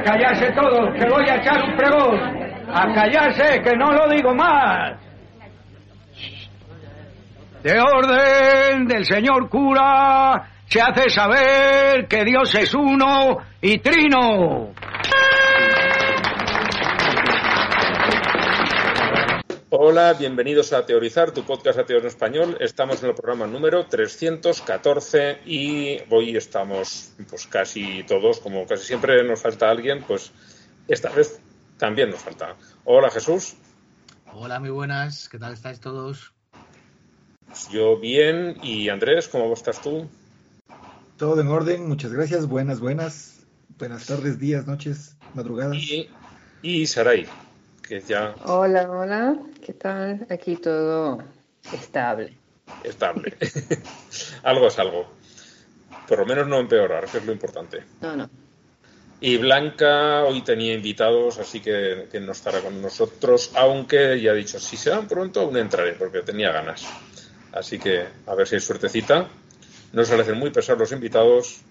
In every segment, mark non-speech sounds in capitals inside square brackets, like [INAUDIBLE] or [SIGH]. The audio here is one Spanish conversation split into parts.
A callarse todos, que voy a echar un pregón. A callarse, que no lo digo más. De orden del señor cura, se hace saber que Dios es uno y trino. Hola, bienvenidos a Teorizar, tu podcast ateo en español. Estamos en el programa número 314 y hoy estamos pues casi todos, como casi siempre nos falta alguien, pues esta vez también nos falta. Hola Jesús. Hola, muy buenas, ¿qué tal estáis todos? Yo bien y Andrés, ¿cómo estás tú? Todo en orden, muchas gracias, buenas, buenas, buenas tardes, días, noches, madrugadas. Y, y Saray. Hola, hola, ¿qué tal? Aquí todo estable. Estable. [LAUGHS] algo es algo. Por lo menos no empeorar, que es lo importante. No, no. Y Blanca hoy tenía invitados, así que, no estará con nosotros, aunque ya ha dicho, si se dan pronto aún entraré, porque tenía ganas. Así que a ver si hay suertecita. Nos parecen muy pesados los invitados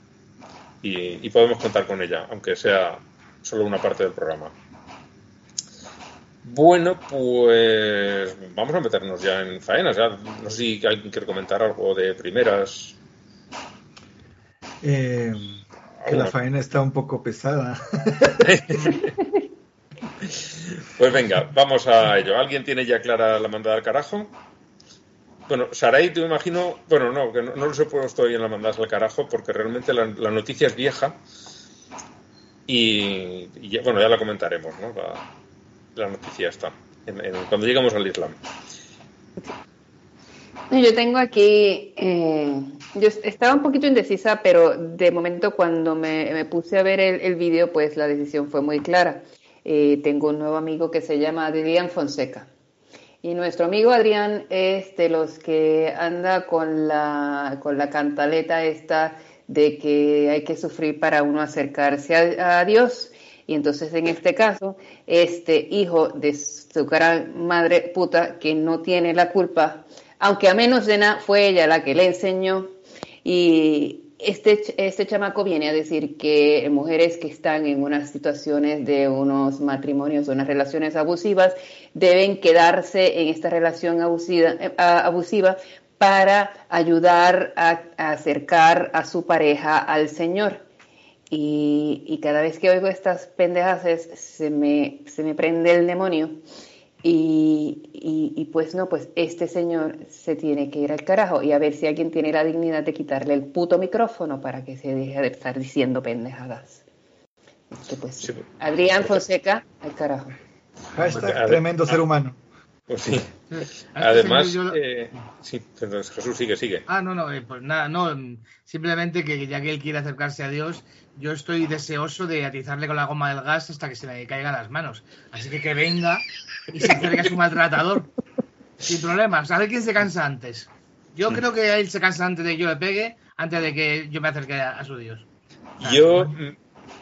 y, y podemos contar con ella, aunque sea solo una parte del programa. Bueno, pues vamos a meternos ya en faenas. No sé si alguien quiere comentar algo de primeras. Eh, que la faena está un poco pesada. [LAUGHS] pues venga, vamos a ello. ¿Alguien tiene ya clara la mandada al carajo? Bueno, Saray, te imagino, bueno, no, que no, no los he puesto hoy en la mandada al carajo porque realmente la, noticia es vieja y, bueno, ya la comentaremos, ¿no? La noticia está, cuando llegamos al Islam. Yo tengo aquí, eh, yo estaba un poquito indecisa, pero de momento cuando me, puse a ver el, vídeo, pues la decisión fue muy clara. Eh, tengo un nuevo amigo que se llama Adrián Fonseca. Y nuestro amigo Adrián es de los que anda con la, con la cantaleta esta de que hay que sufrir para uno acercarse a Dios y entonces en este caso, este hijo de su gran madre puta que no tiene la culpa, aunque a menos de nada fue ella la que le enseñó y este, este chamaco viene a decir que mujeres que están en unas situaciones de unos matrimonios unas relaciones abusivas deben quedarse en esta relación abusiva, eh, abusiva para ayudar a acercar a su pareja al Señor. Y, cada vez que oigo estas pendejas se, me, se me prende el demonio. Y, y, pues no, pues este señor se tiene que ir al carajo y a ver si alguien tiene la dignidad de quitarle el puto micrófono para que se deje de estar diciendo pendejadas. pues, Adrián Fonseca, al carajo. Hashtag tremendo ser humano. Pues sí. Además, eh, sí, Jesús sigue, sigue. Ah, no, no, eh, pues nada, no, simplemente que ya que él quiere acercarse a Dios, yo estoy deseoso de atizarle con la goma del gas hasta que se le caigan las manos. Así que que venga y se acerque a su maltratador. Sin problemas. A ver quién se cansa antes. Yo mm. creo que él se cansa antes de que yo le pegue, antes de que yo me acerque a, su Dios. Yo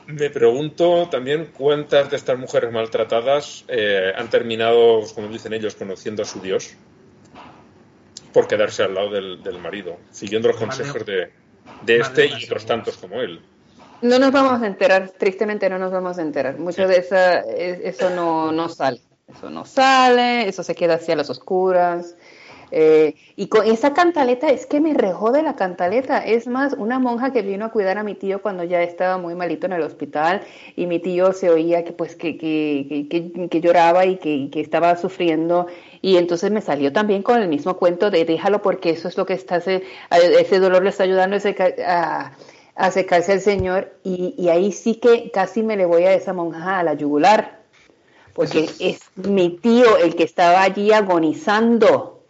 me pregunto también cuántas de estas mujeres maltratadas eh, han terminado, como dicen ellos, conociendo a su Dios por quedarse al lado del, marido, siguiendo los consejos de, de este y otros tantos como él. No nos vamos a enterar, tristemente no nos vamos a enterar. Mucho de esa, eso no, no sale. Eso no sale, eso se queda hacia las oscuras. Eh, y con esa cantaleta, es que me rejó de la cantaleta. Es más, una monja que vino a cuidar a mi tío cuando ya estaba muy malito en el hospital y mi tío se oía que pues que, que, que, que lloraba y que, estaba sufriendo. Y entonces me salió también con el mismo cuento de déjalo porque eso es lo que está, ese, ese dolor le está ayudando a, acercarse al Señor y, ahí sí que casi me le voy a esa monja a la yugular, porque es mi tío el que estaba allí agonizando.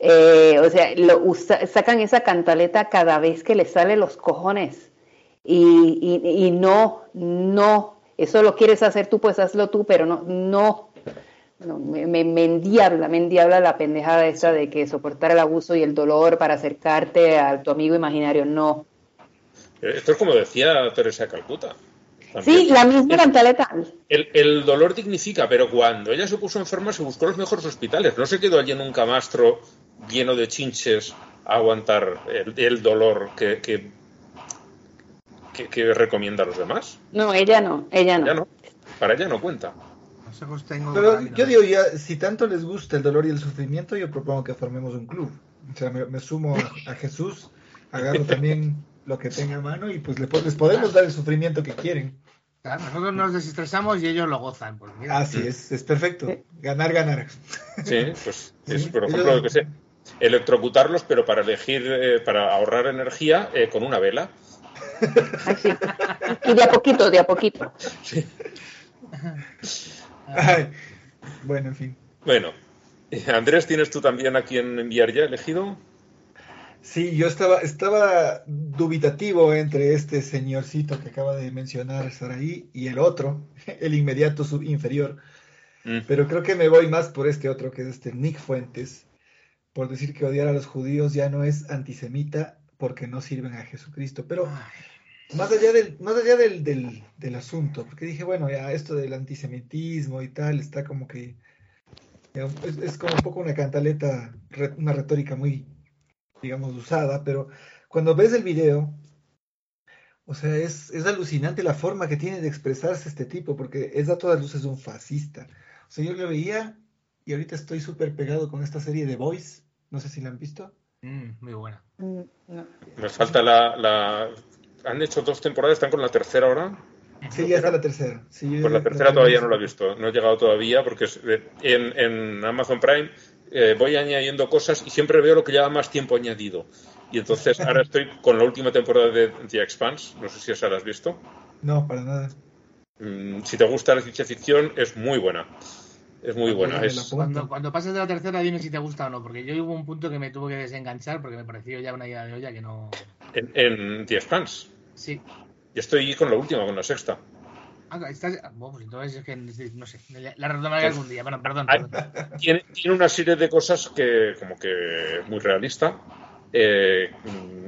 Eh, o sea, lo sacan esa cantaleta cada vez que le sale los cojones. Y, no, no, eso lo quieres hacer tú, pues hazlo tú, pero no, no, me, me, me, endiabla, me endiabla la pendejada esa de que soportar el abuso y el dolor para acercarte a tu amigo imaginario, no, esto es como decía Teresa Calcuta. Sí, la misma cantaleta. El, dolor dignifica, pero cuando ella se puso enferma se buscó los mejores hospitales. No se quedó allí en un camastro lleno de chinches a aguantar el, dolor que, que, que, que recomienda a los demás. No, ella no, ella no. Ya no. Para ella no cuenta. Tengo Pero yo digo, ya, si tanto les gusta el dolor y el sufrimiento, yo propongo que formemos un club. O sea, me, me sumo a, a Jesús, agarro también lo que tenga a mano y pues les podemos dar el sufrimiento que quieren. Claro, nosotros nos desestresamos y ellos lo gozan. Pues mira, Así es, es perfecto. Ganar, ganar. Sí, pues es, Sí, por ejemplo, yo que sé, electrocutarlos, pero para elegir, eh, para ahorrar energía eh, con una vela. Sí. Y de a poquito, de a poquito. Ay, bueno, en fin. Bueno, Andrés, ¿tienes tú también a quien enviar ya elegido? Sí, yo estaba, estaba dubitativo entre este señorcito que acaba de mencionar Saraí y el otro, [LAUGHS] el inmediato inferior. Mm. Pero creo que me voy más por este otro, que es este Nick Fuentes, por decir que odiar a los judíos ya no es antisemita porque no sirven a Jesucristo. Pero más allá del, más allá del, del, del asunto, porque dije, bueno, ya esto del antisemitismo y tal está como que es, es como un poco una cantaleta, una retórica muy, digamos, usada, pero cuando ves el video, o sea, es, es alucinante la forma que tiene de expresarse este tipo, porque es a todas luces un fascista. O sea, yo lo veía y ahorita estoy súper pegado con esta serie de Boys, no sé si la han visto. Mm, muy buena. Mm, no. Me falta la, la- Han hecho dos temporadas, están con la tercera ahora. Sí, ya está la tercera. Sí, Pues la tercera la todavía no la he visto, no he llegado todavía porque en, en Amazon Prime eh, voy añadiendo cosas y siempre veo lo que lleva más tiempo añadido. Y entonces ahora estoy con la última temporada de The Expanse, no sé si esa la has visto. No, para nada. Mm, si te gusta la ciencia ficción, es muy buena. Es muy buena. Pues Es, pongo. Cuando, cuando pases de la tercera, dime si te gusta o no, porque yo hubo un punto que me tuve que desenganchar porque me pareció ya una idea de olla que no. en, en The Expanse. Sí. Y estoy con la última, con la sexta. Ah, estás... bueno, entonces es que no sé, la retomaré algún día. Bueno, perdón. Hay- perdón. tiene, tiene una serie de cosas que como que es muy realista. Eh,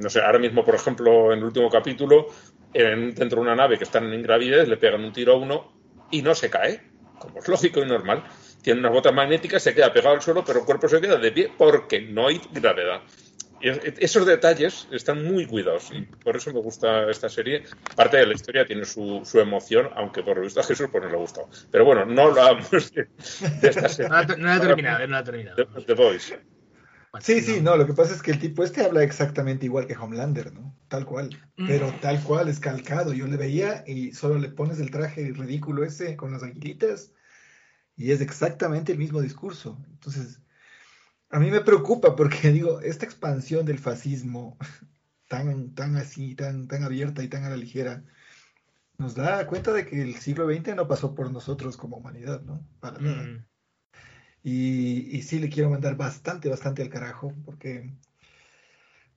no sé, ahora mismo, por ejemplo, en el último capítulo, en- dentro de una nave que están en gravidez, le pegan un tiro a uno y no se cae, como es lógico y normal. Tiene unas botas magnéticas, se queda pegado al suelo, pero el cuerpo se queda de pie porque no hay gravedad. Esos detalles están muy cuidados y por eso me gusta esta serie. Parte de la historia tiene su, su emoción, aunque por lo visto a Jesús pues no le ha gustado. Pero bueno, no hablamos de, de esta serie. No no la he terminado, no la he terminado. The. Bueno, Sí, sí, no, lo que pasa es que el tipo este habla exactamente igual que Homelander, ¿no? Tal cual. Mm. Pero tal cual, es calcado. Yo le veía y solo le pones el traje ridículo ese con las aguilitas y es exactamente el mismo discurso. Entonces, a mí me preocupa porque [LAUGHS] digo, esta expansión del fascismo [LAUGHS] tan, tan así, tan, tan abierta y tan a la ligera, nos da cuenta de que el siglo XX no pasó por nosotros como humanidad, ¿no? Para nada. Mm, Y, y sí le quiero mandar bastante, bastante al carajo, porque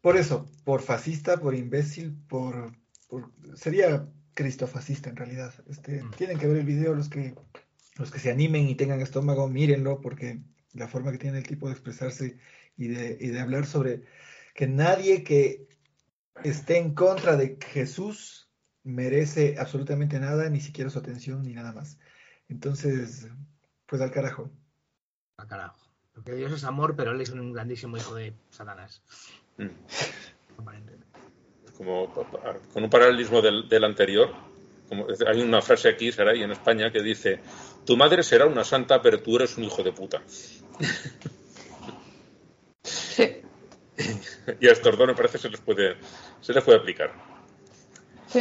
por eso, por fascista, por imbécil, por, por- sería cristofascista en realidad. Este, Mm. tienen que ver el video los que los que se animen y tengan estómago, mírenlo, porque la forma que tiene el tipo de expresarse y de, y de hablar sobre que nadie que esté en contra de Jesús merece absolutamente nada, ni siquiera su atención, ni nada más. Entonces, pues al carajo. a carajo. Porque Dios es amor, pero él es un grandísimo hijo de Satanás. Mm. aparentemente. Como con un paralelismo del, del anterior. Como, hay una frase aquí, Saray, en España, que dice: Tu madre será una santa, pero tú eres un hijo de puta. Sí, [LAUGHS] Y a estos dos me parece que se les puede, se les puede aplicar. sí.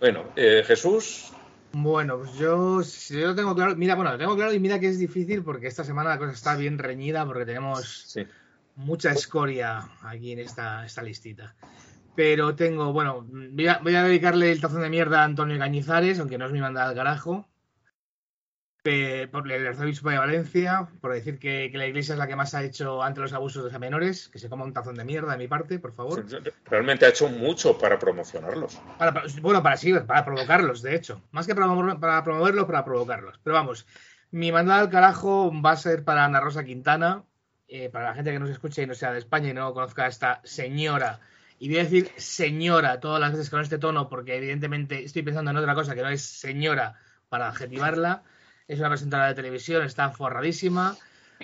Bueno, eh, Jesús, Bueno, pues yo, si yo lo tengo claro. Mira, bueno, lo tengo claro y mira que es difícil porque esta semana la cosa está bien reñida porque tenemos sí. mucha escoria aquí en esta, esta listita. Pero tengo, bueno, voy a, voy a dedicarle el tazón de mierda a Antonio Cañizares, aunque no es mi mandada al carajo. Pe- por el arzobispo de Valencia, por decir que, que la iglesia es la que más ha hecho ante los abusos de los menores, que se coma un tazón de mierda de mi parte, por favor. realmente ha hecho mucho para promocionarlos. Para- bueno, para sí, para provocarlos, de hecho. Más que para, para promoverlos, para provocarlos. Pero vamos, mi mandada al carajo va a ser para Ana Rosa Quintana, eh, para la gente que nos escuche y no sea de España y no conozca a esta señora. Y voy a decir señora todas las veces con este tono, porque evidentemente estoy pensando en otra cosa que no es señora para adjetivarla. Es una presentadora de televisión, está forradísima.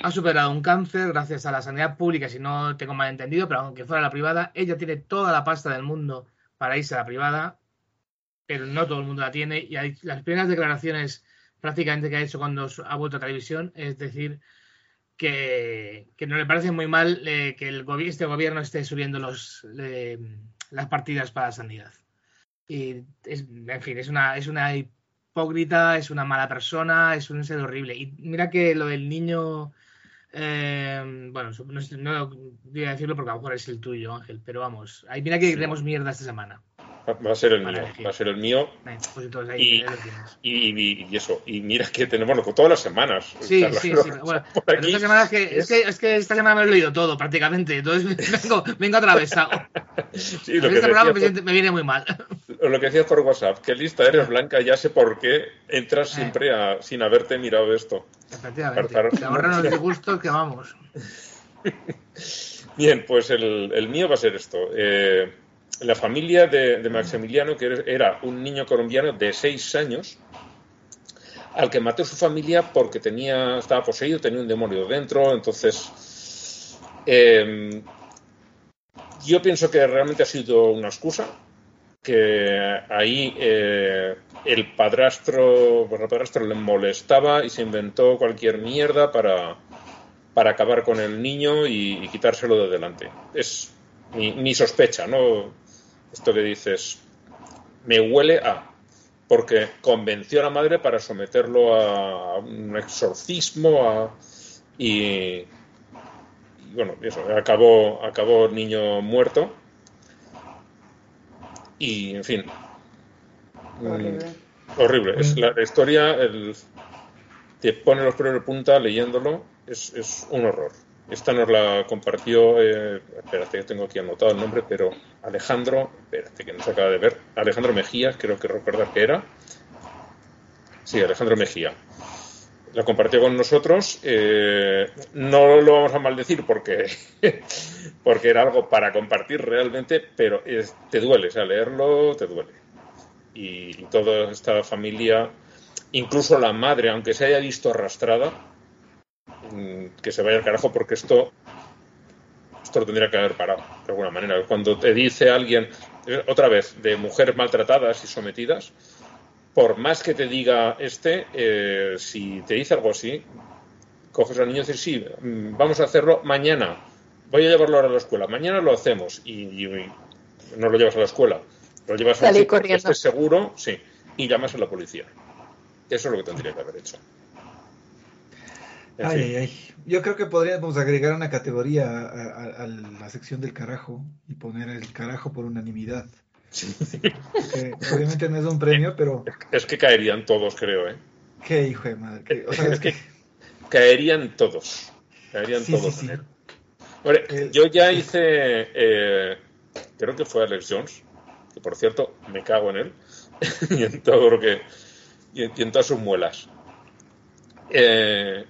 Ha superado un cáncer gracias a la sanidad pública, si no tengo mal entendido, pero aunque fuera la privada, ella tiene toda la pasta del mundo para irse a la privada. pero no todo el mundo la tiene. Y hay, las primeras declaraciones prácticamente que ha hecho cuando ha vuelto a televisión es decir que, no le parece muy mal eh, que el este gobierno esté subiendo los, las partidas para la sanidad. Y, en fin, es una, es una hipócrita, es una mala persona, es un ser horrible. Y mira que lo del niño eh, bueno, no, no, voy a decirlo porque a lo mejor es el tuyo, Ángel, pero vamos, ahí mira que tenemos mierda esta semana. Va a ser el mío, va a ser el mío. Pues y, eso, y mira que tenemos loco todas las semanas. Sí, sí, sí. Bueno, [LAUGHS] esta semana es que, es... que, es que esta semana me he leído todo prácticamente, entonces [LAUGHS] vengo, vengo atravesado. [LAUGHS] Sí, lo que este me, viene muy mal. Lo que decías por WhatsApp, que lista eres blanca, ya sé por qué entras eh. siempre a, sin haberte mirado esto. Efectivamente. Te ahorran los disgustos que vamos. Bien, pues el, el, mío va a ser esto. Eh, la familia de, Maximiliano, que era un niño colombiano de seis años, al que mató su familia porque tenía, estaba poseído, tenía un demonio dentro, entonces em, yo pienso que realmente ha sido una excusa, que ahí eh, el padrastro, el padrastro le molestaba y se inventó cualquier mierda para, para acabar con el niño y, quitárselo de delante. Es mi sospecha, ¿no? Esto que dices, me huele a, porque convenció a la madre para someterlo a un exorcismo y, bueno, eso, acabó, acabó el niño muerto y, en fin. Horrible. Mm, horrible. Es la, historia, el, te pone los pelos de punta leyéndolo, es, es un horror. Esta nos la compartió, eh, espérate que tengo aquí anotado el nombre, pero Alejandro, espérate que no se acaba de ver, Alejandro Mejía, creo que recordar que era. Sí, Alejandro Mejía. La compartió con nosotros. Eh, no lo vamos a maldecir porque, [LAUGHS] porque era algo para compartir realmente, pero te duele, o sea, leerlo te duele. Y, toda esta familia, incluso la madre, aunque se haya visto arrastrada, que se vaya al carajo porque esto esto lo tendría que haber parado de alguna manera. Cuando te dice alguien, eh, otra vez, de mujeres maltratadas y sometidas, por más que te diga este, eh, si te dice algo así, coges al niño y dices, sí, mm, vamos a hacerlo mañana, voy a llevarlo ahora a la escuela, mañana lo hacemos y, no lo llevas a la escuela, lo llevas a la estés seguro, sí, y llamas a la policía. Eso es lo que tendría que haber hecho. Ay, ay, Yo creo que podríamos agregar una categoría a, la sección del carajo y poner el carajo por unanimidad. obviamente no es un premio, pero. Es que caerían todos, creo, ¿eh? Qué hijo de madre. es, que... caerían todos. Caerían todos. yo ya hice. Eh, creo que fue Alex Jones, que por cierto me cago en él [LAUGHS] y en todo lo que. y en todas sus muelas. Eh,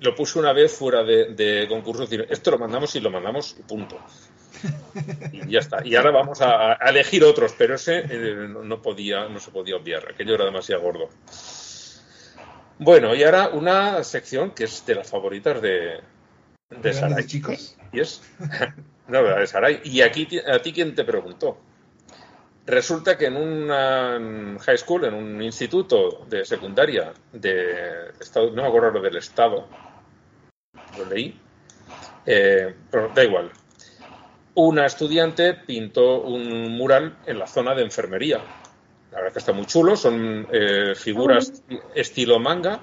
lo puse una vez fuera de, concurso, decir, esto lo mandamos y lo mandamos y punto. Y ya está. Y ahora vamos a, elegir otros, pero ese eh, no, podía, no se podía obviar, aquello era demasiado gordo. Bueno, y ahora una sección que es de las favoritas de, de Saray. chicos? Y es, [LAUGHS] no, de Saray. Y aquí, a ti, ¿quién te preguntó? Resulta que en un high school, en un instituto de secundaria de Estado, no me acuerdo del Estado, lo leí, eh, pero da igual. Una estudiante pintó un mural en la zona de enfermería. La verdad que está muy chulo, son eh, figuras estilo manga.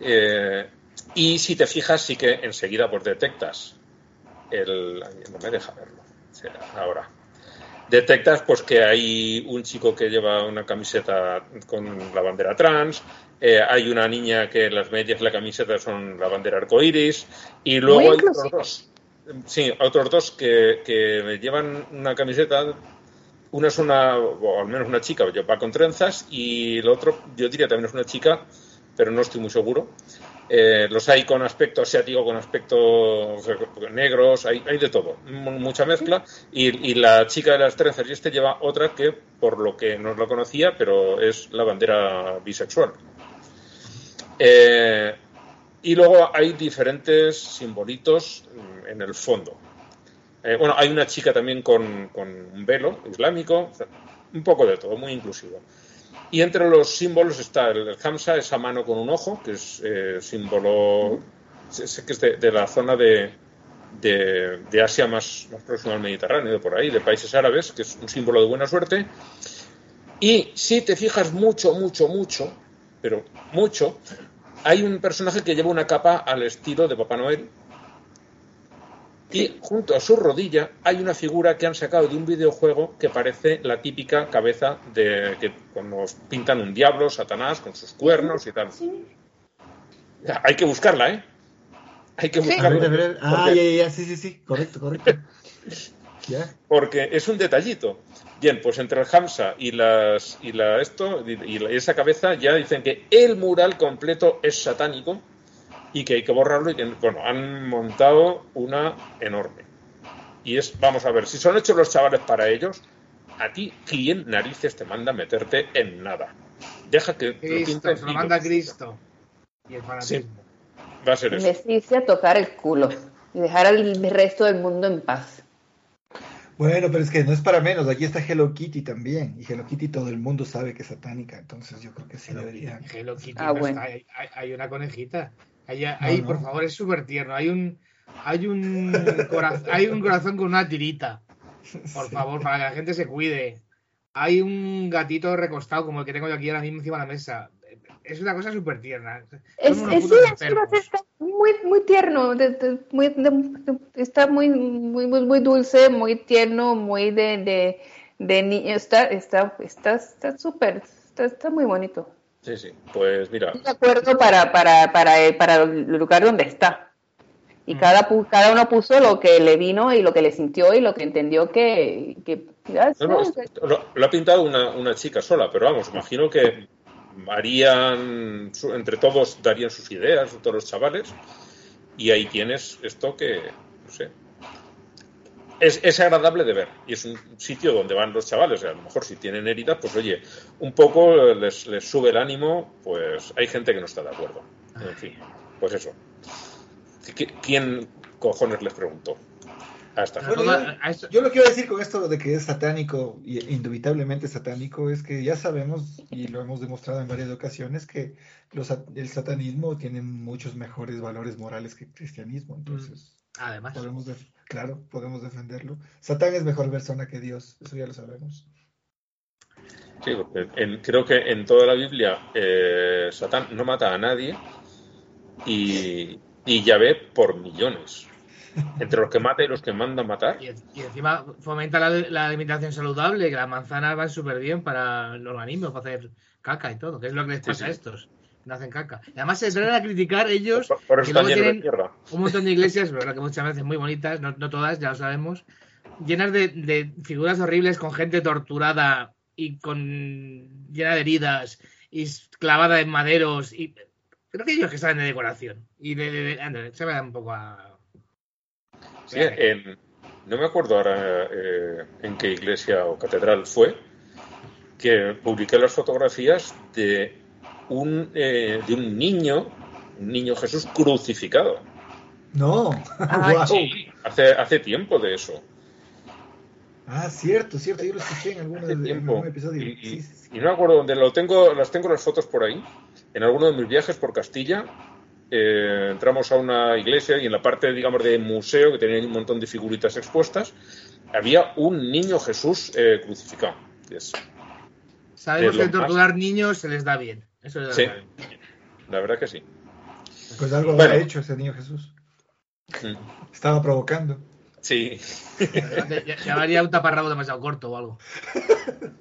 Eh, y si te fijas, sí que enseguida pues detectas el. No me deja verlo. Ahora detectas pues que hay un chico que lleva una camiseta con la bandera trans, eh, hay una niña que las medias de la camiseta son la bandera arcoiris y luego hay otros dos, sí, otros dos que, que llevan una camiseta, una es una, o al menos una chica, va con trenzas y el otro, yo diría también es una chica, pero no estoy muy seguro, eh, los hay con aspecto asiático, con aspecto negros, hay, hay de todo, mucha mezcla. Y, la chica de las trenzas y este lleva otra que, por lo que no lo conocía, pero es la bandera bisexual. Eh, y luego hay diferentes simbolitos en el fondo. Eh, bueno, hay una chica también con, con un velo islámico. un poco de todo, muy inclusivo. Y entre los símbolos está el, Hamsa, esa mano con un ojo, que es eh, símbolo sé que es de, la zona de, de, Asia más, más próxima al Mediterráneo, por ahí, de países árabes, que es un símbolo de buena suerte. Y si te fijas mucho, mucho, mucho, pero mucho, hay un personaje que lleva una capa al estilo de Papá Noel. Y junto a su rodilla hay una figura que han sacado de un videojuego que parece la típica cabeza de que cuando pintan un diablo, Satanás, con sus cuernos y tal. Hay que buscarla, ¿eh? Hay que buscarlo. Ah, ya, ya, sí, sí, sí, correcto, correcto. [LAUGHS] Porque es un detallito. Bien, pues entre el Hamsa y las y la esto y, esa cabeza ya dicen que el mural completo es satánico y que hay que borrarlo y que bueno, han montado una enorme. Y es, vamos a ver, si son hechos los chavales para ellos, a ti quién narices te manda meterte en nada. Deja que Cristo, lo se lo manda Cristo. Y el fanatismo. Va a ser eso. a tocar el culo y dejar al resto del mundo en paz. Bueno, pero es que no es para menos. Aquí está Hello Kitty también. Y Hello Kitty todo el mundo sabe que es satánica. Entonces yo creo que sí debería. Hello Kitty ah, bueno. hay, una conejita. Ahí, por favor, es súper tierno. Hay un, hay, un corazón, hay un corazón con una tirita. Por [LAUGHS] favor, para que la gente se cuide. Hay un gatito recostado como el que tengo yo aquí ahora mismo encima de la mesa es una cosa súper tierna. Es, es, muy, muy tierno, muy, está muy, muy, muy, dulce, muy tierno, muy de, de, niño, está está está está súper, está, muy bonito. Sí, sí, pues mira. De acuerdo para, para, para, para el lugar donde está. Y mm. cada, cada uno puso lo que le vino y lo que le sintió y lo que entendió que... que lo, ha pintado una, una chica sola, pero vamos, imagino que harían, entre todos darían sus ideas, todos los chavales, y ahí tienes esto que, no sé, es, es, agradable de ver y es un sitio donde van los chavales. A lo mejor si tienen heridas, pues oye, un poco les, les, sube el ánimo, pues hay gente que no está de acuerdo. En fin, pues eso. ¿Quién cojones les preguntó? Yo, lo que quiero decir con esto de que es satánico, y indubitablemente satánico, es que ya sabemos, y lo hemos demostrado en varias ocasiones, que los, el satanismo tiene muchos mejores valores morales que el cristianismo. Entonces, mm, además, podemos claro, podemos defenderlo. Satán es mejor persona que Dios, eso ya lo sabemos. Sí, porque creo que en toda la Biblia eh, Satán no mata a nadie y, y ya ve por millones entre los que mata y los que mandan matar. Y, encima fomenta la, alimentación saludable, que las manzanas van súper bien para el organismo, para hacer caca y todo, que es lo que les pasa a estos. No hacen caca. Y además se traen a criticar ellos que luego tienen un montón de iglesias, pero que muchas veces muy bonitas, no, todas, ya lo sabemos, llenas de, figuras horribles con gente torturada y con llena de heridas y clavada en maderos y creo que ellos que saben de decoración y de, se me da un poco a no me acuerdo ahora eh, en qué iglesia o catedral fue, que publiqué las fotografías de un, eh, de un niño, un niño Jesús crucificado. No, [LAUGHS] hace, hace tiempo de eso. Ah, cierto, cierto, yo lo escuché en, algún episodio. Y, no me acuerdo dónde, lo tengo, las tengo las fotos por ahí, en alguno de mis viajes por Castilla, eh, entramos a una iglesia y en la parte, digamos, de museo, que tenía un montón de figuritas expuestas, había un niño Jesús eh, crucificado. Sabemos que torturar niños se les da bien. Eso sí, la verdad que sí. Pues algo ha hecho ese niño Jesús. Mm. Estaba provocando. Sí. Llamaría un taparrabo demasiado corto o algo. [LAUGHS]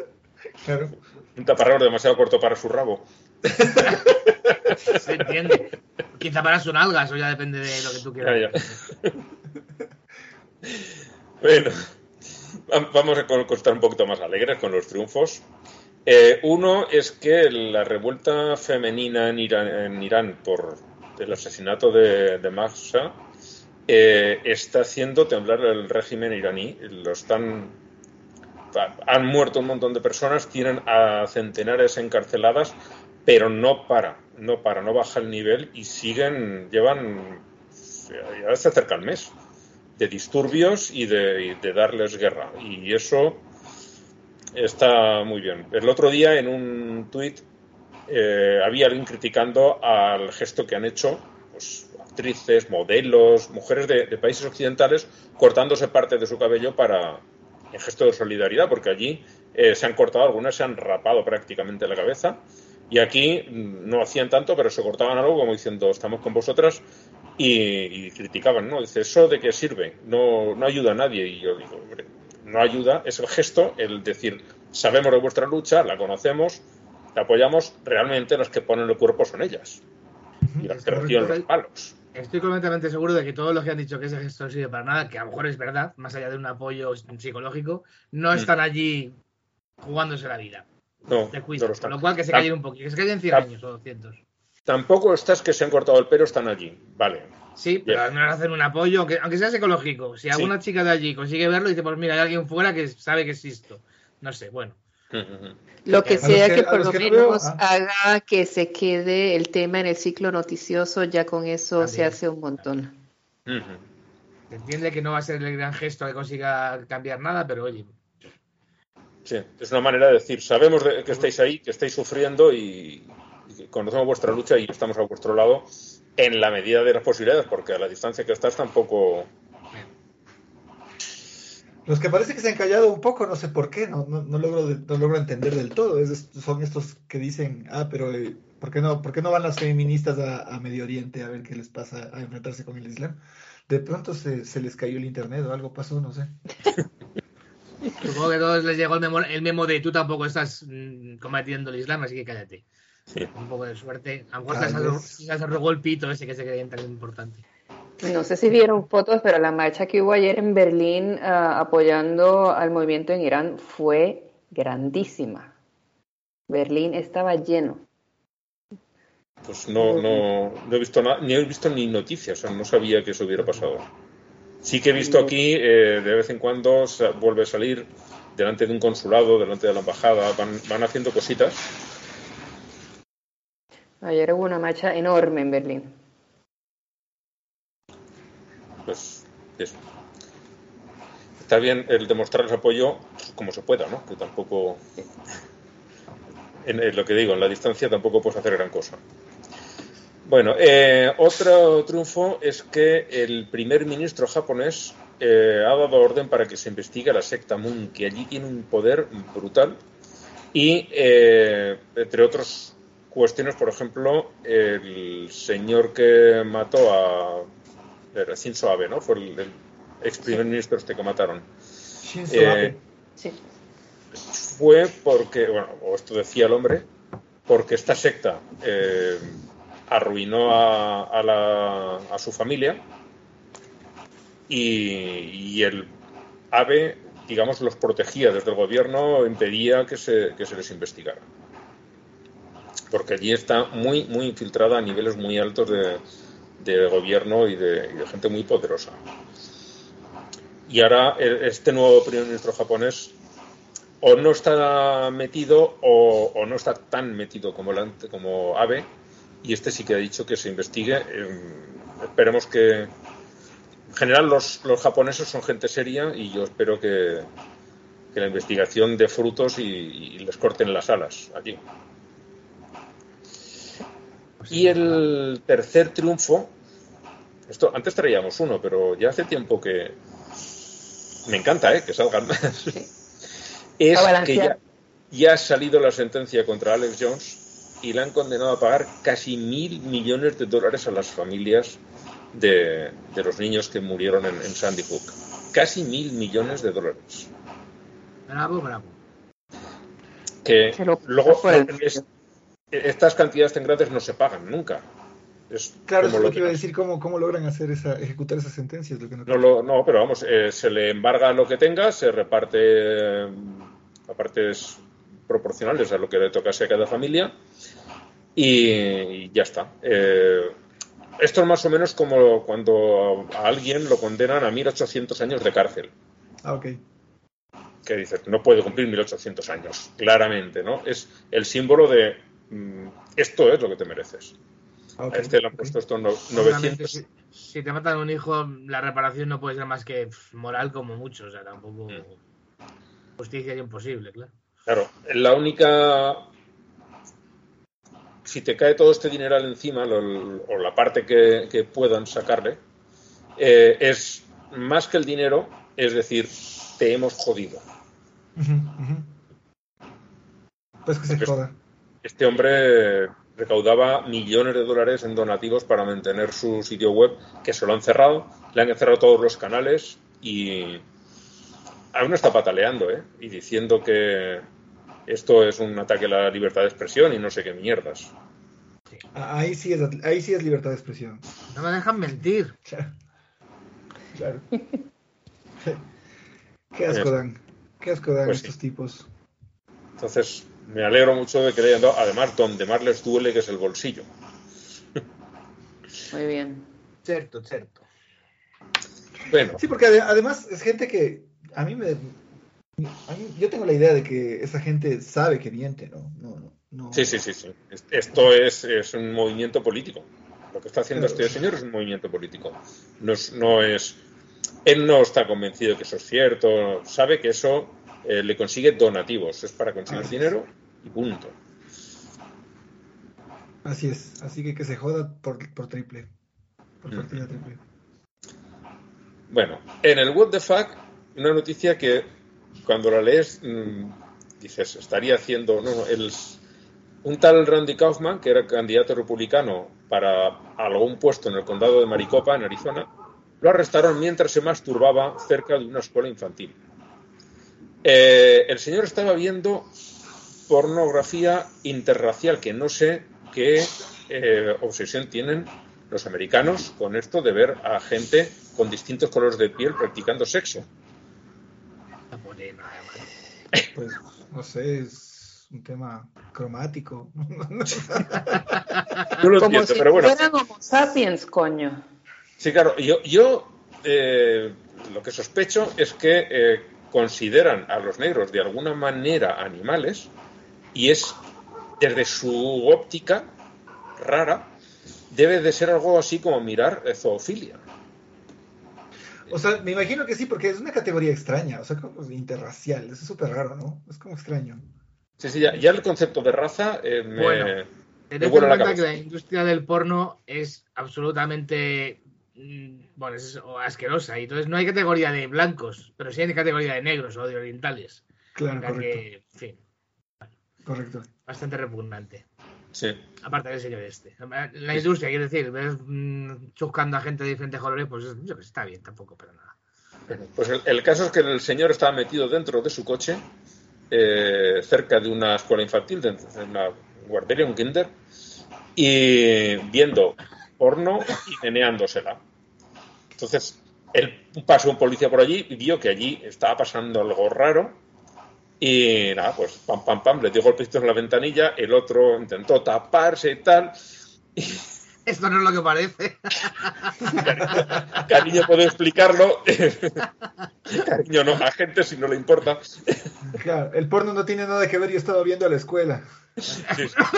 Claro. Un taparrabo demasiado corto para su rabo. [LAUGHS] Se entiende. Quizá para sus nalgas, eso ya depende de lo que tú quieras. bueno, vamos a contar un poquito más alegres con los triunfos. Eh, uno es que la revuelta femenina en Irán, por el asesinato de, de Mahsa eh, está haciendo temblar el régimen iraní. Lo están, han muerto un montón de personas, tienen a centenares encarceladas pero no para, no para, no baja el nivel y siguen, llevan, ya se acerca el mes de disturbios y de, darles guerra. Y eso, está muy bien. El otro día en un tuit eh, había alguien criticando al gesto que han hecho pues, actrices, modelos, mujeres de, países occidentales cortándose parte de su cabello para en gesto de solidaridad, porque allí eh, se han cortado, algunas se han rapado prácticamente la cabeza y aquí no hacían tanto, pero se cortaban algo como diciendo estamos con vosotras y, criticaban, ¿no? Dice, ¿eso de qué sirve? No, no ayuda a nadie. Y yo digo, hombre, no ayuda, es el gesto, el decir, sabemos de vuestra lucha, la conocemos, la apoyamos, realmente los que ponen el cuerpo son ellas. Y las que reciben los palos. Estoy completamente seguro de que todos los que han dicho que ese gesto no sirve para nada, que a lo mejor es verdad, más allá de un apoyo psicológico, no mm. están allí jugándose la vida. No, de no lo cual que se callen un poquito, que se callen 100 años o 200. Tampoco estas que se han cortado el pelo están allí, vale. Sí, pero al menos hacen un apoyo, aunque, aunque sea psicológico. Si alguna chica de allí consigue verlo, dice, pues mira, hay alguien fuera que sabe que existo. No sé, bueno. Lo que sea que, por lo menos ah. haga que se quede el tema en el ciclo noticioso, ya con eso se hace un montón. entiende que no va a ser el gran gesto que consiga cambiar nada, pero oye. Sí, es una manera de decir, sabemos que estáis ahí, que estáis sufriendo y, conocemos vuestra lucha y estamos a vuestro lado en la medida de las posibilidades, porque a la distancia que estás tampoco los que parece que se han callado un poco, no sé por qué, no, no, logro, no logro entender del todo. son estos que dicen, ah, pero eh, ¿por, qué no, ¿por qué no van las feministas a, Medio Oriente a ver qué les pasa a enfrentarse con el Islam? De pronto se, se les cayó el internet o algo pasó, no sé. [LAUGHS] Supongo que a todos les llegó el memo, el memo de tú tampoco estás mm, combatiendo el Islam, así que cállate. Un poco de suerte. A lo mejor se arrugó el pito ese que se creía tan importante. No sé si vieron fotos, pero la marcha que hubo ayer en Berlín ah, apoyando al movimiento en Irán fue grandísima. Berlín estaba lleno. Pues no, no, no he visto nada, ni he visto ni noticias, o sea, no sabía que eso hubiera pasado. Sí que he visto aquí, eh, de vez en cuando vuelve a salir delante de un consulado, delante de la embajada, van, van haciendo cositas. Ayer hubo una marcha enorme en Berlín pues eso. Está bien el demostrarles apoyo como se pueda, ¿no? Que tampoco, en, lo que digo, en la distancia tampoco puedes hacer gran cosa. Bueno, eh, otro triunfo es que el primer ministro japonés eh, ha dado orden para que se investigue la secta Moon, que allí tiene un poder brutal y, eh, entre otras cuestiones, por ejemplo, el señor que mató a era Shinzo Abe, ¿no? Fue el, ex primer ministro este que mataron. Shinzo Abe. Sí. Fue porque, bueno, o esto decía el hombre, porque esta secta eh, arruinó a, su familia y, el Abe, digamos, los protegía desde el gobierno, impedía que se, que se les investigara. Porque allí está muy, muy infiltrada a niveles muy altos de, gobierno y de, gente muy poderosa. Y ahora este nuevo primer ministro japonés o no está metido o, no está tan metido como, como Abe y este sí que ha dicho que se investigue. Em, esperemos que... En general los, los, japoneses son gente seria y yo espero que, que la investigación dé frutos y, y les corten las alas aquí. Y el tercer triunfo, esto antes traíamos uno, pero ya hace tiempo que me encanta ¿eh? que salgan más. [LAUGHS] es que ya, ya, ha salido la sentencia contra Alex Jones y le han condenado a pagar casi mil millones de dólares a las familias de, los niños que murieron en, Sandy Hook. Casi mil millones de dólares. Bravo, bravo. Que luego estas cantidades tan grandes no se pagan nunca. claro, es lo que iba a decir, ¿cómo, cómo logran hacer esa, ejecutar esas sentencias. no, no, pero vamos, eh, se le embarga lo que tenga, se reparte a partes proporcionales a lo que le tocase a cada familia y, ya está. Eh, esto es más o menos como cuando a alguien lo condenan a 1800 años de cárcel. Ah, ok que dice no puede cumplir 1800 años, claramente, ¿no? Es el símbolo de Mm, esto es lo que te mereces. A este le han puesto estos 900. Si, te matan un hijo, la reparación no puede ser más que moral como mucho, o sea, tampoco. Mm. Justicia es imposible, claro. Claro, la única. Si te cae todo este dineral encima, lo- o la parte que, que puedan sacarle, eh, es más que el dinero, es decir, te hemos jodido. Pues que se joda. Este hombre recaudaba millones de dólares en donativos para mantener su sitio web, que se lo han cerrado, le han cerrado todos los canales y aún está pataleando, ¿eh? Y diciendo que esto es un ataque a la libertad de expresión y no sé qué mierdas. Ah, Ahí sí es, ahí sí es libertad de expresión. No me dejan mentir. Claro. Claro. [LAUGHS] Qué asco dan. Qué asco dan Pues sí. estos tipos. Entonces, me alegro mucho de que le hayan dado, además, donde más les duele, que es el bolsillo. Muy bien. Cierto, cierto. Bueno, Sí, porque ade- además es gente que a mí me... yo tengo la idea de que esa gente sabe que miente, ¿no? no, no, no. sí, sí, sí, sí. Esto es, es un movimiento político. Lo que está haciendo este señor es un movimiento político. No es, no es- él no está convencido que eso es cierto. Sabe que eso eh, le consigue donativos. Es para conseguir Así es. dinero y punto. Así es. Así que que se joda por, por triple. Por partida triple. Bueno, en el What the Fuck, una noticia que cuando la lees mm, dices, estaría haciendo. No, no, el, un tal Randy Kaufman, que era candidato republicano para algún puesto en el condado de Maricopa, en Arizona, lo arrestaron mientras se masturbaba cerca de una escuela infantil. Eh, el señor estaba viendo pornografía interracial, que no sé qué eh, obsesión tienen los americanos con esto de ver a gente con distintos colores de piel practicando sexo. Pues, no sé, es un tema cromático. No lo Como entiendo, si pero bueno. fueran homo sapiens, coño. Sí, claro, yo, yo eh, lo que sospecho es que eh, consideran a los negros de alguna manera animales y es desde su óptica rara debe de ser algo así como mirar zoofilia. O sea, me imagino que sí, porque es una categoría extraña, o sea, como interracial, eso es súper raro, ¿no? Es como extraño. Sí, sí, ya, ya el concepto de raza eh, me, Bueno, me Tened en vuela la cuenta que la industria del porno es absolutamente mm, bueno, es asquerosa y entonces no hay categoría de blancos, pero sí hay categoría de negros o de orientales. Claro, correcto, que, en fin, correcto. bastante repugnante. Sí. Aparte del señor este. La industria, quiero decir, ves mm, a gente de diferentes colores, pues yo que está bien tampoco, pero nada. Pues el, el caso es que el señor estaba metido dentro de su coche, eh, cerca de una escuela infantil, de una guardería, un kinder, y viendo porno y meneándosela. Entonces, él pasó un policía por allí y vio que allí estaba pasando algo raro. Y nada, pues pam, pam, pam, le dio golpecitos en la ventanilla, el otro intentó taparse y tal. [LAUGHS] Esto no es lo que parece. [LAUGHS] Cariño puede explicarlo. [LAUGHS] Cariño no, a gente si no le importa. Claro, el porno no tiene nada que ver, yo estaba viendo a la escuela. [LAUGHS]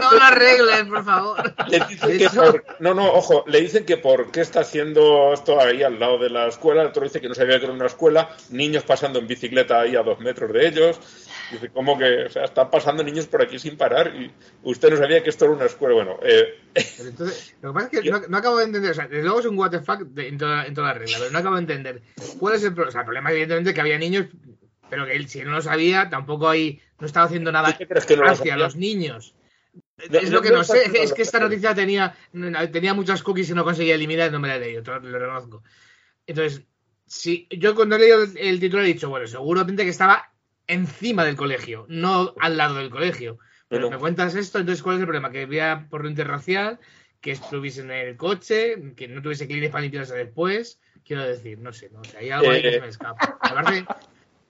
No lo arregles, por favor. Le dicen que por- no, no, ojo, le dicen que por qué está haciendo esto ahí al lado de la escuela, el otro dice que no sabía que era una escuela, niños pasando en bicicleta ahí a dos metros de ellos, dice, ¿cómo que, o sea, están pasando niños por aquí sin parar y usted no sabía que esto era una escuela? Bueno, eh, Pero entonces, lo que pasa es que no, no acabo de entender, o sea, desde luego es un what the fuck de- en, toda, en toda la regla, pero no acabo de entender cuál es el problema. O sea, el problema evidentemente que había niños, pero que él si no lo sabía, tampoco ahí, no estaba haciendo nada ¿tú qué crees que no lo hacia los niños. No, es lo que no sé, es que esta lo- noticia tenía, tenía muchas cookies y no conseguía eliminar, no me la he leído, lo, lo reconozco. Entonces, si yo cuando he leído el, el título he dicho, bueno, seguramente que estaba encima del colegio, no al lado del colegio. Pero me cuentas esto, entonces ¿cuál es el problema? Que había porno interracial, que estuviese en el coche, que no tuviese clines para limpiarse después. Quiero decir, no sé, no sé, hay algo ahí que Eh, se me escapa. Me parece,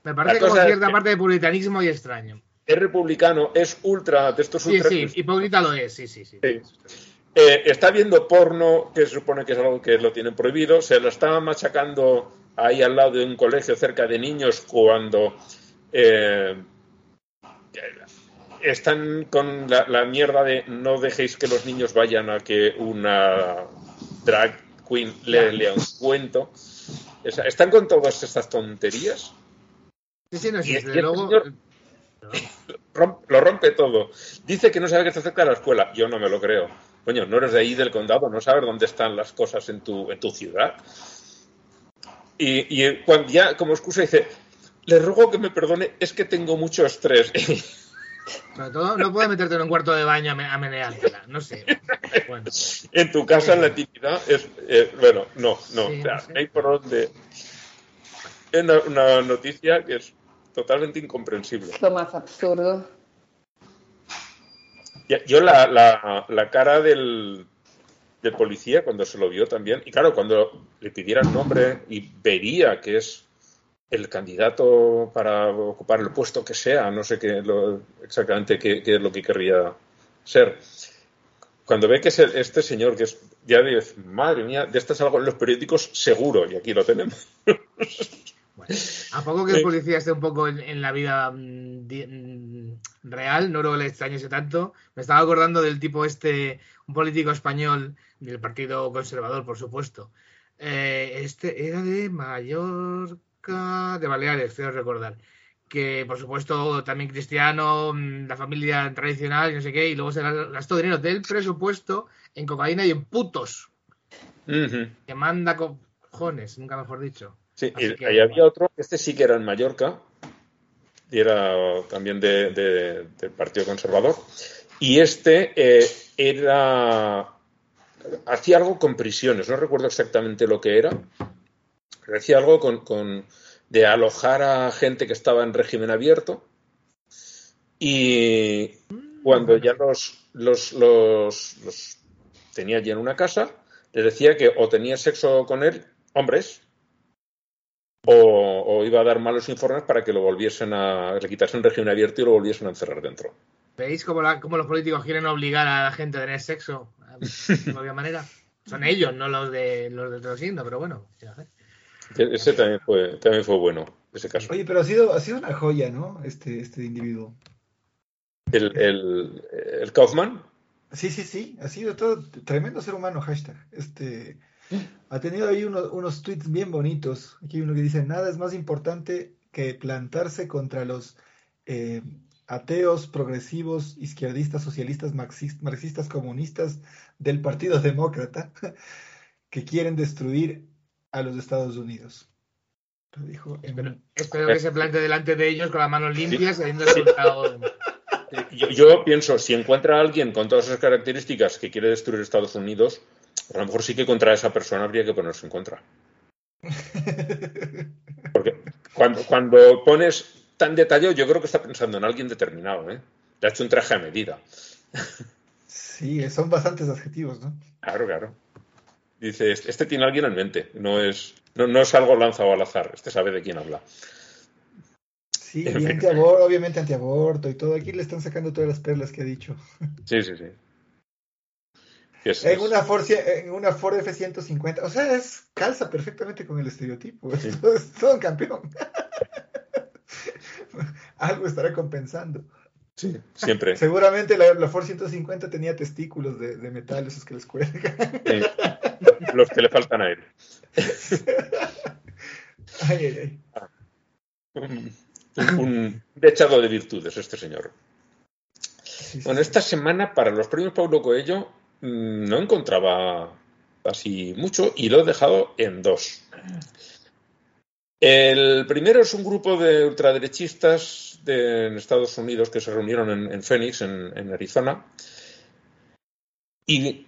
me parece como es cierta parte de puritanismo y extraño. es republicano, es ultra, de estos Sí, ultra... sí, hipócrita lo es, sí, sí, sí. Sí. Eh, está viendo porno, que se supone que es algo que lo tienen prohibido, se lo estaba machacando ahí al lado de un colegio cerca de niños cuando eh, están con la, la mierda de no dejéis que los niños vayan a que una drag queen le lea un cuento. O sea, están con todas estas tonterías Sí, sí, no y este Luego, señor- Rom- lo rompe todo. Dice que no sabe que está cerca de la escuela. Yo no me lo creo. Coño, no eres de ahí del condado, no sabes dónde están las cosas en tu, en tu ciudad. Y, y cuando ya como excusa dice, le ruego que me perdone, es que tengo mucho estrés. [LAUGHS] sobre todo, no puedes meterte en un cuarto de baño a, me- a meneártela. No sé. Bueno, en tu casa, en la intimidad, es, eh, bueno, no, no, Sí, o sea, no sé. no hay por dónde. Es una, una noticia que es totalmente incomprensible. Lo más absurdo. Yo la, la, la cara del, del policía cuando se lo vio también, y claro, cuando le pidiera el nombre y vería que es el candidato para ocupar el puesto que sea, no sé qué lo- exactamente qué, qué es lo que querría ser. Cuando ve que es el- este señor, que es, ya dice, madre mía, de esto es algo en los periódicos seguro, y aquí lo tenemos. [LAUGHS] bueno. A poco que el policía esté un poco en, en la vida mm, mm, real, no creo que le extrañese tanto. Me estaba acordando del tipo este, un político español del Partido Conservador, por supuesto. Eh, este era de Mallorca, de Baleares, creo recordar. Que, por supuesto, también cristiano, mm, la familia tradicional y no sé qué, y luego se gastó dinero del presupuesto en cocaína y en putos. Que manda cojones, nunca mejor dicho. Sí, y que, ahí había otro, este sí que era en Mallorca, y era también de- de- del Partido Conservador, y este eh, era hacía algo con prisiones, no recuerdo exactamente lo que era, pero hacía algo con, con- de alojar a gente que estaba en régimen abierto, y cuando ya los, los, los, los tenía allí en una casa, les decía que o tenía sexo con él, hombres, o, o iba a dar malos informes para que lo volviesen a, le quitasen régimen abierto y lo volviesen a encerrar dentro. ¿Veis cómo, la- cómo los políticos quieren obligar a la gente a tener sexo [LAUGHS] de alguna manera? Son ellos, no los de los de otro signo, pero bueno. E- Ese también fue, también fue bueno, ese caso. Oye, pero ha sido, ha sido una joya, ¿no? Este, este individuo. El, el, el Kaufman, Sí, sí, sí, ha sido todo tremendo ser humano, hashtag. Este, ha tenido ahí unos, unos tweets bien bonitos. Aquí hay uno que dice, nada es más importante que plantarse contra los eh, ateos, progresivos, izquierdistas, socialistas, marxis- marxistas, comunistas del Partido Demócrata [LAUGHS] que quieren destruir a los Estados Unidos. Lo dijo en Espero, espero que se plante delante de ellos con las manos limpias, habiendo resultado. yo, yo pienso, si encuentra a alguien con todas esas características que quiere destruir Estados Unidos, a lo mejor sí que contra esa persona habría que ponerse en contra. Porque cuando, cuando pones tan detallado, yo creo que está pensando en alguien determinado, ¿eh? Le ha hecho un traje a medida. Sí, son bastantes adjetivos, ¿no? Claro, claro. Dice, este este tiene a alguien en mente, no es, no, no es algo lanzado al azar, este sabe de quién habla. Sí, En y fin. antiaborto, obviamente antiaborto y todo. Aquí le están sacando todas las perlas que ha dicho. Sí, sí, sí. Es- En es- una Ford, en una Ford F-150. O sea, es calza perfectamente con el estereotipo. Es, [LAUGHS] todo- es todo un campeón. [LAUGHS] Algo estará compensando. sí, siempre. [LAUGHS] Seguramente la, la Ford 150 tenía testículos de, de metal, esos que les cuelgan. Sí. Los que le faltan a él. Ay, ay, ay. Un, un dechado de virtudes, este señor. Sí, Bueno, esta semana para los premios Paulo Coelho mm, no encontraba así mucho y lo he dejado en dos. El primero es un grupo de ultraderechistas de, en Estados Unidos que se reunieron en, en Phoenix, en, Arizona. Y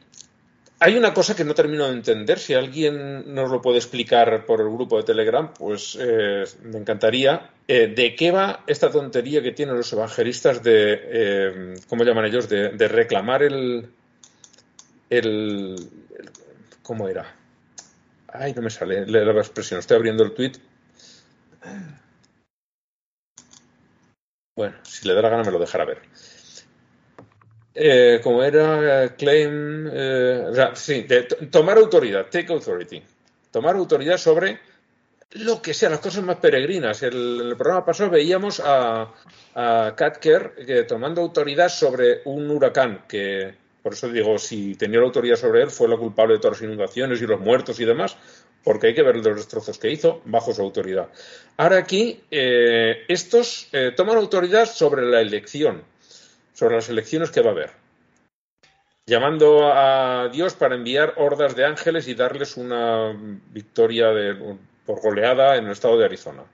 hay una cosa que no termino de entender. Si alguien nos lo puede explicar por el grupo de Telegram, pues eh, me encantaría. Eh, ¿De qué va esta tontería que tienen los evangelistas de, eh, ¿cómo llaman ellos? De reclamar el, el, ¿Cómo era? Ay, no me sale la expresión. Estoy abriendo el tweet. Bueno, si le da la gana me lo dejará ver. Eh, como era eh, claim, eh, sí, tomar autoridad, take authority, tomar autoridad sobre lo que sea, las cosas más peregrinas. El, programa pasado veíamos a, a que tomando autoridad sobre un huracán, que por eso digo, si tenía la autoridad sobre él, fue la culpable de todas las inundaciones y los muertos y demás, porque hay que ver los destrozos que hizo bajo su autoridad. Ahora aquí, eh, estos eh, toman autoridad sobre la elección, sobre las elecciones que va a haber, llamando a Dios para enviar hordas de ángeles y darles una victoria de, por goleada en el estado de Arizona.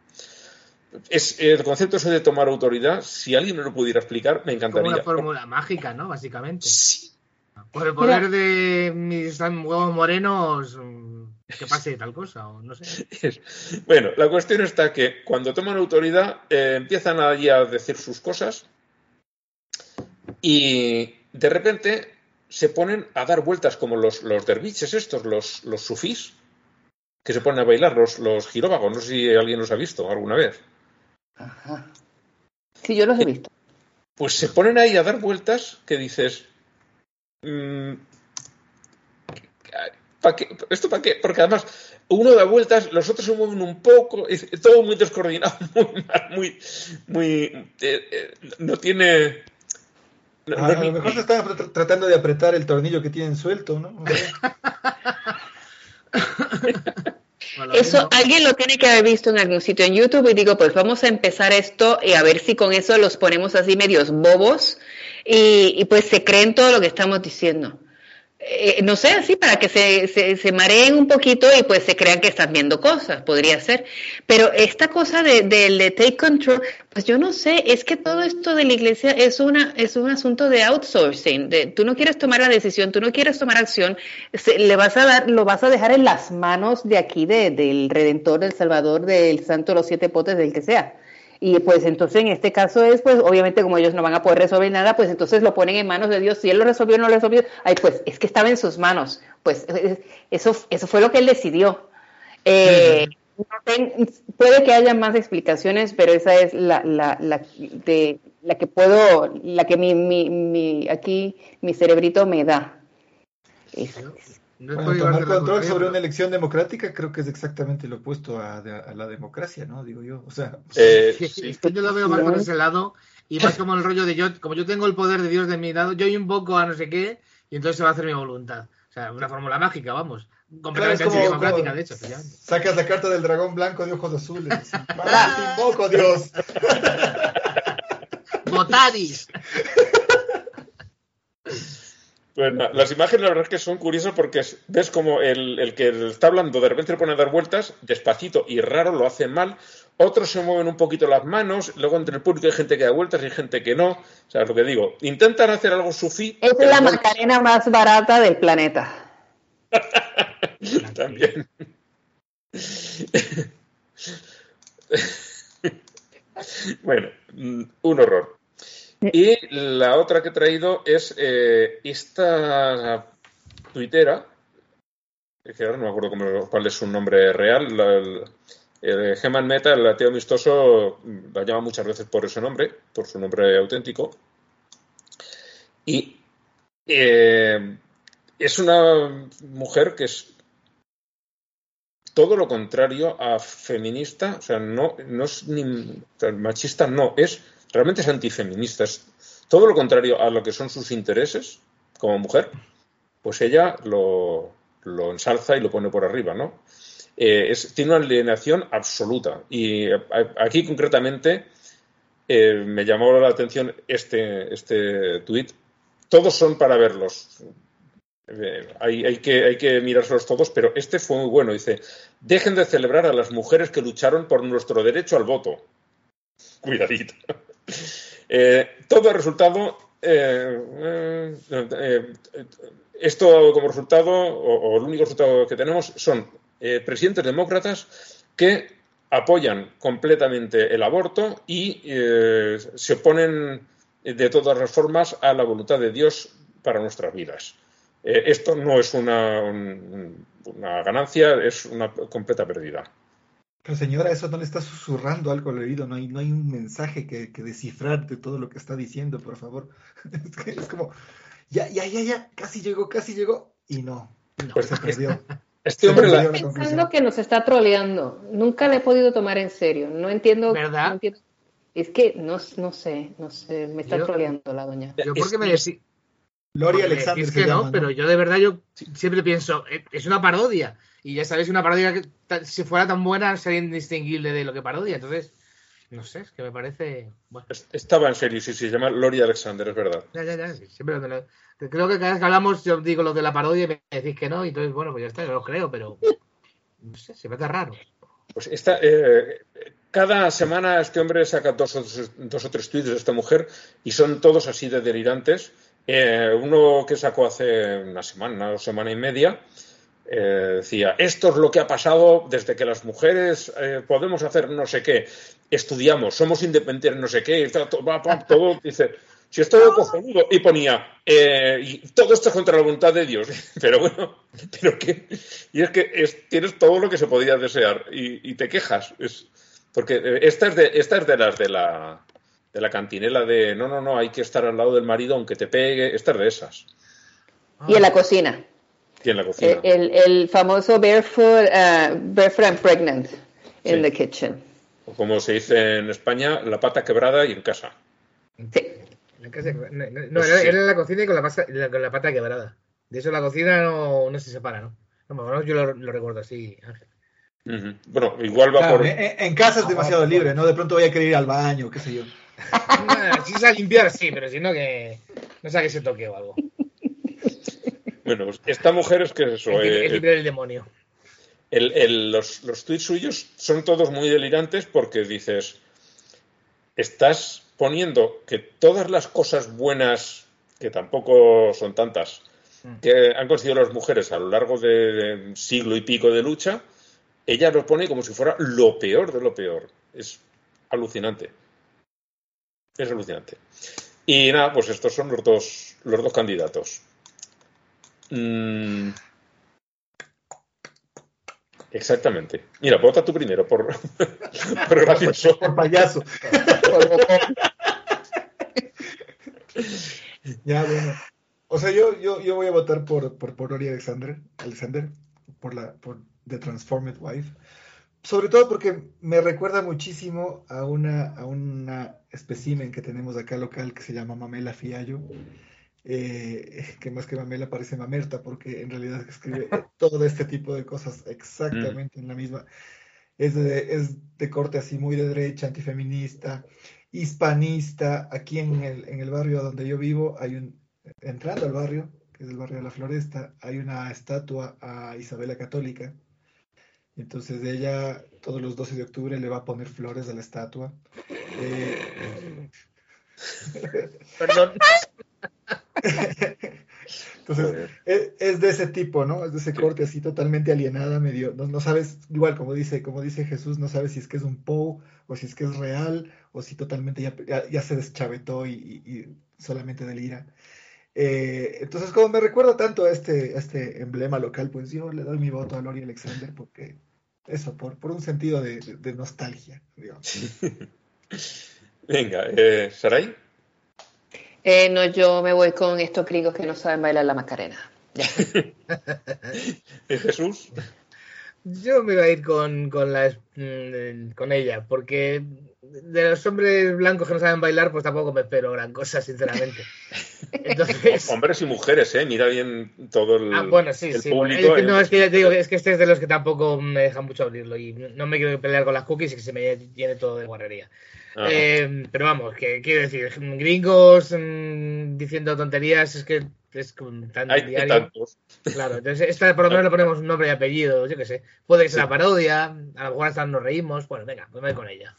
Es, el concepto ese de tomar autoridad, si alguien me lo pudiera explicar, me encantaría. Como una fórmula mágica, ¿no? Básicamente. Sí. Por el poder de mis huevos morenos, mm, que pase [LAUGHS] tal cosa, o no sé. [LAUGHS] Bueno, la cuestión está que cuando toman autoridad eh, empiezan allí a decir sus cosas y de repente se ponen a dar vueltas como los, los derviches estos, los, los sufís, que se ponen a bailar, los, los giróvagos. No sé si alguien los ha visto alguna vez. Ajá. Sí, yo los he visto. Pues se ponen ahí a dar vueltas que dices. Mmm, ¿para qué? ¿Esto para qué? Porque además uno da vueltas, los otros se mueven un poco, es todo muy descoordinado, [LAUGHS] muy mal, muy. muy eh, eh, no tiene. no- Ah, no- a lo mejor se están tr- tratando de apretar el tornillo que tienen suelto, ¿no? [LAUGHS] [LAUGHS] Eso alguien lo tiene que haber visto en algún sitio en YouTube y digo, pues vamos a empezar esto y a ver si con eso los ponemos así medios bobos y, y pues se creen todo lo que estamos diciendo. Eh, no sé, así para que se, se, mareen un poquito y pues se crean que están viendo cosas, podría ser. Pero esta cosa de, de, de take control, pues yo no sé, es que todo esto de la iglesia es, una, es un asunto de outsourcing. De, tú no quieres tomar la decisión, tú no quieres tomar acción, se- le vas a dar, lo vas a dejar en las manos de aquí, de, del Redentor, del Salvador, del Santo los Siete Potes, del que sea. Y pues entonces en este caso es, pues obviamente como ellos no van a poder resolver nada, pues entonces lo ponen en manos de Dios. Si Él lo resolvió o no lo resolvió, ay, pues es que estaba en sus manos. Pues eso, eso fue lo que Él decidió. Eh, no ten- puede que haya más explicaciones, pero esa es la, la, la, de, la que puedo, la que mi, mi, mi, aquí mi cerebrito me da. Es- No Bueno, tomar control sobre una elección democrática creo que es exactamente lo opuesto a, a la democracia, ¿no? Digo yo. O sea, Eh, Sí, sí. es que yo lo veo más por ese lado y más como el rollo de yo, como yo tengo el poder de Dios de mi lado, yo invoco a no sé qué y entonces se va a hacer mi voluntad. O sea, una fórmula mágica, vamos. Completamente Claro, como- antidemocrática, como- de hecho. efectivamente. sacas la carta del dragón blanco de ojos azules. así, ¡Ah, te invoco, Dios! ¡Votadis! Bueno, las imágenes la verdad es que son curiosas porque es- ves como el, el que está hablando de repente le pone a dar vueltas despacito y raro, lo hace mal. Otros se mueven un poquito las manos, luego entre el público hay gente que da vueltas y hay gente que no. O sea, lo que digo, intentan hacer algo sufí. es la no- Macarena más barata del planeta. [LAUGHS] También. [LAUGHS] bueno, mm, un horror. Y la otra que he traído es eh, esta tuitera, que ahora no me acuerdo cómo- cuál es su nombre real, la, el, el Meta, el ateo amistoso, la llama muchas veces por ese nombre, por su nombre auténtico. Y eh, es una mujer que es todo lo contrario a feminista, o sea, no, no es ni machista, no, es realmente es antifeminista, todo lo contrario a lo que son sus intereses como mujer, pues ella lo, ensalza y lo pone por arriba, ¿no? Eh, tiene una alienación absoluta y a- aquí concretamente eh, me llamó la atención este, este tuit. Todos son para verlos. Eh, hay, hay que, hay que mirárselos todos, pero este fue muy bueno. Dice, dejen de celebrar a las mujeres que lucharon por nuestro derecho al voto. [LAUGHS] Cuidadito. Eh, todo el resultado, eh, eh, esto como resultado, o, el único resultado que tenemos, son presidentes demócratas que apoyan completamente el aborto y se oponen de todas las formas a la voluntad de Dios para nuestras vidas. Esto no es una, un- una ganancia, es una completa pérdida. Pero señora, eso no le está susurrando algo al oído, no hay, no hay un mensaje que, que descifrar de todo lo que está diciendo, por favor. [LAUGHS] Es, que es como, ya, ya, ya, ya, casi llegó, casi llegó, y no, Pues se perdió. Este hombre, Se la- conclusión. Pensando que nos está troleando. Nunca le he podido tomar en serio. No entiendo. ¿Verdad? no entiendo. Es que no, no sé, no sé. Me está Yo- troleando la doña. Yo porque me. Lori Alexander se que no, llama, ¿no? pero yo de verdad yo siempre pienso, eh, es una parodia. Y ya sabéis, una parodia que si fuera tan buena sería indistinguible de lo que parodia. Entonces, no sé, es que me parece. Bueno, Es- Estaba en serio, sí, sí, se llama Lori Alexander, es verdad. ya, ya, ya. sí, siempre me lo- Creo que cada vez que hablamos yo digo lo de la parodia y me decís que no. Y entonces, bueno, pues ya está, yo lo creo, pero. No sé, se me hace raro. Pues esta, eh, cada semana este hombre saca dos o, dos o tres tweets de esta mujer y son todos así de delirantes. Eh, uno que sacó hace una semana, una semana y media, eh, decía, esto es lo que ha pasado desde que las mujeres eh, podemos hacer no sé qué, estudiamos, somos independientes, no sé qué, y todo, [LAUGHS] dice, si estoy cojonudo, y ponía, eh, y todo esto es contra la voluntad de Dios, [LAUGHS] pero bueno, pero qué, y es que es- tienes todo lo que se podía desear y, y te quejas, es, porque esta es de, esta es de las de la, de la cantinela de, no, no, no, hay que estar al lado del marido aunque te pegue, esta es de esas, Y en la cocina. y en la cocina. El, el- famoso barefoot, uh, barefoot and pregnant in Sí. the kitchen. O como se dice en España, la pata quebrada y en casa. Sí. La casa- no, no, no, Pues era, sí. era en la cocina y con la, pasa- la- con la pata quebrada. De eso la cocina no, no se separa, ¿no? No, yo lo, lo recuerdo así, Ángel. Bueno, igual va Claro, por... en, en- en casa es demasiado libre, ¿no? De pronto voy a querer ir al baño, qué sé yo. Nah, si es a limpiar, sí, pero si no que. No sea que se toque o algo. Bueno, pues esta mujer es que es eso. Es, libre- eh, demonio. el- el- los, los tweets suyos son todos muy delirantes porque dices, estás poniendo que todas las cosas buenas, que tampoco son tantas, que han conseguido las mujeres a lo largo de siglo y pico de lucha, ella lo pone como si fuera lo peor de lo peor. Es alucinante. Es alucinante. Y nada, pues estos son los dos, los dos candidatos. Mm, Exactamente. Mira, vota tú primero, por, [LAUGHS] por gracioso. Por payaso. Ya, bueno. O sea, yo, yo, yo voy a votar por, por, por Lori Alexander, Alexander, por la, por The Transformed Wife. Sobre todo porque me recuerda muchísimo a una, a una espécimen que tenemos acá local que se llama Mamela Fiallo. eh, que más que Mamela parece Mamerta, porque en realidad escribe todo este tipo de cosas exactamente en la misma. Es de, es de corte así muy de derecha, antifeminista, hispanista. Aquí en el, en el barrio donde yo vivo, hay un, entrando al barrio, que es el barrio de la Floresta, hay una estatua a Isabela Católica. Entonces ella, todos los 12 de octubre, le va a poner flores a la estatua. Eh, Perdón. Entonces, es, es de ese tipo, ¿no? Es de ese corte así totalmente alienada, medio, no, no sabes, igual como dice, como dice Jesús, no sabes si es que es un Poe o si es que es real o si totalmente ya, ya, ya se deschavetó y, y- y solamente delira. Eh, entonces, como me recuerda tanto a este, a este emblema local, pues yo le doy mi voto a Lori Alexander porque eso, por, por un sentido de, de- de nostalgia, digamos. [LAUGHS] Venga, eh, Saray. Eh, no, yo me voy con estos gringos que no saben bailar la macarena. Ya. [LAUGHS] ¿Y Jesús? Yo me iba a ir con, con, la, mm, con ella, porque de los hombres blancos que no saben bailar, pues tampoco me espero gran cosa, sinceramente. Entonces, [LAUGHS] Hombres y mujeres, ¿eh? Mira bien todo el, ah, bueno, sí, el sí. bueno, público. es que, no, eh. es que ya te digo, es que este es de los que tampoco me dejan mucho abrirlo y no me quiero pelear con las cookies y que se me llene todo de guarrería. Eh, pero vamos, que quiero decir, gringos mm, diciendo tonterías es que es tan hay, hay diario. tantos. Claro, entonces esta por lo menos le ponemos un nombre y apellido, yo qué sé. Puede que sea Sí. una parodia, a lo mejor hasta nos reímos. Bueno, venga, pues me voy con ella.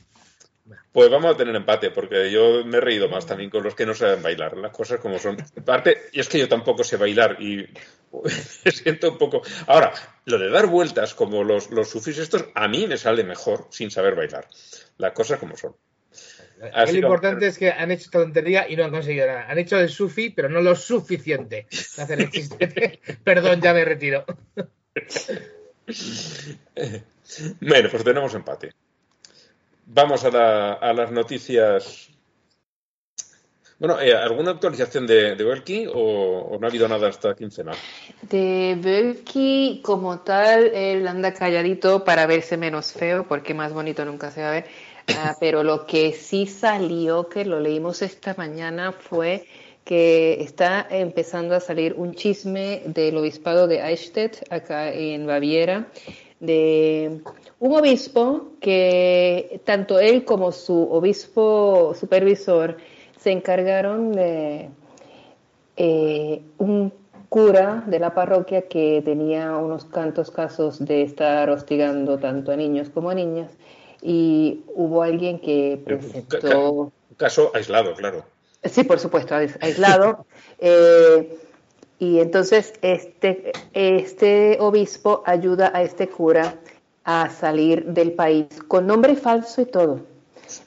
Pues vamos a tener empate, porque yo me he reído más también con los que no saben bailar, las cosas como son. Aparte, y es que yo tampoco sé bailar y [LAUGHS] me siento un poco. Ahora, lo de dar vueltas como los, los sufis estos, a mí me sale mejor sin saber bailar. Las cosas como son. Así lo importante es que han hecho esta tontería y no han conseguido nada. Han hecho el sufi, pero no lo suficiente. [LAUGHS] hacer el. [LAUGHS] Perdón, ya me retiro. Bueno, pues tenemos empate. Vamos a, la- a las noticias. Bueno, eh, ¿alguna actualización de, de Belki o, o no ha habido nada hasta quincena? De Belki, como tal, él anda calladito para verse menos feo, porque más bonito nunca se va a ver. Ah, [LAUGHS] pero lo que sí salió, que lo leímos esta mañana, fue que está empezando a salir un chisme del obispado de Eichstätt, acá en Baviera, de un obispo que tanto él como su obispo supervisor se encargaron de eh, un cura de la parroquia que tenía unos cuantos casos de estar hostigando tanto a niños como a niñas y hubo alguien que presentó... Un caso aislado, claro. Sí, por supuesto, aislado. [LAUGHS] Eh, y entonces este, este obispo ayuda a este cura a salir del país con nombre falso y todo,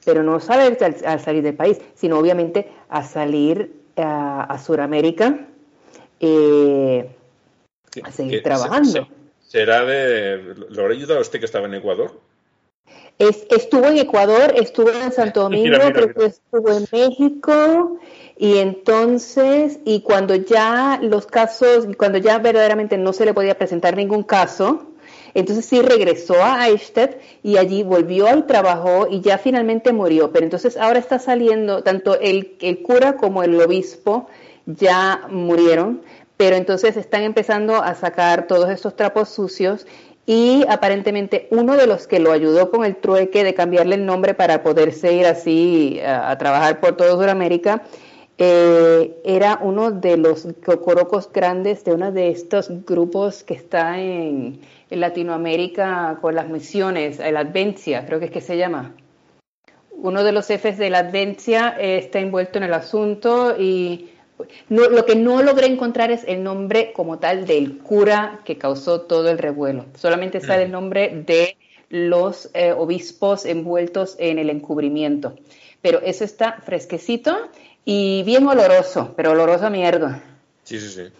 pero no sabe a salir del país, sino obviamente a salir a, a Sudamérica eh, a seguir trabajando. ¿Será de... ¿Lo habrá ayudado usted que estaba en Ecuador? estuvo en Ecuador, estuvo en Santo [LAUGHS] Domingo, estuvo en México y entonces, y cuando ya los casos, cuando ya verdaderamente no se le podía presentar ningún caso, entonces sí regresó a Eichstätt y allí volvió al trabajo y ya finalmente murió. Pero entonces ahora está saliendo, tanto el, el cura como el obispo ya murieron, pero entonces están empezando a sacar todos estos trapos sucios y aparentemente uno de los que lo ayudó con el trueque de cambiarle el nombre para poderse ir así a, trabajar por toda Sudamérica, eh, era uno de los cocorocos grandes de uno de estos grupos que está en, Latinoamérica con las misiones, el Advencia, creo que es que se llama. Uno de los jefes de la Advencia eh, está envuelto en el asunto y no, lo que no logré encontrar es el nombre como tal del cura que causó todo el revuelo. Solamente sale el nombre de los eh, obispos envueltos en el encubrimiento. Pero eso está fresquecito y bien oloroso, pero oloroso a mierda. Sí, sí, sí.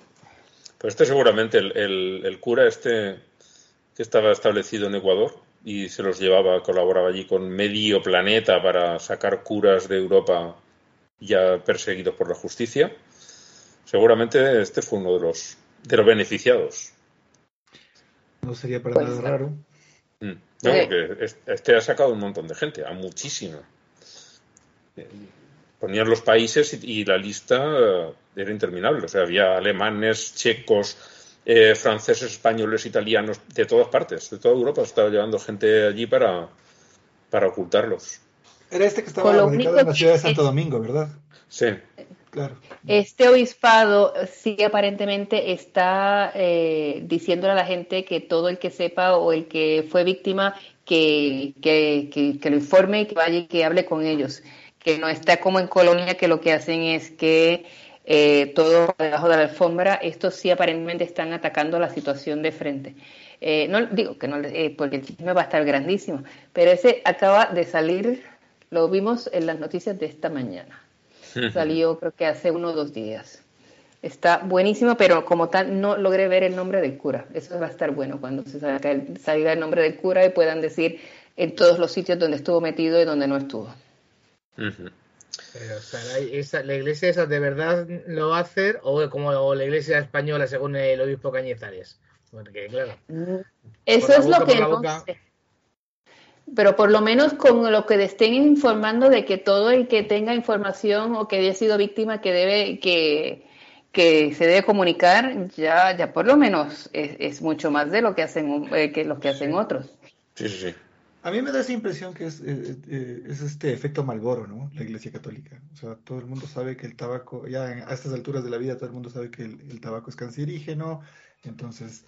Pues este seguramente el, el, cura este que estaba establecido en Ecuador y se los llevaba, colaboraba allí con medio planeta para sacar curas de Europa ya perseguidos por la justicia. Seguramente este fue uno de los, de los beneficiados. No sería para nada raro. Mm. No, porque este ha sacado un montón de gente, a muchísima. Ponían los países y, la lista era interminable. O sea, había alemanes, checos, eh, franceses, españoles, italianos, de todas partes, de toda Europa. Estaba llevando gente allí para, para ocultarlos. Era este que estaba ubicado en la ciudad de Santo Domingo, ¿verdad? Sí. Claro. Este obispado sí aparentemente está eh, diciéndole a la gente que todo el que sepa o el que fue víctima que, que, que, lo informe y que vaya y que hable con ellos. Que no está como en Colonia que lo que hacen es que eh, todo debajo de la alfombra, estos sí aparentemente están atacando la situación de frente. Eh, no digo que no, eh, porque el chisme va a estar grandísimo, pero ese acaba de salir, lo vimos en las noticias de esta mañana. Salió creo que hace uno o dos días. Está buenísimo, pero como tal no logré ver el nombre del cura. Eso va a estar bueno cuando se salga el, salga el nombre del cura y puedan decir en todos los sitios donde estuvo metido y donde no estuvo. Pero, o sea, la, iglesia esa de verdad lo va a hacer o como la iglesia española según el obispo Cañizares. Porque, claro. Eso es lo que no sé. Pero por lo menos con lo que estén informando de que todo el que tenga información o que haya sido víctima que debe que, que se debe comunicar ya ya por lo menos es, mucho más de lo que hacen eh, que lo que hacen otros. Sí sí sí a mí me da esa impresión que es, eh, eh, es este efecto Malboro, ¿no? La Iglesia Católica. O sea, todo el mundo sabe que el tabaco, ya a estas alturas de la vida, todo el mundo sabe que el, el tabaco es cancerígeno, entonces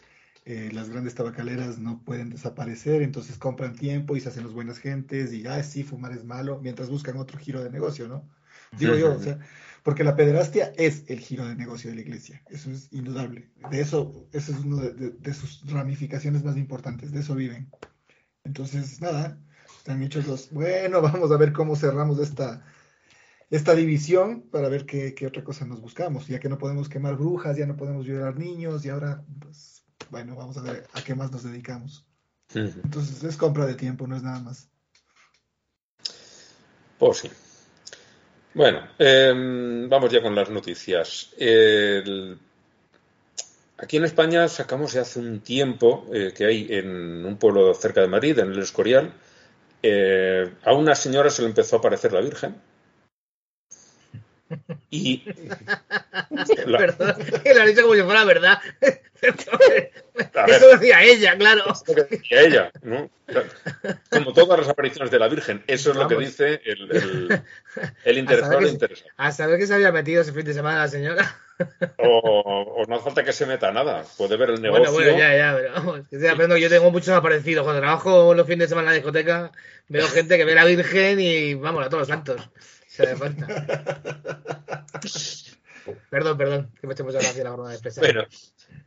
eh, las grandes tabacaleras no pueden desaparecer, entonces compran tiempo y se hacen los buenas gentes y, ah, sí, fumar es malo, mientras buscan otro giro de negocio, ¿no? Digo yo, o sea, porque la pederastia es el giro de negocio de la iglesia, eso es indudable. De eso, eso es una de, sus ramificaciones más importantes, de eso viven. Entonces, nada, están hechos los, bueno, [LAUGHS] vamos a ver cómo cerramos esta, esta división para ver qué, qué otra cosa nos buscamos, ya que no podemos quemar brujas, ya no podemos violar niños y ahora, pues, bueno, vamos a ver a qué más nos dedicamos. Entonces es compra de tiempo, no es nada más. Pues sí. Bueno, em, vamos ya con las noticias. Aquí en España sacamos ya hace un tiempo eh, que hay en un pueblo cerca de Madrid, en el Escorial, eh, a una señora se le empezó a aparecer la Virgen. Y. [LAUGHS] La... Perdón, lo han dicho como si fuera verdad. [LAUGHS] Eso decía ella, claro. Eso decía ella, ¿no? Como todas las apariciones de la Virgen, eso es lo que dice el, el, el interesado. [LAUGHS] A saber, que, a saber que se había metido ese fin de semana la señora. O, o, no hace falta que se meta nada. Puede ver el negocio. Bueno, bueno, ya, ya, pero vamos, que estoy aprendo, yo tengo muchos aparecidos. Cuando trabajo los fines de semana en la discoteca, veo gente que ve a la Virgen y vamos, a todos los santos. Se le falta. perdón, perdón, que me estoy mucha gracia la broma de expresar. Bueno,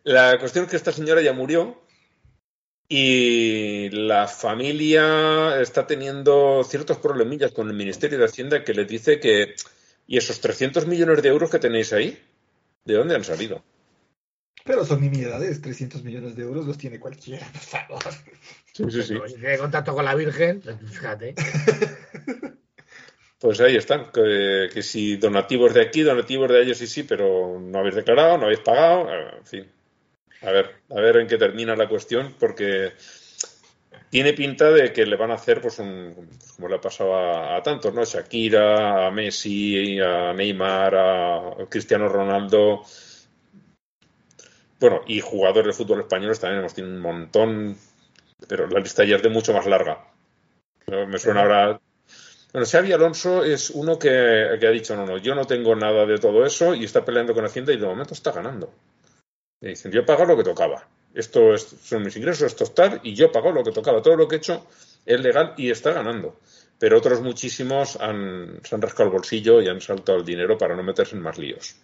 la cuestión es que esta señora ya murió y la familia está teniendo ciertos problemillas con el Ministerio de Hacienda que les dice que. ¿Y esos 300 millones de euros que tenéis ahí? ¿De dónde han salido? Pero son nimiedades, 300 millones de euros los tiene cualquiera, por favor. Sí, sí, sí. Si tiene contacto con la Virgen, fíjate. [LAUGHS] Pues ahí están, que, que, si donativos de aquí, donativos de ellos sí, sí, pero no habéis declarado, no habéis pagado, en fin. A ver, a ver en qué termina la cuestión, porque tiene pinta de que le van a hacer, pues, un, como le ha pasado a, a, tantos, ¿no? Shakira, a Messi, a Neymar, a Cristiano Ronaldo. Bueno, y jugadores de fútbol españoles también hemos tenido un montón, pero la lista ya es de mucho más larga. Me suena ahora. Bueno, Xavi Alonso es uno que, ha dicho, no, no, yo no tengo nada de todo eso y está peleando con Hacienda y de momento está ganando. Y dicen, yo he pagado lo que tocaba esto es, son mis ingresos, esto es tal, y yo pago lo que tocaba. Todo lo que he hecho es legal y está ganando. Pero otros muchísimos han, se han rascado el bolsillo y han saltado el dinero para no meterse en más líos.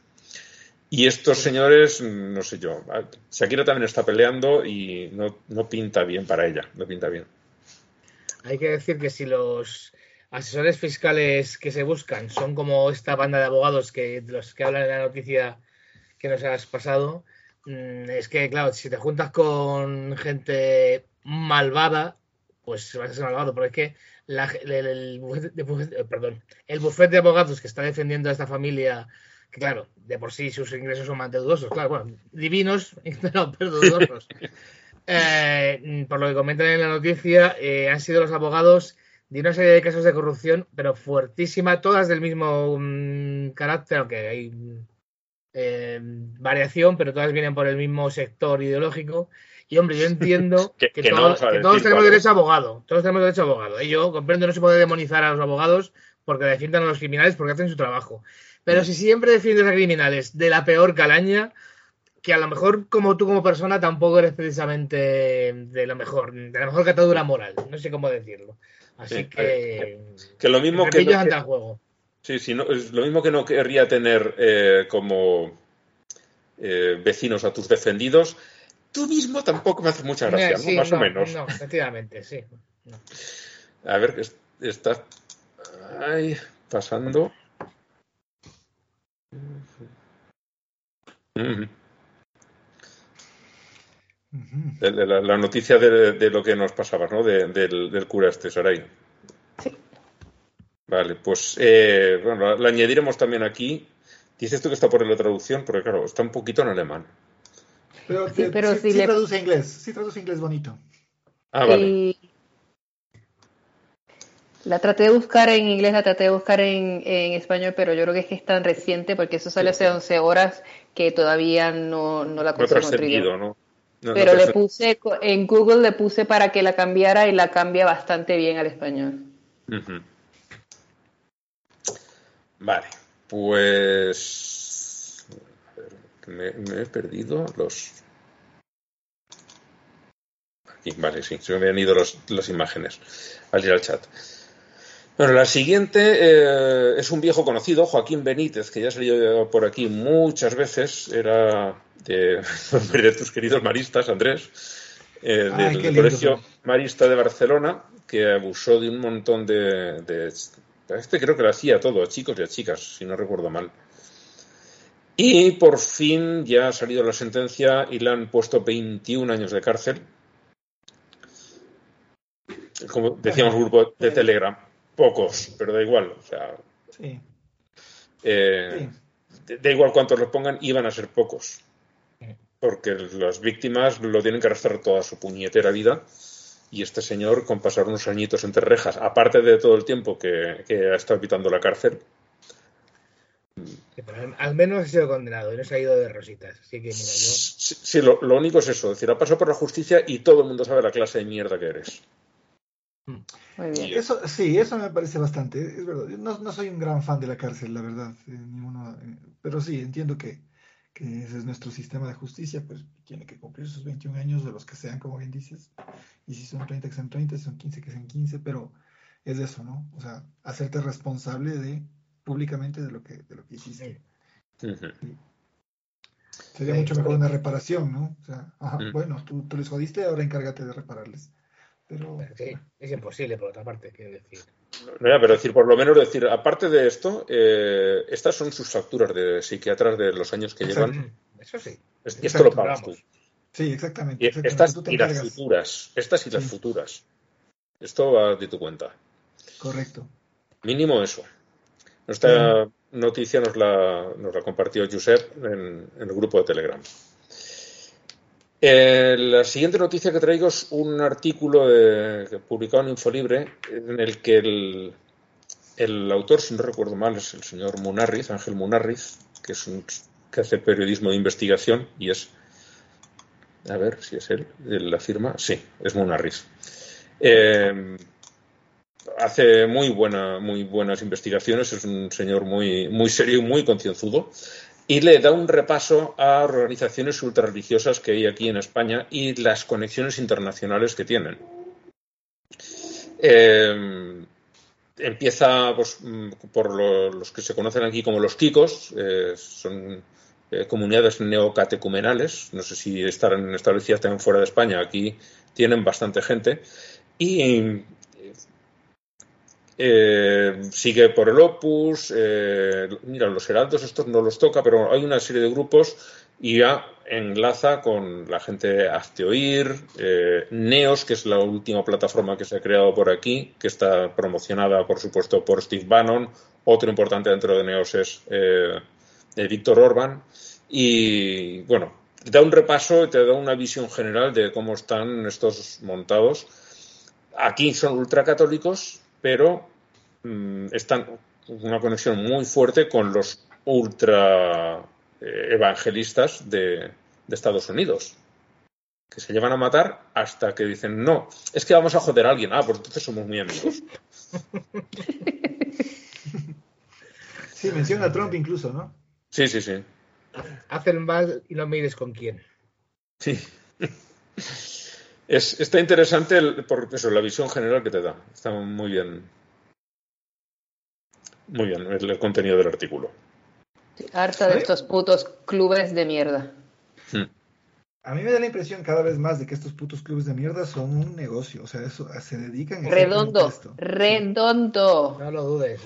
Y estos señores, no sé yo, Shakira también está peleando y no, no pinta bien para ella, no pinta bien. Hay que decir que si los asesores fiscales que se buscan son como esta banda de abogados que los que hablan en la noticia que nos has pasado, es que, claro, si te juntas con gente malvada, pues vas a ser malvado, pero es que la, el, el, bufete, perdón, el bufete de abogados que está defendiendo a esta familia, que claro, de por sí sus ingresos son más dudosos, claro, bueno, divinos, [LAUGHS] pero, pero dudosos. [LAUGHS] eh, por lo que comentan en la noticia, eh, han sido los abogados de una serie de casos de corrupción, pero fuertísima, todas del mismo um, carácter, aunque hay eh, variación, pero todas vienen por el mismo sector ideológico. Y hombre, yo entiendo [LAUGHS] que, que, que, todo, no que todos tenemos derecho a abogado. Todos tenemos derecho a abogado. Y yo comprendo, no se puede demonizar a los abogados porque defiendan a los criminales porque hacen su trabajo. Pero si siempre defiendes a criminales de la peor calaña, que a lo mejor como tú como persona tampoco eres precisamente de lo mejor, de la mejor catadura moral. No sé cómo decirlo. Así sí, que... Que lo mismo que... Lo que... juego. Sí, sí, no, es lo mismo que no querría tener eh, como eh, vecinos a tus defendidos, tú mismo tampoco me hace mucha gracia, sí, ¿no? Más no, o menos. No, efectivamente, sí. No. [LAUGHS] A ver, está ay, pasando. Mm. La, la, noticia de, de, lo que nos pasaba, ¿no? De, del, del, cura este, Saray. Sí. Vale, pues eh, bueno, la añadiremos también aquí. Dices tú que está por la traducción, porque claro, está un poquito en alemán. Pero, sí, pero sí, si sí le... traduce inglés, sí traduce inglés bonito. Ah, vale. Y... La traté de buscar en inglés, la traté de buscar en, en, español, pero yo creo que es que es tan reciente, porque eso sale hace 11 horas que todavía no, no la consigo no ¿no? No, pero no le puse, en Google le puse para que la cambiara y la cambia bastante bien al español. Uh -huh. Vale, pues me, me, he perdido los. Aquí, vale, sí, se me han ido los, las imágenes al ir al chat. Bueno, la siguiente eh, es un viejo conocido, Joaquín Benítez, que ya ha salido por aquí muchas veces. Era de, [LAUGHS] de tus queridos maristas, Andrés, eh, Ay, del Colegio Marista de Barcelona, que abusó de un montón de, de este creo que lo hacía todo, a chicos y a chicas, si no recuerdo mal. Y por fin ya ha salido la sentencia y le han puesto 21 años de cárcel. Como decíamos, grupo de Telegram. Pocos, pero da igual. O sea, sí. Eh, sí. Da igual cuántos los pongan, iban a ser pocos. Porque las víctimas lo tienen que arrastrar toda su puñetera vida y este señor con pasar unos añitos entre rejas, aparte de todo el tiempo que, que ha estado evitando la cárcel, al menos ha sido condenado y no se ha ido de rositas. Así que, mira, yo... Sí, lo, único es eso, es decir, ha pasado por la justicia y todo el mundo sabe la clase de mierda que eres. Muy bien. Eso, sí, eso me parece bastante. Es verdad. No, no soy un gran fan de la cárcel, la verdad. Eh, eh, pero sí, entiendo que, que, ese es nuestro sistema de justicia. Pues tiene que cumplir sus 21 años, de los que sean, como bien dices. Y si son 30, que sean 30, si son 15, que sean 15. Pero es eso, ¿no? O sea, hacerte responsable de públicamente de lo que, de lo que hiciste. Sería mucho mejor una reparación, ¿no? O sea, mm. bueno, tú, tú les jodiste, ahora encárgate de repararles. Pero, es imposible, por otra parte, quiero decir. No, pero decir, por lo menos decir, aparte de esto, eh, estas son sus facturas de psiquiatras de los años que llevan. Eso sí. Y esto lo pagas tú. Sí, exactamente. Estas y las futuras. Estas y las futuras. Esto va de tu cuenta. Correcto. Mínimo eso. Esta noticia nos la, nos la compartió Josep en, el grupo de Telegram. Eh, la siguiente noticia que traigo es un artículo de, publicado en Infolibre en el que el, autor, si no recuerdo mal, es el señor Munarriz, Ángel Munarriz, que es un, que hace periodismo de investigación y es, a ver si es él, la firma, sí, es Munarriz. Eh, hace muy, buena, muy buenas investigaciones, es un señor muy, muy serio y muy concienzudo, y le da un repaso a organizaciones ultrarreligiosas que hay aquí en España y las conexiones internacionales que tienen. Eh, empieza pues, por los que se conocen aquí como los Kikos, eh, son eh, comunidades neocatecumenales, no sé si estarán establecidas también fuera de España, aquí tienen bastante gente, y eh, sigue por el Opus, eh, mira, los Heraldos estos no los toca, pero hay una serie de grupos y ya enlaza con la gente de Azteoir, eh, Neos, que es la última plataforma que se ha creado por aquí, que está promocionada, por supuesto, por Steve Bannon. Otro importante dentro de Neos es Víctor Orban. Y bueno, te da un repaso y te da una visión general de cómo están estos montados. Aquí son ultracatólicos, pero mm, están una conexión muy fuerte con los ultra eh, evangelistas de, Estados Unidos, que se llevan a matar hasta que dicen, no, es que vamos a joder a alguien. Ah, pues entonces somos muy amigos. [LAUGHS] Sí, menciona a Trump incluso, ¿no? Sí, sí, sí. Hacen mal y no mires con quién. Sí. [LAUGHS] Es, está interesante por eso, la visión general que te da. Está muy bien. Muy bien el, contenido del artículo. harta de estos putos clubes de mierda. Hmm. A mí me da la impresión cada vez más de que estos putos clubes de mierda son un negocio. O sea, eso se dedican a Redondo, redondo. No lo dudes,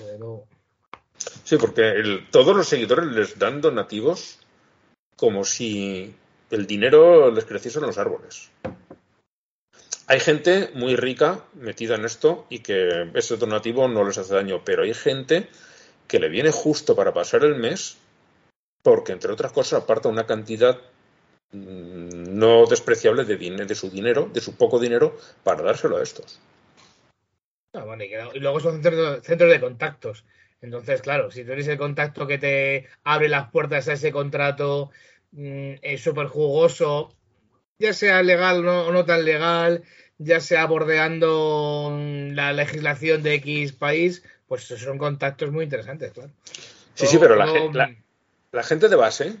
Sí, porque todos los seguidores les dan donativos como si el dinero les creciese en los árboles. Hay gente muy rica metida en esto y que ese donativo no les hace daño, pero hay gente que le viene justo para pasar el mes porque, entre otras cosas, aparta una cantidad mm, no despreciable de, su dinero, de su poco dinero, para dárselo a estos. Ah, y, luego son centros, de contactos. Entonces, claro, si tú eres el contacto que te abre las puertas a ese contrato mm, es súper jugoso, ya sea legal o no tan legal, ya sea bordeando la legislación de X país, pues son contactos muy interesantes, claro. Sí, sí, pero la, gente de base.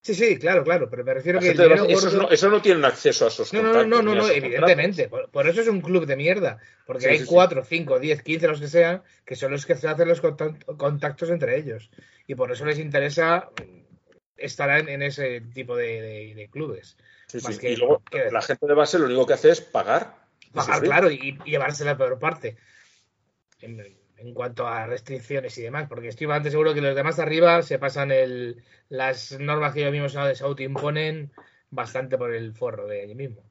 Sí, sí, claro, claro, pero me refiero que. eso, no, tienen acceso a esos no, contactos. No, no, no, evidentemente. Por, eso es un club de mierda. Porque hay cuatro, cinco, diez, quince, los que sean, que son los que se hacen los contactos entre ellos. Y por eso les interesa estar en, ese tipo de clubes y luego la gente de base lo único que hace es pagar. Pagar, claro, y, llevarse la peor parte. En, cuanto a restricciones y demás, porque estoy bastante seguro que los demás de arriba se pasan el, las normas que ellos mismos se autoimponen bastante por el forro de ellos mismos.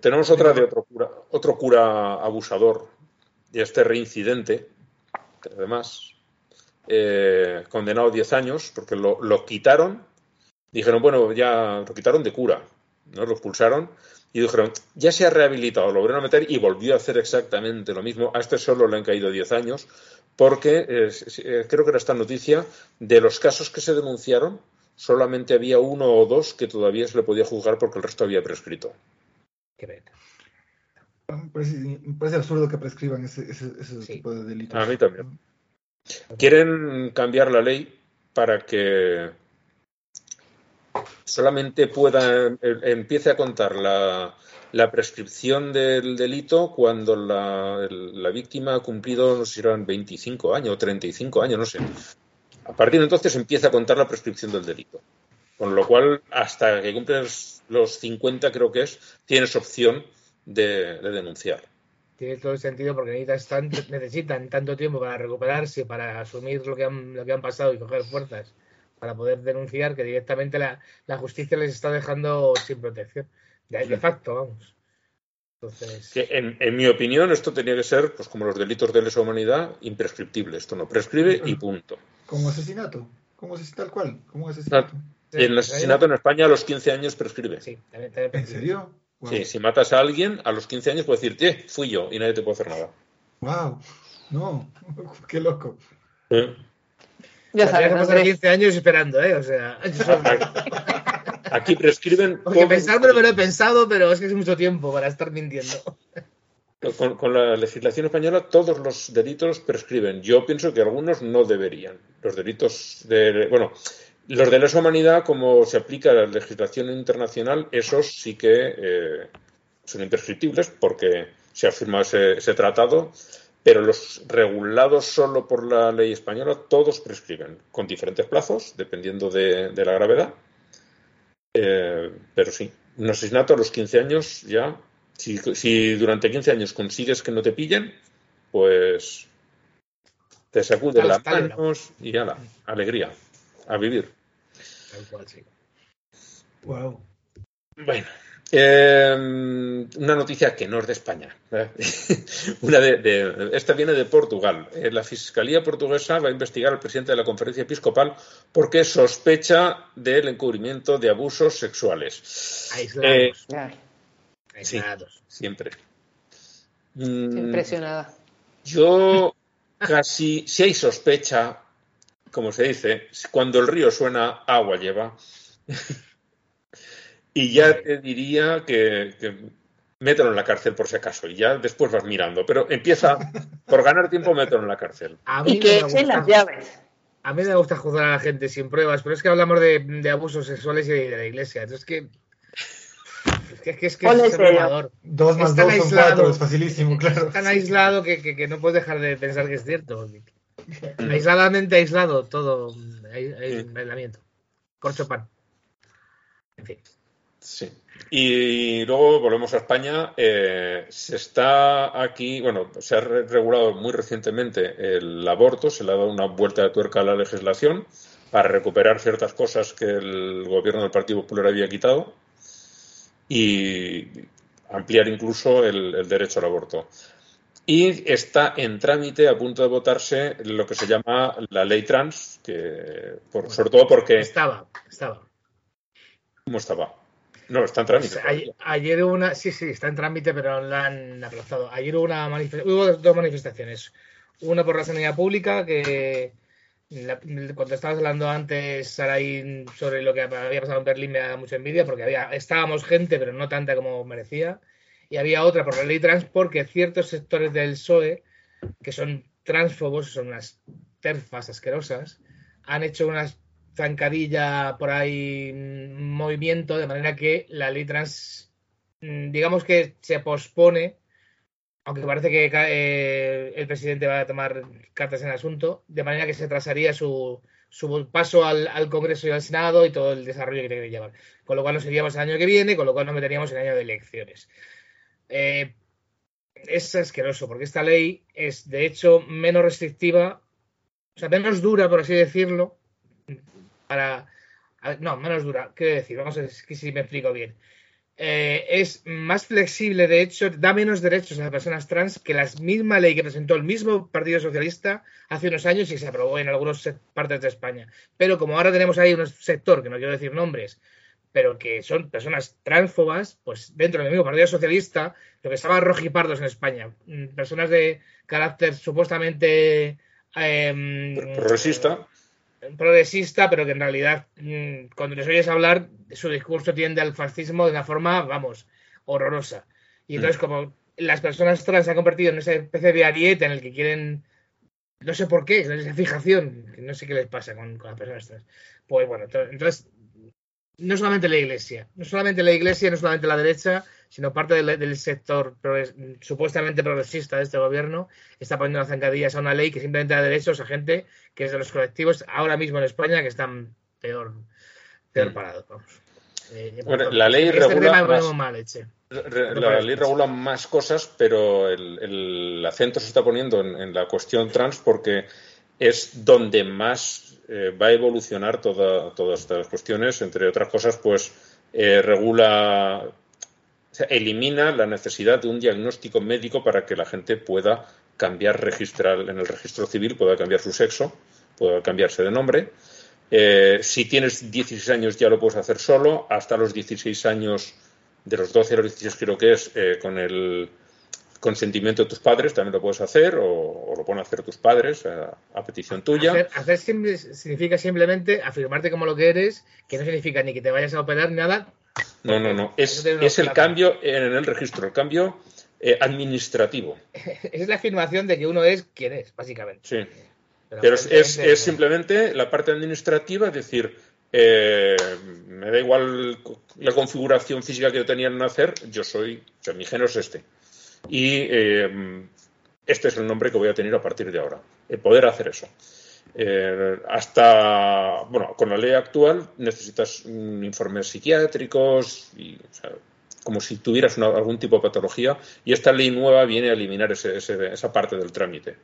Tenemos otra de otro cura, otro cura abusador y este reincidente, que además eh, condenado a 10 años porque lo, lo quitaron dijeron, bueno, ya lo quitaron de cura, ¿no? Lo expulsaron y dijeron, ya se ha rehabilitado, lo volvieron a meter y volvió a hacer exactamente lo mismo. A este solo le han caído 10 años, porque eh, creo que era esta noticia, de los casos que se denunciaron, solamente había uno o dos que todavía se le podía juzgar porque el resto había prescrito. Qué me parece, absurdo que prescriban ese, tipo de delitos. A mí también. Quieren cambiar la ley para que solamente pueda em, empiece a contar la, prescripción del delito cuando la, víctima ha cumplido, no sé si eran 25 años o 35 años, no sé. A partir de entonces empieza a contar la prescripción del delito. Con lo cual, hasta que cumples los 50, creo que es, tienes opción de, denunciar. Tiene todo el sentido porque necesitan, necesitan tanto tiempo para recuperarse, para asumir lo que han, lo que han pasado y coger fuerzas para poder denunciar que directamente la, justicia les está dejando sin protección. De, facto, vamos. Entonces... en, mi opinión, esto tenía que ser, pues como los delitos de lesa humanidad, imprescriptible. Esto no prescribe y punto. Como asesinato, como asesinato tal cual, como asesinato. el asesinato en España a los 15 años prescribe. Sí, también, ¿En serio? Sí, si matas a alguien, a los 15 años puedes decir, fui yo y nadie te puede hacer nada. ¡Wow! No, [LAUGHS] qué loco. Ya sabes, pasar 15 años esperando, ¿eh? O sea, [LAUGHS] aquí prescriben. Porque pensármelo me lo he pensado, pero es que es mucho tiempo para estar mintiendo. Con, la legislación española todos los delitos prescriben. Yo pienso que algunos no deberían. Los delitos de. Bueno, los de lesa humanidad, como se aplica a la legislación internacional, esos sí que eh, son imprescriptibles porque se ha firmado ese tratado pero los regulados solo por la ley española, todos prescriben, con diferentes plazos, dependiendo de, la gravedad. Eh, pero sí, un asesinato a los 15 años ya, si, durante 15 años consigues que no te pillen, pues te sacude las manos y la alegría, a vivir. Wow. Bueno, Em, una noticia que no es de España. ¿eh? [LAUGHS] una de, esta viene de Portugal. Eh, la Fiscalía portuguesa va a investigar al presidente de la Conferencia Episcopal porque sospecha del encubrimiento de abusos sexuales. Aislados. Eh, Aislados. siempre. Mm, Impresionada. Yo casi, si hay sospecha, como se dice, cuando el río suena, agua lleva. [LAUGHS] Y ya te diría que, mételo en la cárcel por si acaso y ya después vas mirando. Pero empieza, por ganar tiempo, mételo en la cárcel. y que echen las llaves. A mí me gusta juzgar a la gente sin pruebas, pero es que hablamos de, abusos sexuales y de, la iglesia. Entonces, que. Es que es, que es, Dos más dos son cuatro, es facilísimo, claro. Es tan aislado que, que, no puedes dejar de pensar que es cierto. Aisladamente aislado, todo aislamiento. Corcho pan. En fin. Sí. Y luego volvemos a España. Eh, se está aquí, bueno, se ha regulado muy recientemente el aborto, se le ha dado una vuelta de tuerca a la legislación para recuperar ciertas cosas que el gobierno del Partido Popular había quitado y ampliar incluso el, derecho al aborto. Y está en trámite, a punto de votarse, lo que se llama la ley trans, que por, sobre todo porque... Estaba, estaba. ¿Cómo estaba? No, está en trámite. Pues, ayer, hubo una, sí, sí, está en trámite, pero la han aplazado. Ayer hubo una hubo dos manifestaciones. Una por la sanidad pública, que cuando estabas hablando antes, Saray, sobre lo que había pasado en Berlín, me da mucha envidia, porque había, estábamos gente, pero no tanta como merecía. Y había otra por la ley trans, porque ciertos sectores del PSOE, que son transfobos, son unas terfas asquerosas, han hecho unas zancadilla por ahí mm, movimiento, de manera que la ley trans, mm, digamos que se pospone, aunque parece que eh, el presidente va a tomar cartas en el asunto, de manera que se trasaría su, su paso al, Congreso y al Senado y todo el desarrollo que tiene que llevar. Con lo cual nos iríamos el año que viene, con lo cual nos meteríamos en el año de elecciones. Eh, es asqueroso, porque esta ley es, de hecho, menos restrictiva, o sea, menos dura, por así decirlo, para... No, menos dura, quiero decir, vamos a ver si me explico bien. Eh, es más flexible, de hecho, da menos derechos a las personas trans que la misma ley que presentó el mismo Partido Socialista hace unos años y se aprobó en algunas partes de España. Pero como ahora tenemos ahí un sector, que no quiero decir nombres, pero que son personas transfobas, pues dentro del mismo Partido Socialista, lo que llama rojipardos en España, mm, personas de carácter supuestamente em, progresista. Progresista, pero que en realidad mm, cuando les oyes hablar, su discurso tiende al fascismo de una forma, vamos, horrorosa. Y entonces, como las personas trans se han convertido en esa especie de ariete en el que quieren, no sé por qué, esa fijación, no sé qué les pasa con, con las personas trans. Pues bueno, entonces, no solamente la iglesia, no solamente la iglesia, no solamente la derecha, sino parte del, del sector supuestamente progresista de este gobierno está poniendo las zancadillas a una ley que simplemente da derechos a gente que es de los colectivos ahora mismo en España que están peor, peor mm. parados. Eh, bueno, la ley este regula más, la ley regula más cosas, pero el, acento se está poniendo en, la cuestión trans porque es donde más eh, va a evolucionar todas estas cuestiones. Entre otras cosas, pues eh, regula, elimina la necesidad de un diagnóstico médico para que la gente pueda cambiar registrar en el registro civil, pueda cambiar su sexo, pueda cambiarse de nombre. Eh, si tienes 16 años ya lo puedes hacer solo, hasta los 16 años, de los 12 a los 16 creo que es, eh, con el consentimiento de tus padres también lo puedes hacer o, lo pueden hacer tus padres a, petición tuya. Hacer, significa simplemente afirmarte como lo que eres, que no significa ni que te vayas a operar nada. No, no, no. Es, es el cambio en el registro, el cambio eh, administrativo. [LAUGHS] es la afirmación de que uno es quien es, básicamente. Sí. Pero, es, simplemente la parte administrativa, es decir, eh, me da igual la configuración física que yo tenía en nacer, yo soy, o sea, mi género es este. Y eh, este es el nombre que voy a tener a partir de ahora. El poder hacer eso. Eh, hasta, bueno, con la ley actual necesitas informes psiquiátricos y, como si tuvieras algún tipo de patología y esta ley nueva viene a eliminar esa parte del trámite.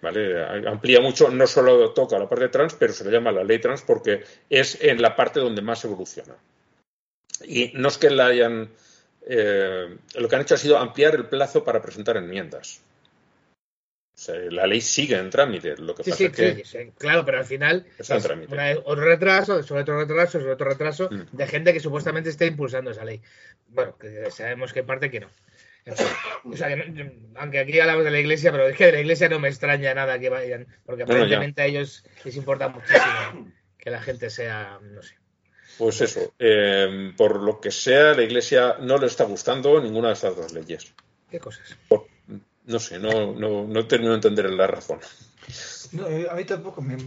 ¿vale? Amplía mucho, no solo toca la parte trans, pero se le llama la ley trans porque es en la parte donde más evoluciona. Y no es que la hayan. Eh, lo que han hecho ha sido ampliar el plazo para presentar enmiendas. O sea, la ley sigue en trámite. Lo que pasa que. Sí, claro, pero al final. Es otro retraso, sobre otro retraso, sobre otro retraso mm. de gente que supuestamente está impulsando esa ley. Bueno, que sabemos que parte que no aunque aquí hablamos de la iglesia, pero es que de la iglesia no me extraña nada que vayan, porque aparentemente a ellos les importa muchísimo que la gente sea, no sé. Pues eso, eh, por lo que sea, la iglesia no le está gustando ninguna de estas dos leyes. ¿Qué cosas? No sé, no, no, no termino de entender la razón. Eh, a mí tampoco me,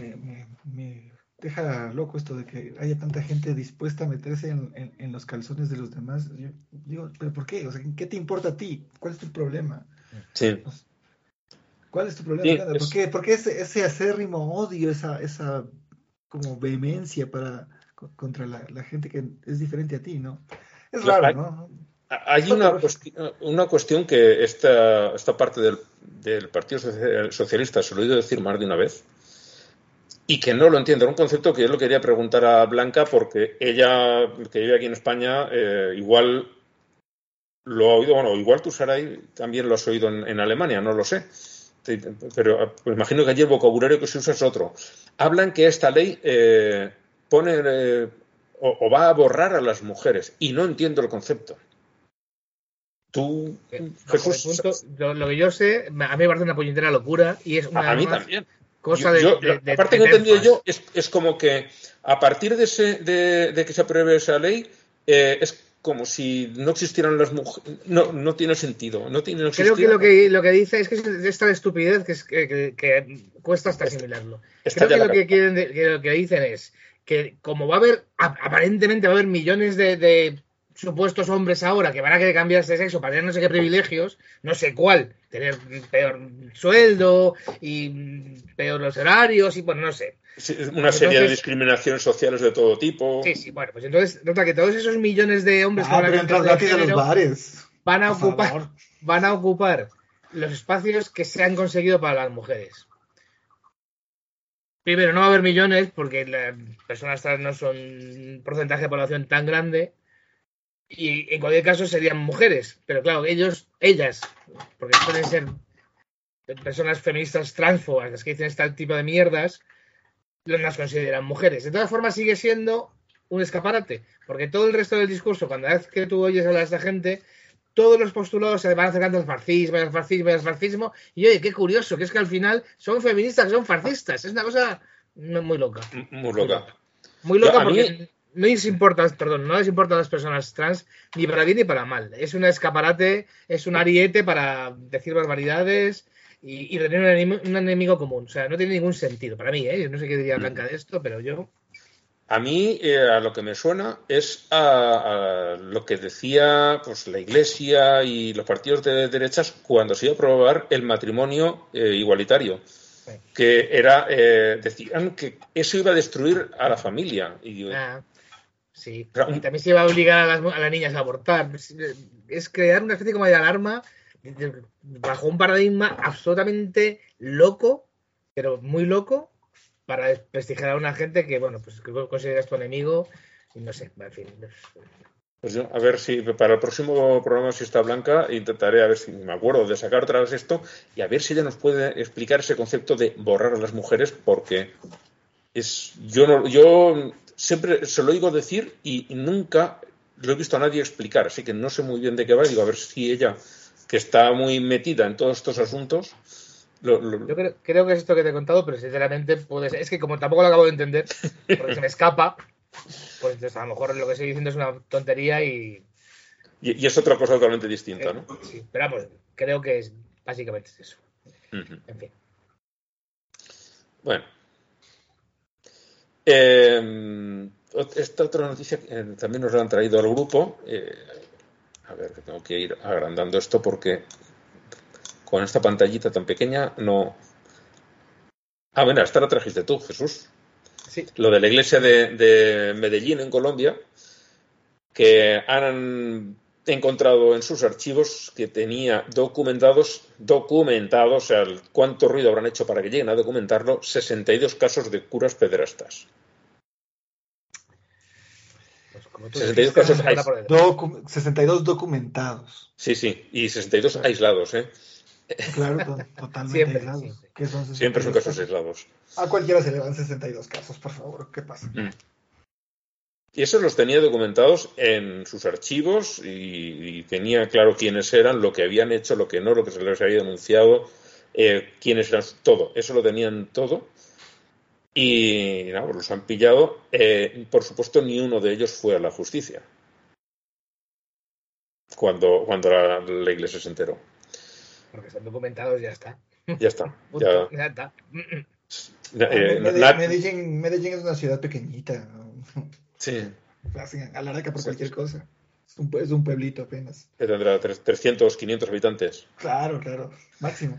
deja loco esto de que haya tanta gente dispuesta a meterse en, los calzones de los demás. Yo digo, ¿pero por qué? O sea, ¿qué te importa a ti? ¿Cuál es tu problema? Sí. ¿Cuál es tu problema? ¿Por qué, ¿Por qué ese, ese, acérrimo odio, esa, esa como vehemencia para contra la, gente que es diferente a ti, ¿no? Es raro, ¿no? Hay una, cuestión, una cuestión que esta, esta parte del, del Partido Socialista se lo he oído decir más de una vez, y que no lo entiendo. Era un concepto que yo lo quería preguntar a Blanca porque ella, que vive aquí en España, eh, igual lo ha oído, bueno, igual tú, Saray, también lo has oído en, Alemania, no lo sé. Pero pues imagino que allí el vocabulario que se usa es otro. Hablan que esta ley eh, pone eh, o, va a borrar a las mujeres y no entiendo el concepto. Tú, Jesús. lo, que yo sé, a mí me parece una puñetera locura y es una. A, mí también cosa de, La parte que he entendido yo es, como que a partir de, ese, de, que se apruebe esa ley, eh, es como si no existieran las mujeres. No, no tiene sentido. No tiene, Creo que lo, que lo que dice es que es esta estupidez que, es, que, cuesta hasta asimilarlo. Creo que lo que, quieren, lo que dicen es que como va a haber, aparentemente va a haber millones de supuestos hombres ahora que van a querer cambiarse de sexo para tener no sé qué privilegios, no sé cuál, tener peor sueldo y peor los horarios y bueno, no sé. una serie de discriminaciones sociales de todo tipo. Sí, sí, bueno, pues entonces nota que todos esos millones de hombres que van a, entrar los bares. Van a ocupar, [LAUGHS] van a ocupar los espacios que se han conseguido para las mujeres. Primero, no va a haber millones porque las personas trans no son un porcentaje de población tan grande y en cualquier caso serían mujeres, pero claro, ellos, ellas, porque pueden ser personas feministas transfobas, las que dicen este tipo de mierdas, las consideran mujeres. De todas formas, sigue siendo un escaparate, porque todo el resto del discurso, cuando vez que tú oyes hablar a esta gente, todos los postulados se van acercando al fascismo, al fascismo, al fascismo, y oye, qué curioso, que es que al final son feministas, son fascistas, es una cosa muy loca. Muy loca. Muy loca porque no les importa, perdón, no les importan las personas trans ni para bien ni para mal. Es un escaparate, es un ariete para decir barbaridades y, tener un enemigo, común. O sea, no tiene ningún sentido para mí, ¿eh? Yo no sé qué diría Blanca de esto, pero yo. A mí, eh, a lo que me suena es a, lo que decía pues, la Iglesia y los partidos de derechas cuando se iba a aprobar el matrimonio eh, igualitario que era eh, decían que eso iba a destruir a la familia y ah. Sí, y también se va a obligar a las, niñas a abortar. Es crear una especie como de alarma bajo un paradigma absolutamente loco, pero muy loco, para desprestigiar a una gente que, bueno, pues que consideras tu enemigo y no sé, en fin. Pues yo, a ver si para el próximo programa, si está Blanca, intentaré a ver si me acuerdo de sacar otra vez esto y a ver si ella nos puede explicar ese concepto de borrar a las mujeres, porque es yo no, yo siempre se lo oigo decir y, nunca lo he visto a nadie explicar, así que no sé muy bien de qué va. Digo, a ver si ella, que está muy metida en todos estos asuntos. Yo creo, que es esto que te he contado, pero sinceramente puede es que como tampoco lo acabo de entender, porque se me escapa, pues a lo mejor lo que estoy diciendo es una tontería y. Y, es otra cosa totalmente distinta, eh, ¿no? Sí, pero vamos, creo que es básicamente eso. En fin. Bueno, eh, esta otra noticia también nos la han traído al grupo. Eh, a ver, que tengo que ir agrandando esto porque con esta pantallita tan pequeña no. Ah, bueno, esta la trajiste tú, Jesús. Sí. Lo de la iglesia de, Medellín, en Colombia, que han encontrado en sus archivos que tenía documentados, documentados, o sea, cuánto ruido habrán hecho para que lleguen a documentarlo, 62 casos de curas pederastas. 62 casos 62 documentados. Sí, sí, y 62 aislados, ¿eh? Claro, [LAUGHS] totalmente aislados. Siempre son casos aislados. A cualquiera se le van 62 casos, por favor, ¿qué pasa? Mm. Y esos los tenía documentados en sus archivos y, tenía claro quiénes eran, lo que habían hecho, lo que no, lo que se les había denunciado, eh, quiénes eran, todo. Eso lo tenían todo. Y nada, pues los han pillado. Eh, por supuesto, ni uno de ellos fue a la justicia. Cuando, cuando la, iglesia se enteró. Porque están documentados, ya está. Ya está. [LAUGHS] ya, está. Eh, Medellín, Medellín, es una ciudad pequeñita. Sí. Alarga por cualquier cosa. Es un, es un pueblito apenas. Que tendrá 300, 500 habitantes. Claro, claro. Máximo. [LAUGHS]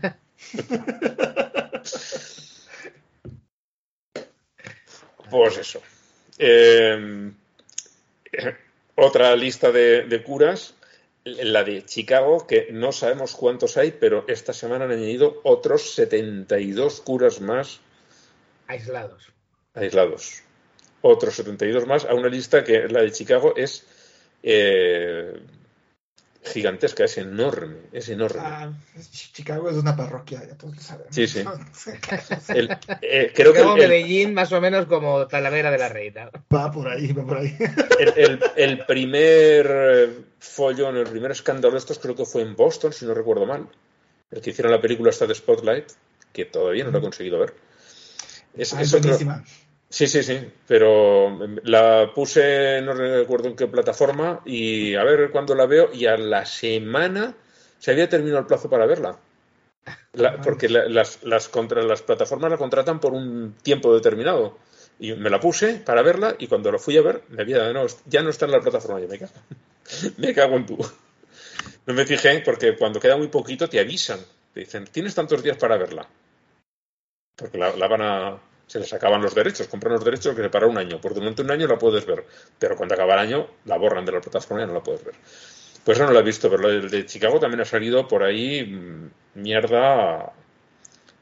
pues eso. Eh, otra lista de, curas, la de Chicago, que no sabemos cuántos hay, pero esta semana han añadido otros 72 curas más. Aislados. Aislados otros 72 más a una lista que la de Chicago es eh, gigantesca, es enorme, es enorme. Ah, Chicago es una parroquia, ya todos lo sabemos. Sí, sí. [LAUGHS] Eh, creo que Medellín más o menos como Talavera de la Reina. Va por ahí, va por ahí. El, primer eh, follón, el primer escándalo de estos creo que fue en Boston, si no recuerdo mal. El que hicieron la película esta de Spotlight, que todavía no lo he conseguido ver. Es, ah, es buenísima. Sí, sí, sí, pero la puse, no recuerdo en qué plataforma, y a ver cuándo la veo, y a la semana se había terminado el plazo para verla. porque las, las, contra, las plataformas la contratan por un tiempo determinado. Y me la puse para verla, y cuando la fui a ver, me había, no, ya no está en la plataforma, ya me cago. [LAUGHS] me cago en tú. No me fijé, porque cuando queda muy poquito te avisan. Te dicen, tienes tantos días para verla. Porque la van a se les acaban los derechos, compran los derechos que para un año. Por durante un año la puedes ver, pero cuando acaba el año la borran de la plataforma y no la puedes ver. Pues eso no lo he visto, pero el de Chicago también ha salido por ahí mm, mierda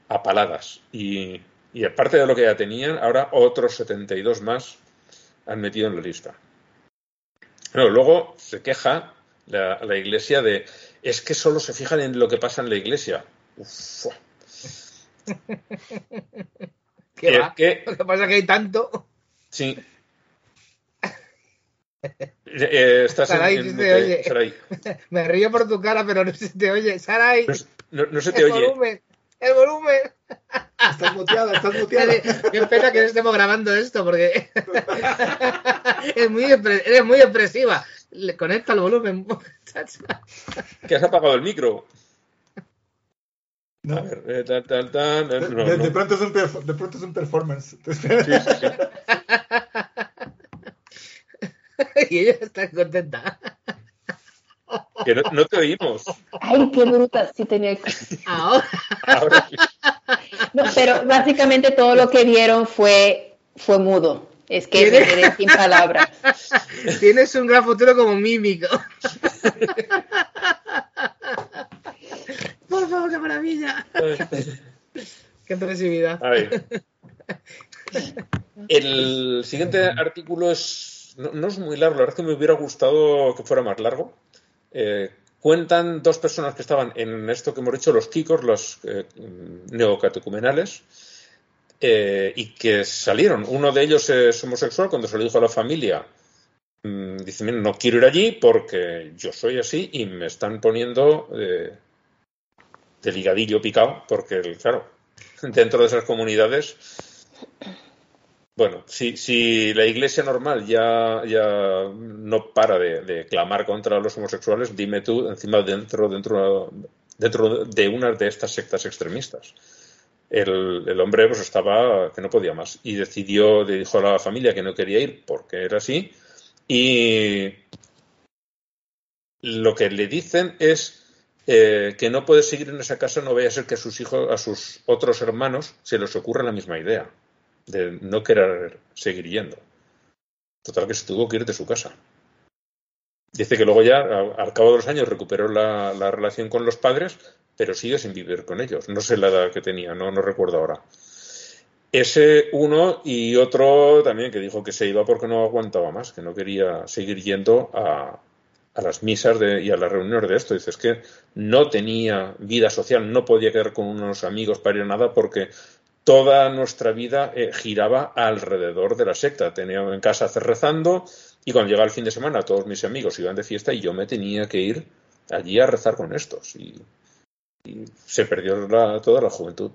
a, paladas. Y, aparte de lo que ya tenían, ahora otros 72 más han metido en la lista. luego se queja la, la, iglesia de es que solo se fijan en lo que pasa en la iglesia. Uf. [LAUGHS] ¿Qué, [LAUGHS] Lo que pasa es que hay tanto. Sí. [LAUGHS] Eh, estás Sarai, en, en. Sarai. [LAUGHS] Me río por tu cara, pero no se te oye. Sarai, No, no- se te el oye. volumen, el volumen. Estás muteada, estás muteada. Qué pena que no estemos grabando esto porque es muy eres muy expresiva. Le conecta el volumen, muchacha. Que has apagado el micro. No. A ver, eh, tal, tal, tal. De, no, de- no. de pronto es un de pronto es un performance. [LAUGHS] Sí, sí, sí. [LAUGHS] y ella está contenta. Que no, no te oímos. Ay, qué bruta, sí tenía. Ahora, Ahora sí. [LAUGHS] No, pero básicamente todo lo que vieron fue, fue mudo. Es que me quedé sin palabras. tienes un gran futuro como mímico. Por favor, [LAUGHS] qué maravilla. Qué expresividad. Ay. [LAUGHS] El siguiente artículo es no, no es muy largo, la verdad es que me hubiera gustado que fuera más largo. Eh, cuentan dos personas que estaban en esto que hemos dicho, los kikos, los eh, neocatecumenales, eh, y que salieron. Uno de ellos es homosexual, cuando se lo dijo a la familia, mm, dice, "Mira, no quiero ir allí porque yo soy así y me están poniendo eh, de ligadillo picado, porque, claro, dentro de esas comunidades bueno, si, si la iglesia normal ya, ya no para de, de clamar contra los homosexuales, dime tú, encima dentro, dentro, dentro de una de estas sectas extremistas. El, el hombre pues estaba que no podía más y decidió, le dijo a la familia que no quería ir porque era así y lo que le dicen es eh, que no puede seguir en esa casa, no vaya a ser que a sus hijos, a sus otros hermanos se les ocurra la misma idea de no querer seguir yendo. Total que se tuvo que ir de su casa. Dice que luego ya, al cabo de los años, recuperó la, la relación con los padres, pero sigue sin vivir con ellos. No sé la edad que tenía, no, no recuerdo ahora. Ese uno y otro también que dijo que se iba porque no aguantaba más, que no quería seguir yendo a, a las misas de- y a las reuniones de esto. Dice, es que no tenía vida social, no podía quedar con unos amigos para ir a nada porque toda nuestra vida eh, giraba alrededor de la secta. Tenía en casa hacer rezando y cuando llegaba el fin de semana todos mis amigos iban de fiesta y yo me tenía que ir allí a rezar con estos. Y, y se perdió la- toda la juventud.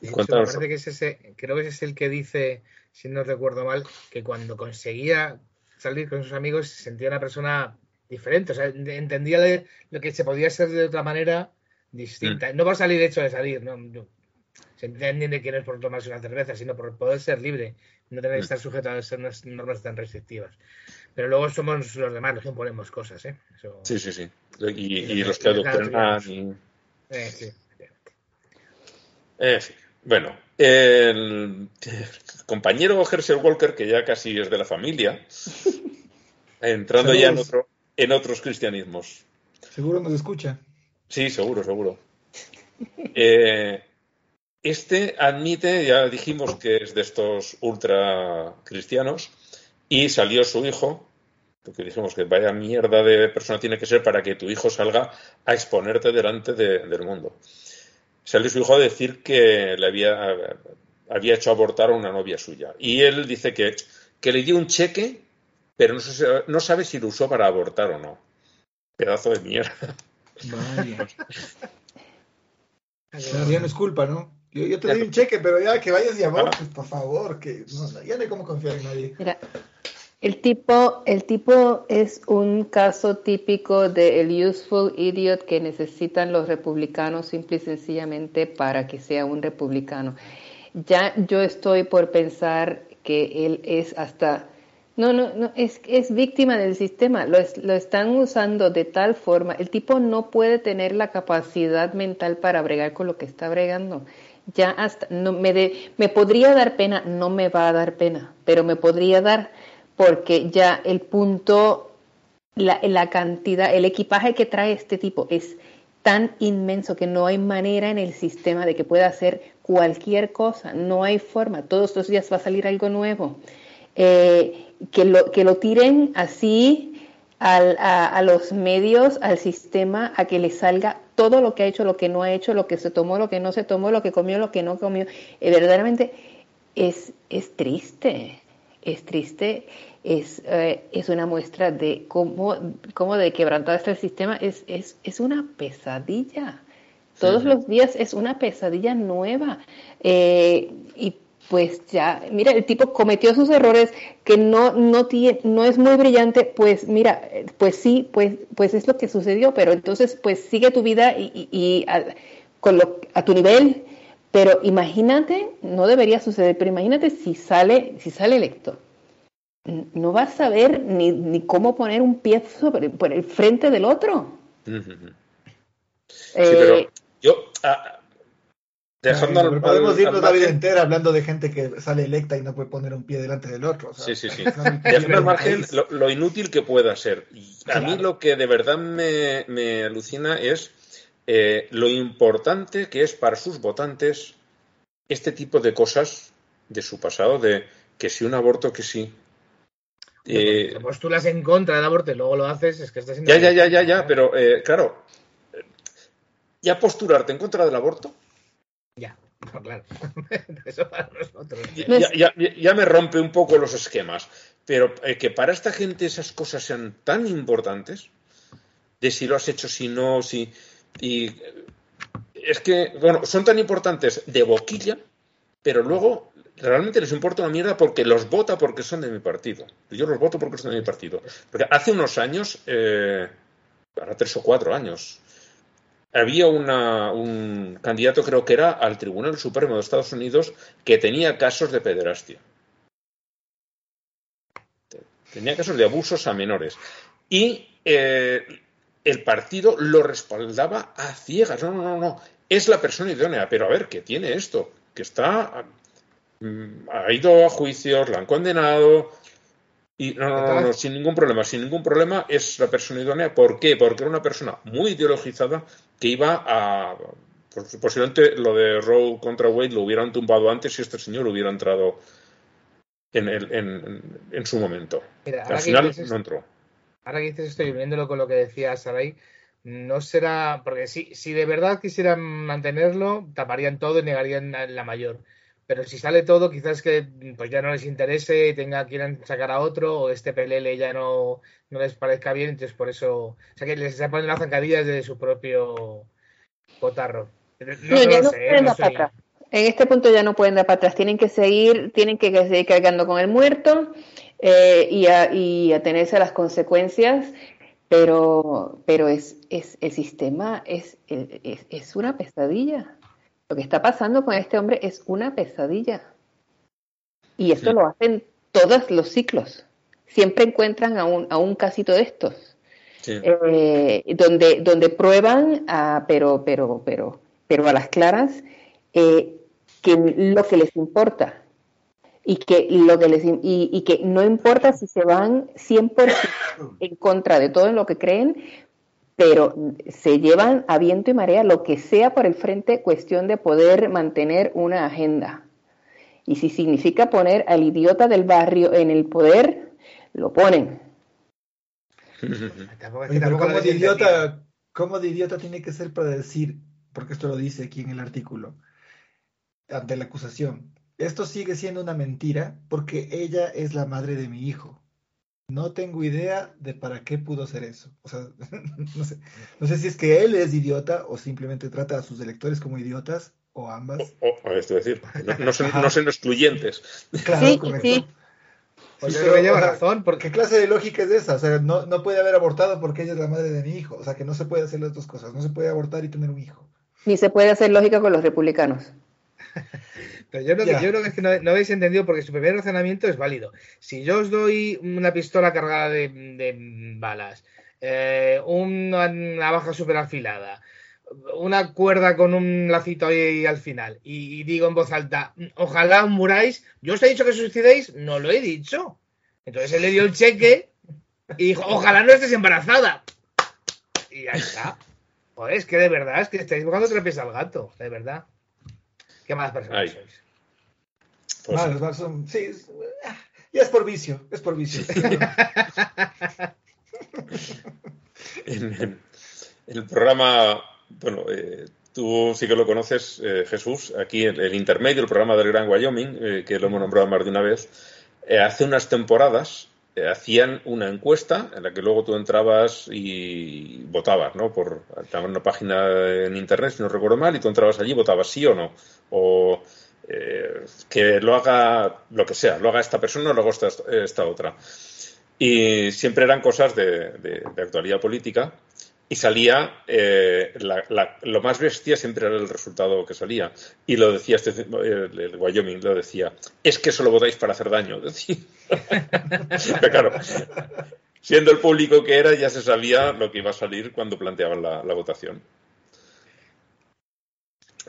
Sí, Cuéntanos. me parece que es ese, creo que ese es el que dice, si no recuerdo mal, que cuando conseguía salir con sus amigos se sentía una persona diferente, o sea, entendía lo que se podía ser de otra manera distinta. No por salir hecho de salir, no, no. Se entiende que no es por tomarse una cerveza, sino por poder ser libre, no tener que estar sujeto a esas normas tan restrictivas. Pero luego somos los demás los que imponemos cosas, ¿eh? Eso, Sí, sí, sí. Y, y los que adoctrinan. y- eh, sí. Fin, bueno, el compañero Herschel Walker, que ya casi es de la familia, entrando ya en, Saludos. otro, en otros cristianismos. Seguro nos escucha. Sí, seguro, seguro. Eh, este admite, ya dijimos que es de estos ultra cristianos, y salió su hijo, porque dijimos que vaya mierda de persona tiene que ser para que tu hijo salga a exponerte delante de- del mundo. Salió su hijo a decir que le había, había hecho abortar a una novia suya. Y él dice que, que le dio un cheque, pero no, si- no sabe si lo usó para abortar o no. Pedazo de mierda. Vaya. [LAUGHS] Ya no es culpa, ¿no? Yo, yo te doy un cheque, pero ya que vayas y abortes, por favor, que no, ya no hay cómo confiar en nadie. Mira, el tipo, el tipo es un caso típico del useful idiot que necesitan los republicanos simple y sencillamente para que sea un republicano. Ya yo estoy por pensar que él es hasta no, no, no, es, es víctima del sistema. Lo, es- están usando de tal forma. El tipo no puede tener la capacidad mental para bregar con lo que está bregando. Ya hasta, no, me, me podría dar pena, no me va a dar pena, pero me podría dar porque ya el punto, la, la cantidad, el equipaje que trae este tipo es tan inmenso que no hay manera en el sistema de que pueda hacer cualquier cosa, no hay forma, todos los días va a salir algo nuevo. Eh, que, lo, que lo tiren así a los medios, al sistema, a que le salga todo lo que ha hecho, lo que no ha hecho, lo que se tomó, lo que no se tomó, lo que comió, lo que no comió. Eh, verdaderamente es, es triste, es triste. es, eh, es una muestra de cómo, cómo de quebrantado está el sistema. Es, es, es una pesadilla. Todos los días es una pesadilla nueva. Eh, y pues ya, mira, el tipo cometió sus errores, que no, no, tiene, no es muy brillante, pues mira, pues sí, pues, pues es lo que sucedió, pero entonces pues sigue tu vida y, y, a, con lo, a tu nivel, pero imagínate, no debería suceder, pero imagínate si sale, si sale electo. No vas a saber ni, ni cómo poner un pie sobre, por el frente del otro. Sí, pero eh, yo, ah, Dejando podemos irnos la vida entera hablando de gente que sale electa y no puede poner un pie delante del otro. sí, sí, sí. Dejando al margen lo, inútil que pueda ser. A mí lo que de verdad me, alucina es eh, lo importante que es para sus votantes este tipo de cosas de su pasado, de que si un aborto, que sí. Eh, postulas en contra del aborto y luego lo haces, es que estás Ya, ya, ya, ya, ya, pero eh, claro, ya postularte en contra del aborto ya, claro. [LAUGHS] Eso para nosotros. Ya, me rompe un poco los esquemas. Pero eh, que para esta gente esas cosas sean tan importantes, de si lo has hecho, si no, si. Y es que, bueno, son tan importantes de boquilla, pero luego realmente les importa una mierda porque los vota porque son de mi partido. Yo los voto porque son de mi partido. Porque hace unos años, eh, para tres o cuatro años, había un candidato, creo que era, al Tribunal Supremo de Estados Unidos que tenía casos de pederastia. Tenía casos de abusos a menores. Y eh, el partido lo respaldaba a ciegas. No, no, no, no. Es la persona idónea. Pero a ver, ¿qué tiene esto? Que está. Mm, ha ido a juicios, la han condenado, y no, no, no, sin ningún problema, sin ningún problema es la persona idónea. ¿Por qué? Porque era una persona muy ideologizada que iba a. Pues, posiblemente lo de Roe contra Wade lo hubieran tumbado antes si este señor hubiera entrado en, el, en, en, su momento. Al final no entró. Ahora que dices estoy viéndolo con lo que decía Saray, no será. Porque si, si de verdad quisieran mantenerlo, taparían todo y negarían la mayor pero si sale todo, quizás que pues ya no les interese, tenga quieran sacar a otro, o este PLL ya no, no les parezca bien, entonces por eso, o sea que les ponen las zancadillas de su propio cotarro. No, ya no pueden dar para atrás. En este punto ya no pueden dar para atrás, tienen que seguir, tienen que seguir cargando con el muerto eh, y, a, y atenerse a las consecuencias, pero, pero es, es el sistema es, es, es una pesadilla. Lo que está pasando con este hombre es una pesadilla. Y esto lo hacen todos los ciclos. Siempre encuentran a un, a un casito de estos. Eh, donde, donde prueban, a, pero, pero, pero, pero a las claras, eh, que lo que les importa y que, lo que les, y, y, que no importa si se van 100% en contra de todo lo que creen, pero se llevan a viento y marea lo que sea por el frente, cuestión de poder mantener una agenda. Y si significa poner al idiota del barrio en el poder, lo ponen. [LAUGHS] ¿cómo, de idiota, ¿Cómo de idiota tiene que ser para decir, porque esto lo dice aquí en el artículo, ante la acusación? Esto sigue siendo una mentira porque ella es la madre de mi hijo. No tengo idea de para qué pudo hacer eso. O sea, [LAUGHS] no sé, no sé si es que él es idiota o simplemente trata a sus electores como idiotas o ambas. O, es decir, no, son, no, son, excluyentes. Claro, sí, correcto. Sí. me lleva razón, porque ¿qué clase de lógica es esa? O sea, no, no puede haber abortado porque ella es la madre de mi hijo. O sea, que no se puede hacer las dos cosas. No se puede abortar y tener un hijo. Ni se puede hacer lógica con los republicanos. [LAUGHS] Pero yo creo, que, yo creo que, es que no, habéis entendido porque su primer razonamiento es válido. Si yo os doy una pistola cargada de, balas, eh, una navaja súper afilada, una cuerda con un lacito ahí al final y, digo en voz alta, ojalá muráis, ¿yo os he dicho que suicidéis? No lo he dicho. Entonces él le dio el cheque y dijo, ojalá no estés embarazada. Y ya está. Pues es que de verdad, es que estáis buscando tres pies al gato, de verdad. ¿Qué más personas sois? Pues sí, ya es por vicio, es por vicio. [LAUGHS] en, el programa, bueno, eh, tú sí que lo conoces, eh, Jesús, aquí el, el, intermedio, el programa del Gran Wyoming, eh, que lo hemos nombrado más de una vez, hace unas temporadas hacían una encuesta en la que luego tú entrabas y votabas, ¿no? Por una página en internet, si no recuerdo mal, y tú entrabas allí y votabas sí o no. O eh, que lo haga lo que sea, lo haga esta persona o lo haga esta, otra. Y siempre eran cosas de actualidad política y salía eh, lo más bestia siempre era el resultado que salía. Y lo decía este el, Wyoming lo decía es que solo votáis para hacer daño [LAUGHS] claro siendo el público que era ya se sabía lo que iba a salir cuando planteaban la, votación.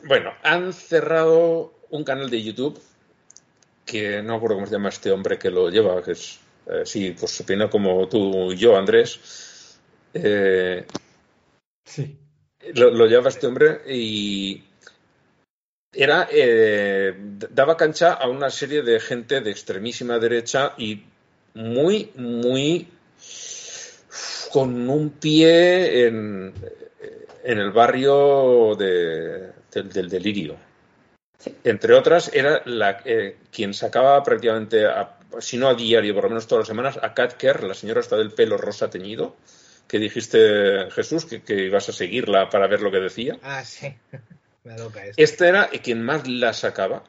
Bueno han cerrado un canal de YouTube que no me acuerdo cómo se llama este hombre que lo lleva que es eh, sí pues opina como tú y yo Andrés eh, Sí. Lo, lo llevaba este hombre y era eh, daba cancha a una serie de gente de extremísima derecha y muy, muy con un pie en, en el barrio de, del, delirio. Entre otras, era la, eh, quien sacaba prácticamente, si no a diario, por lo menos todas las semanas, a Kat Kerr, la señora está del pelo rosa teñido, que dijiste, Jesús, que, ibas a seguirla para ver lo que decía. Ah, sí. [LAUGHS] Me loca Este era quien más la sacaba.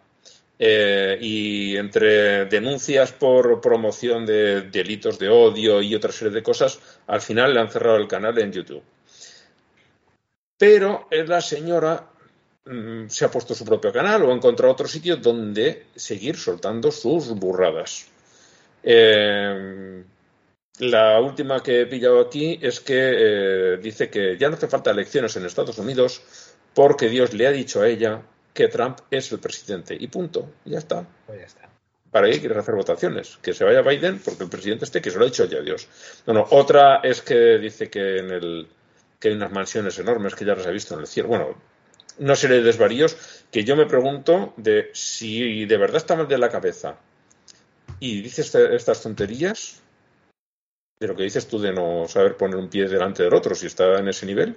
Eh, y entre denuncias por promoción de delitos de odio y otra serie de cosas, al final le han cerrado el canal en YouTube. Pero la señora se ha puesto su propio canal o ha encontrado otro sitio donde seguir soltando sus burradas. Eh, la última que he pillado aquí es que eh, dice que ya no hace falta elecciones en Estados Unidos porque Dios le ha dicho a ella que Trump es el presidente. Y punto. Ya está. Pues ya está. ¿Para qué quieres hacer votaciones? Que se vaya Biden porque el presidente esté, que se lo ha dicho ya Dios. No, otra es que dice que en el que hay unas mansiones enormes que ya las ha visto en el cielo. Bueno, una serie de desvaríos que yo me pregunto de si de verdad está mal de la cabeza. Y dice este, estas tonterías, de lo que dices tú de no saber poner un pie delante del otro si está en ese nivel,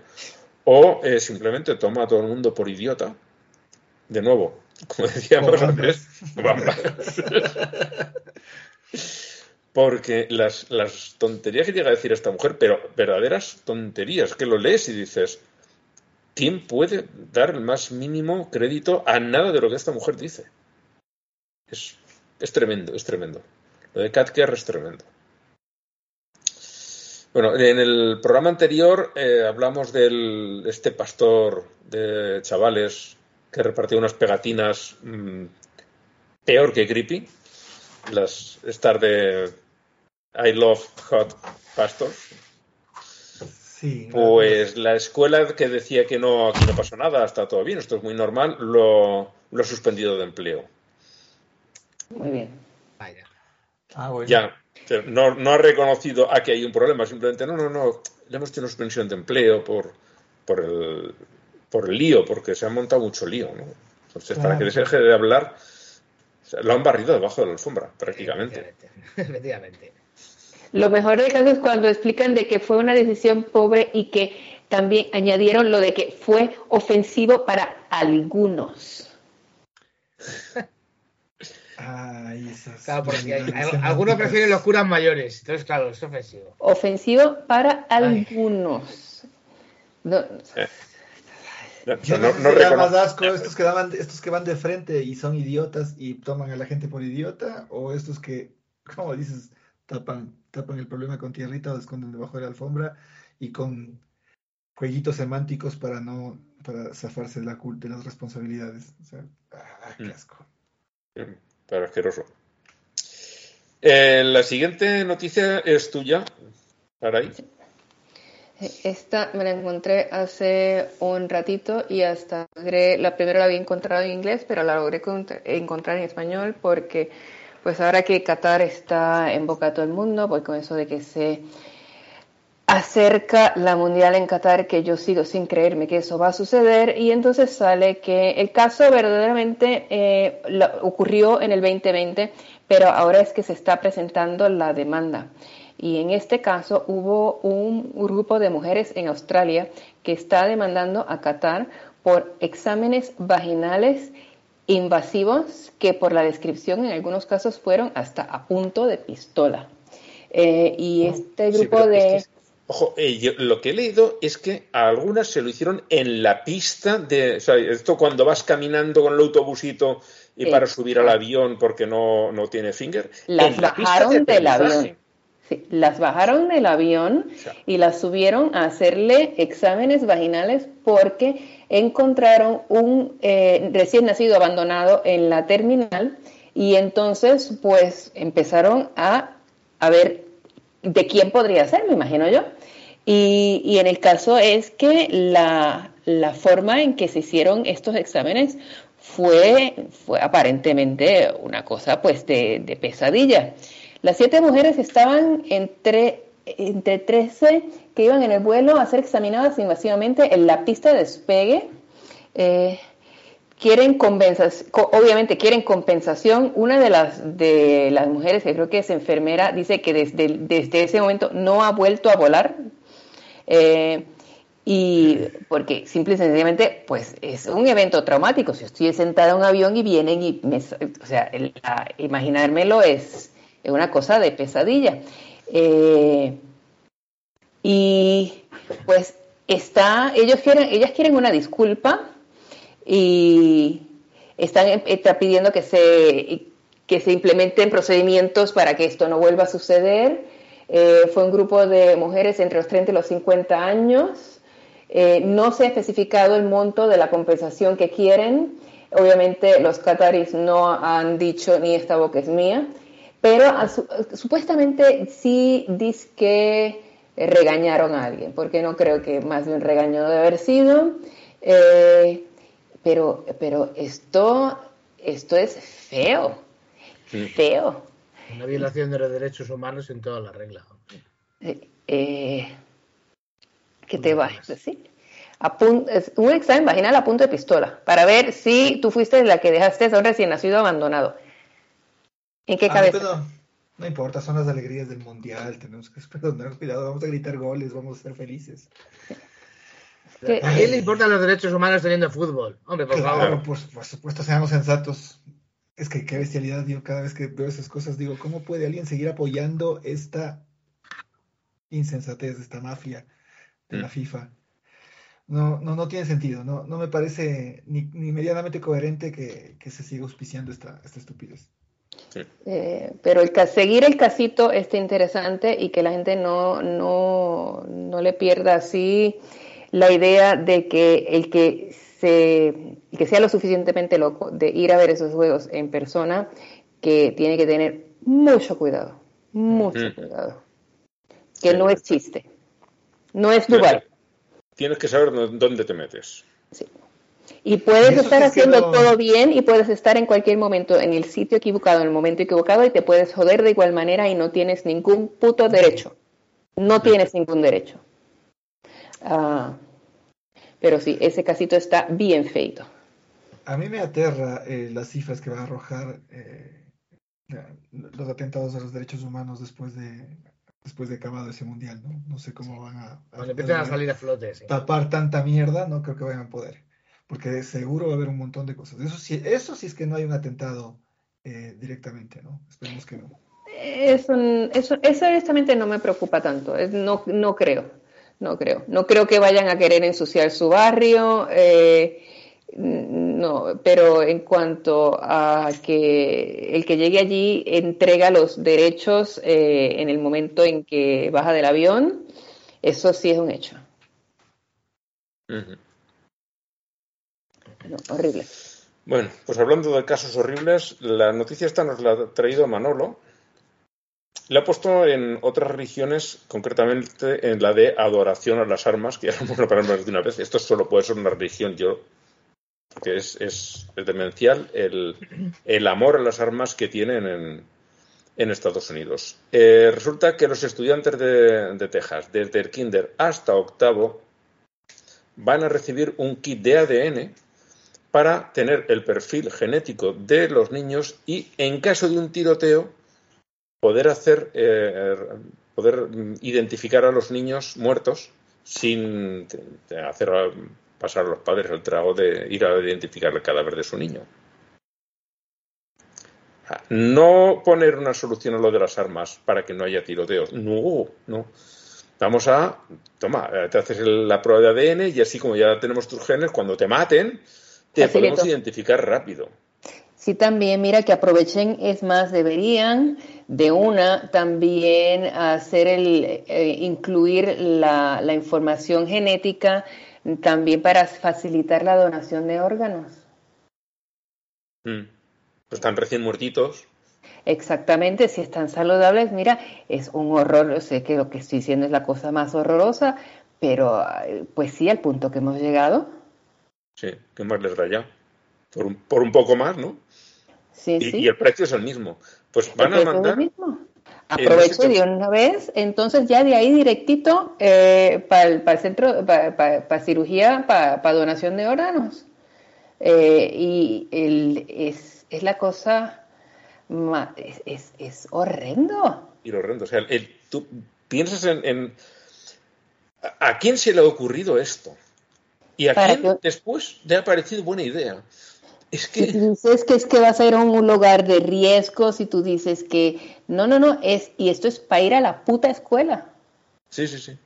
o eh, simplemente toma a todo el mundo por idiota. De nuevo, como decíamos antes, [LAUGHS] Porque las, las, tonterías que llega a decir esta mujer, pero verdaderas tonterías, que lo lees y dices, ¿quién puede dar el más mínimo crédito a nada de lo que esta mujer dice? Es, es tremendo, es tremendo. Lo de Katker es tremendo. Bueno, en el programa anterior eh, hablamos de este pastor de chavales que repartió unas pegatinas mm, peor que creepy, las estas de I Love Hot Pastors. Sí, pues la escuela que decía que no, aquí no pasó nada, está todo bien, esto es muy normal, lo, lo ha suspendido de empleo. Muy bien. Vaya. Ah, bueno. Ya, no, no ha reconocido a que hay un problema, simplemente no, no, no, le hemos tenido suspensión de empleo por, por, el, por el lío, porque se ha montado mucho lío. ¿no? Entonces, para que les deje de hablar, lo han barrido debajo de la alfombra, prácticamente. Efectivamente. [LAUGHS] Lo mejor del caso es cuando explican de que fue una decisión pobre y que también añadieron lo de que fue ofensivo para algunos. claro, porque algunos prefieren los curas mayores, entonces claro, es ofensivo. Ofensivo para algunos. No, eh. no, más asco estos que, daban, estos que van de frente y son idiotas y toman a la gente por idiota o estos que, como dices, tapan, tapan el problema con tierrita o esconden debajo de la alfombra y con jueguitos semánticos para no para zafarse de, la, de las responsabilidades. O sea, ah, qué mm. asco. Pero asqueroso. Eh, la siguiente noticia es tuya, ahí. Esta me la encontré hace un ratito y hasta la primera la había encontrado en inglés, pero la logré encontrar en español porque pues ahora que Qatar está en boca de todo el mundo, pues con eso de que se acerca la mundial en Qatar, que yo sigo sin creerme que eso va a suceder, y entonces sale que el caso verdaderamente eh, ocurrió en el 2020, pero ahora es que se está presentando la demanda. Y en este caso hubo un grupo de mujeres en Australia que está demandando a Qatar por exámenes vaginales invasivos que por la descripción en algunos casos fueron hasta a punto de pistola. Eh, y este grupo de... ojo, eh, lo que he leído es que a algunas se lo hicieron en la pista de... O sea, esto cuando vas caminando con el autobusito y para subir al avión porque no, no tiene finger. Las bajaron del avión. Las bajaron del avión y las subieron a hacerle exámenes vaginales porque encontraron un eh, recién nacido abandonado en la terminal y entonces pues empezaron a, a ver de quién podría ser, me imagino yo. Y, y en el caso es que la, la forma en que se hicieron estos exámenes fue, fue aparentemente una cosa pues de, pesadilla. Las siete mujeres estaban entre, entre 13 que iban en el vuelo a ser examinadas invasivamente en la pista de despegue. Eh, quieren compensación, obviamente quieren compensación. Una de las, de las mujeres, que creo que es enfermera, dice que desde, desde ese momento no ha vuelto a volar. Eh, y porque simple y sencillamente, pues es un evento traumático. Si estoy sentada en un avión y vienen y me, o sea, imaginármelo es, una cosa de pesadilla. Eh, y pues está, ellos quieren, ellas quieren una disculpa y están está pidiendo que se, que se implementen procedimientos para que esto no vuelva a suceder. Eh, fue un grupo de mujeres entre los 30 y los 50 años eh, no se ha especificado el monto de la compensación que quieren. Obviamente los qataris no han dicho ni esta boca es mía, pero supuestamente sí dice que regañaron a alguien, porque no creo que más de un regaño debe haber sido. Eh, pero, pero esto, esto es feo, feo. Una violación de los derechos humanos en toda la regla. Eh, que te va a decir. un examen vaginal a punto de pistola para ver si tú fuiste la que dejaste a un recién nacido abandonado. ¿En qué cabeza? No, importa, son las alegrías del mundial. Tenemos que tener [LAUGHS] cuidado. Vamos a gritar goles, vamos a ser felices. ¿A quién le importan los derechos humanos teniendo fútbol? Hombre, por favor. Por, por supuesto, seamos sensatos. Es que qué bestialidad, yo cada vez que veo esas cosas digo, ¿cómo puede alguien seguir apoyando esta insensatez, esta mafia? la mm. FIFA. No, no, no tiene sentido, no, no me parece ni, ni medianamente coherente que, se siga auspiciando esta, esta estupidez. Eh, pero el, seguir el casito está interesante y que la gente no, no, no le pierda así la idea de que el que, se, que sea lo suficientemente loco de ir a ver esos juegos en persona, que tiene que tener mucho cuidado, mucho cuidado, que no es chiste. No es Dubai. Tienes que saber dónde te metes. Sí. Y puedes estar haciendo todo bien y puedes estar en cualquier momento en el sitio equivocado, en el momento equivocado y te puedes joder de igual manera y no tienes ningún puto derecho. No tienes ningún derecho. Ah, pero sí, ese casito está bien feito. A mí me aterra eh, las cifras que va a arrojar eh, los atentados a los derechos humanos después de después de acabado ese mundial, ¿no? No sé cómo van a... A salir a flote, Tapar tanta mierda, no creo que vayan a poder. Porque seguro va a haber un montón de cosas. Eso sí, eso sí es que no hay un atentado eh, directamente, ¿no? Esperemos que no. Eso, eso, eso honestamente no me preocupa tanto. no, no creo. No creo. No creo que vayan a querer ensuciar su barrio. Eh, no, pero en cuanto a que el que llegue allí entrega los derechos eh, en el momento en que baja del avión, eso sí es un hecho. Horrible. Bueno, pues hablando de casos horribles, la noticia esta nos la ha traído Manolo. La ha puesto en otras religiones, concretamente en la de adoración a las armas, que ya lo hemos hablado de una vez. Esto solo puede ser una religión. Yo que es, es, demencial el, amor a las armas que tienen en, en Estados Unidos. Eh, resulta que los estudiantes de, de, Texas, desde el kinder hasta octavo, van a recibir un kit de ADN para tener el perfil genético de los niños y, en caso de un tiroteo, poder hacer, eh, poder identificar a los niños muertos sin hacer pasar a los padres el trago de ir a identificar el cadáver de su niño. No poner una solución a lo de las armas para que no haya tiroteos. No, no. Vamos a, toma, te haces la prueba de ADN y así como ya tenemos tus genes, cuando te maten, te podemos identificar rápido. Sí, también, mira que aprovechen, es más, deberían de una también hacer el, eh, incluir la, la, información genética también para facilitar la donación de órganos. Mm. Pues están recién muertitos. Exactamente, si están saludables, mira, es un horror, sé que lo que estoy diciendo es la cosa más horrorosa, pero pues sí, al punto que hemos llegado. Sí, ¿qué más les da ya? Por un, por un poco más, ¿no? Sí, y, sí. y el precio es el mismo. Pues van a mandar. Aprovecho de una vez, entonces ya de ahí directito eh, para el, centro, para cirugía, para donación de órganos. Eh, y el, es, es, la cosa, es, es, es, horrendo. Y horrendo, o sea, el, tú piensas en, en, ¿A quién se le ha ocurrido esto? ¿Y a quién que... después le ha parecido buena idea? Es que... Si tú dices que es que vas a ir a un lugar de riesgo, si tú dices que no, no, no, es y esto es para ir a la puta escuela. Sí, sí, sí.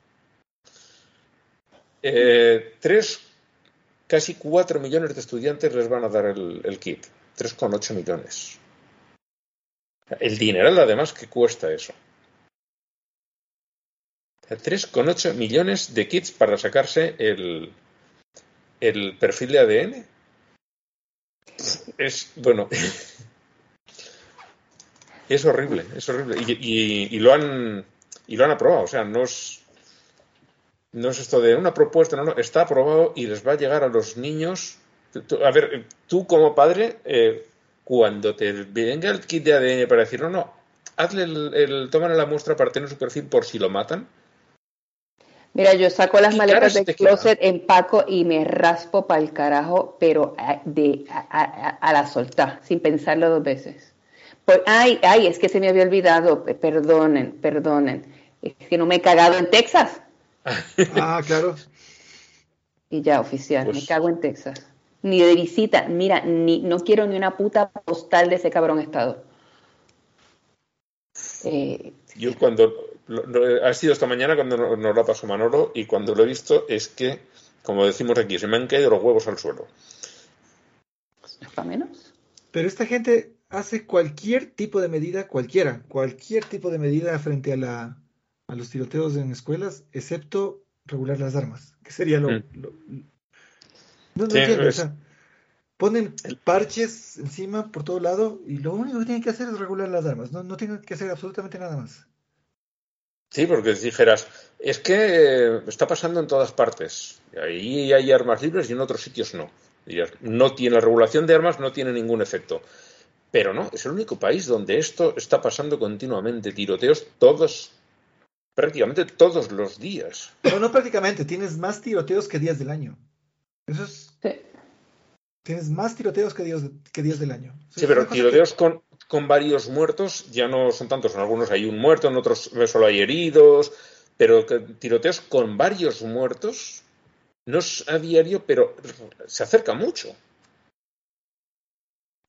Eh, tres, casi cuatro millones de estudiantes les van a dar el, el kit. 3,8 millones. El dineral, además, que cuesta eso. 3,8 millones de kits para sacarse el, el perfil de ADN es, bueno, [LAUGHS] es horrible, es horrible. Y, y, y, lo han, y lo han aprobado, o sea, no es, no es esto de una propuesta, no, no, está aprobado y les va a llegar a los niños. A ver, tú como padre, eh, cuando te venga el kit de ADN para decir, no, no, hazle el, el la muestra para tener su perfil por si lo matan, Mira, yo saco las maletas del closet, empaco y me raspo para el carajo, pero a, de, a, a, a, la soltar, sin pensarlo dos veces. Por, ay, ay, es que se me había olvidado, perdonen, perdonen. Es que no me he cagado en Texas. [LAUGHS] ah, claro. Y ya, oficial, pues... me cago en Texas. Ni de visita, mira, ni, no quiero ni una puta postal de ese cabrón estado. Eh, yo cuando ha sido esta mañana cuando nos no lo pasó Manolo y cuando lo he visto es que, como decimos aquí, se me han caído los huevos al suelo. ¿Para menos? Pero esta gente hace cualquier tipo de medida, cualquiera, cualquier tipo de medida frente a, la, a los tiroteos en escuelas, excepto regular las armas, que sería lo... Mm. lo no, no sí, entiendo, es... o sea, ponen parches encima por todo lado y lo único que tienen que hacer es regular las armas, no, no tienen que hacer absolutamente nada más. Sí, porque dijeras, es que está pasando en todas partes. Ahí hay armas libres y en otros sitios no. No tiene la regulación de armas, no tiene ningún efecto. Pero no, es el único país donde esto está pasando continuamente. Tiroteos todos, prácticamente todos los días. No, no prácticamente, tienes más tiroteos que días del año. Eso es. Sí. Tienes más tiroteos que días, que días del año. Eso sí, pero tiroteos que... con, con varios muertos, ya no son tantos, en algunos hay un muerto, en otros solo hay heridos, pero tiroteos con varios muertos no es a diario, pero se acerca mucho.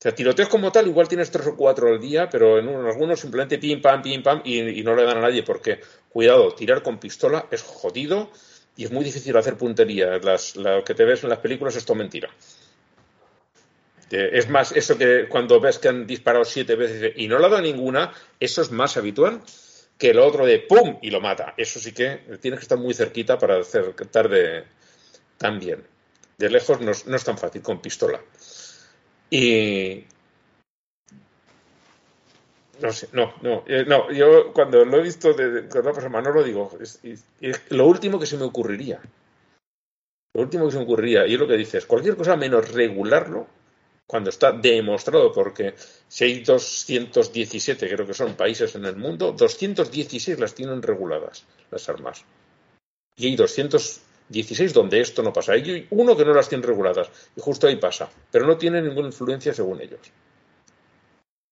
O sea, tiroteos como tal, igual tienes tres o cuatro al día, pero en, algunos simplemente pim, pam, pim, pam, y, y, no le dan a nadie, porque, cuidado, tirar con pistola es jodido y es muy difícil hacer puntería. Las, lo que te ves en las películas es todo mentira. Es más, eso que cuando ves que han disparado siete veces y no le ha dado ninguna, eso es más habitual que lo otro de ¡pum! y lo mata. Eso sí que tienes que estar muy cerquita para acertar de tan bien. De lejos no, no es tan fácil con pistola. Y. No sé, no, no, eh, no. Yo cuando lo he visto de, con la persona no lo digo. Lo último que se me ocurriría. Lo último que se me ocurriría, y es lo que dices, cualquier cosa menos regularlo, cuando está demostrado, porque si hay 217, creo que son países en el mundo, 216 las tienen reguladas, las armas. Y hay 216 donde esto no pasa. Hay uno que no las tiene reguladas, y justo ahí pasa, pero no tiene ninguna influencia según ellos.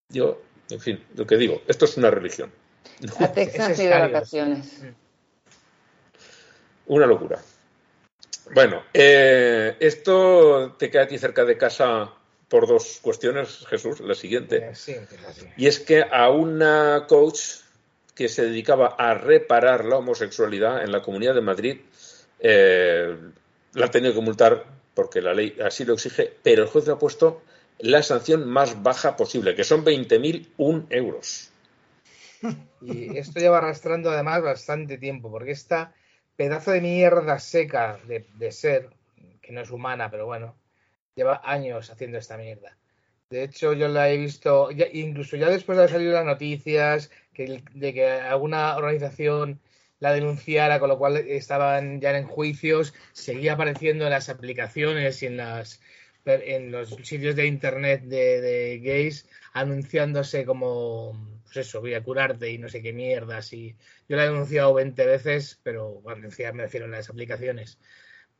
Yo, en fin, lo que digo, esto es una religión. [LAUGHS] A Texas y de vacaciones. Una locura. Bueno, eh, esto te queda a ti cerca de casa por dos cuestiones, Jesús. La siguiente. Sí. Y es que a una coach que se dedicaba a reparar la homosexualidad en la Comunidad de Madrid eh, la han tenido que multar porque la ley así lo exige, pero el juez le ha puesto la sanción más baja posible, que son 20.001 euros. Y esto lleva arrastrando además bastante tiempo, porque esta pedazo de mierda seca de, de ser, que no es humana, pero bueno, lleva años haciendo esta mierda. De hecho, yo la he visto, incluso ya después de haber salido las noticias, que, de que alguna organización la denunciara, con lo cual estaban ya en juicios, seguía apareciendo en las aplicaciones y en las en los sitios de internet de, de gays anunciándose como pues eso, voy a curarte y no sé qué mierdas y yo la he denunciado 20 veces, pero bueno, me refiero a las aplicaciones.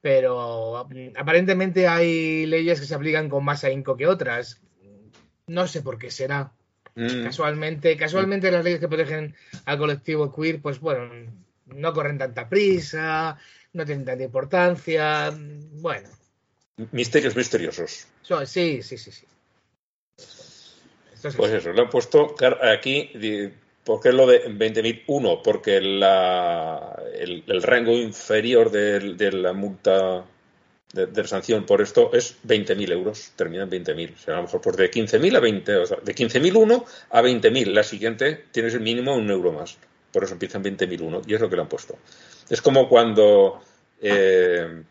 Pero mm, aparentemente hay leyes que se aplican con más ahínco que otras. No sé por qué será. Mm. Casualmente, casualmente las leyes que protegen al colectivo queer, pues bueno, no corren tanta prisa, no tienen tanta importancia. Bueno, Misterios misteriosos. so- sí, sí, sí, sí. Esto es Pues así. eso, le han puesto aquí, ¿por qué lo de 20.001? Porque la, el, el rango inferior de, la multa de, sanción por esto es 20.000 euros, termina en 20.000. O sea, a lo mejor pues de 15.000 a 20, o sea, de 15.001 a 20.000. La siguiente tienes el mínimo un euro más. Por eso empieza en 20.001 y es lo que le han puesto. Es como cuando eh,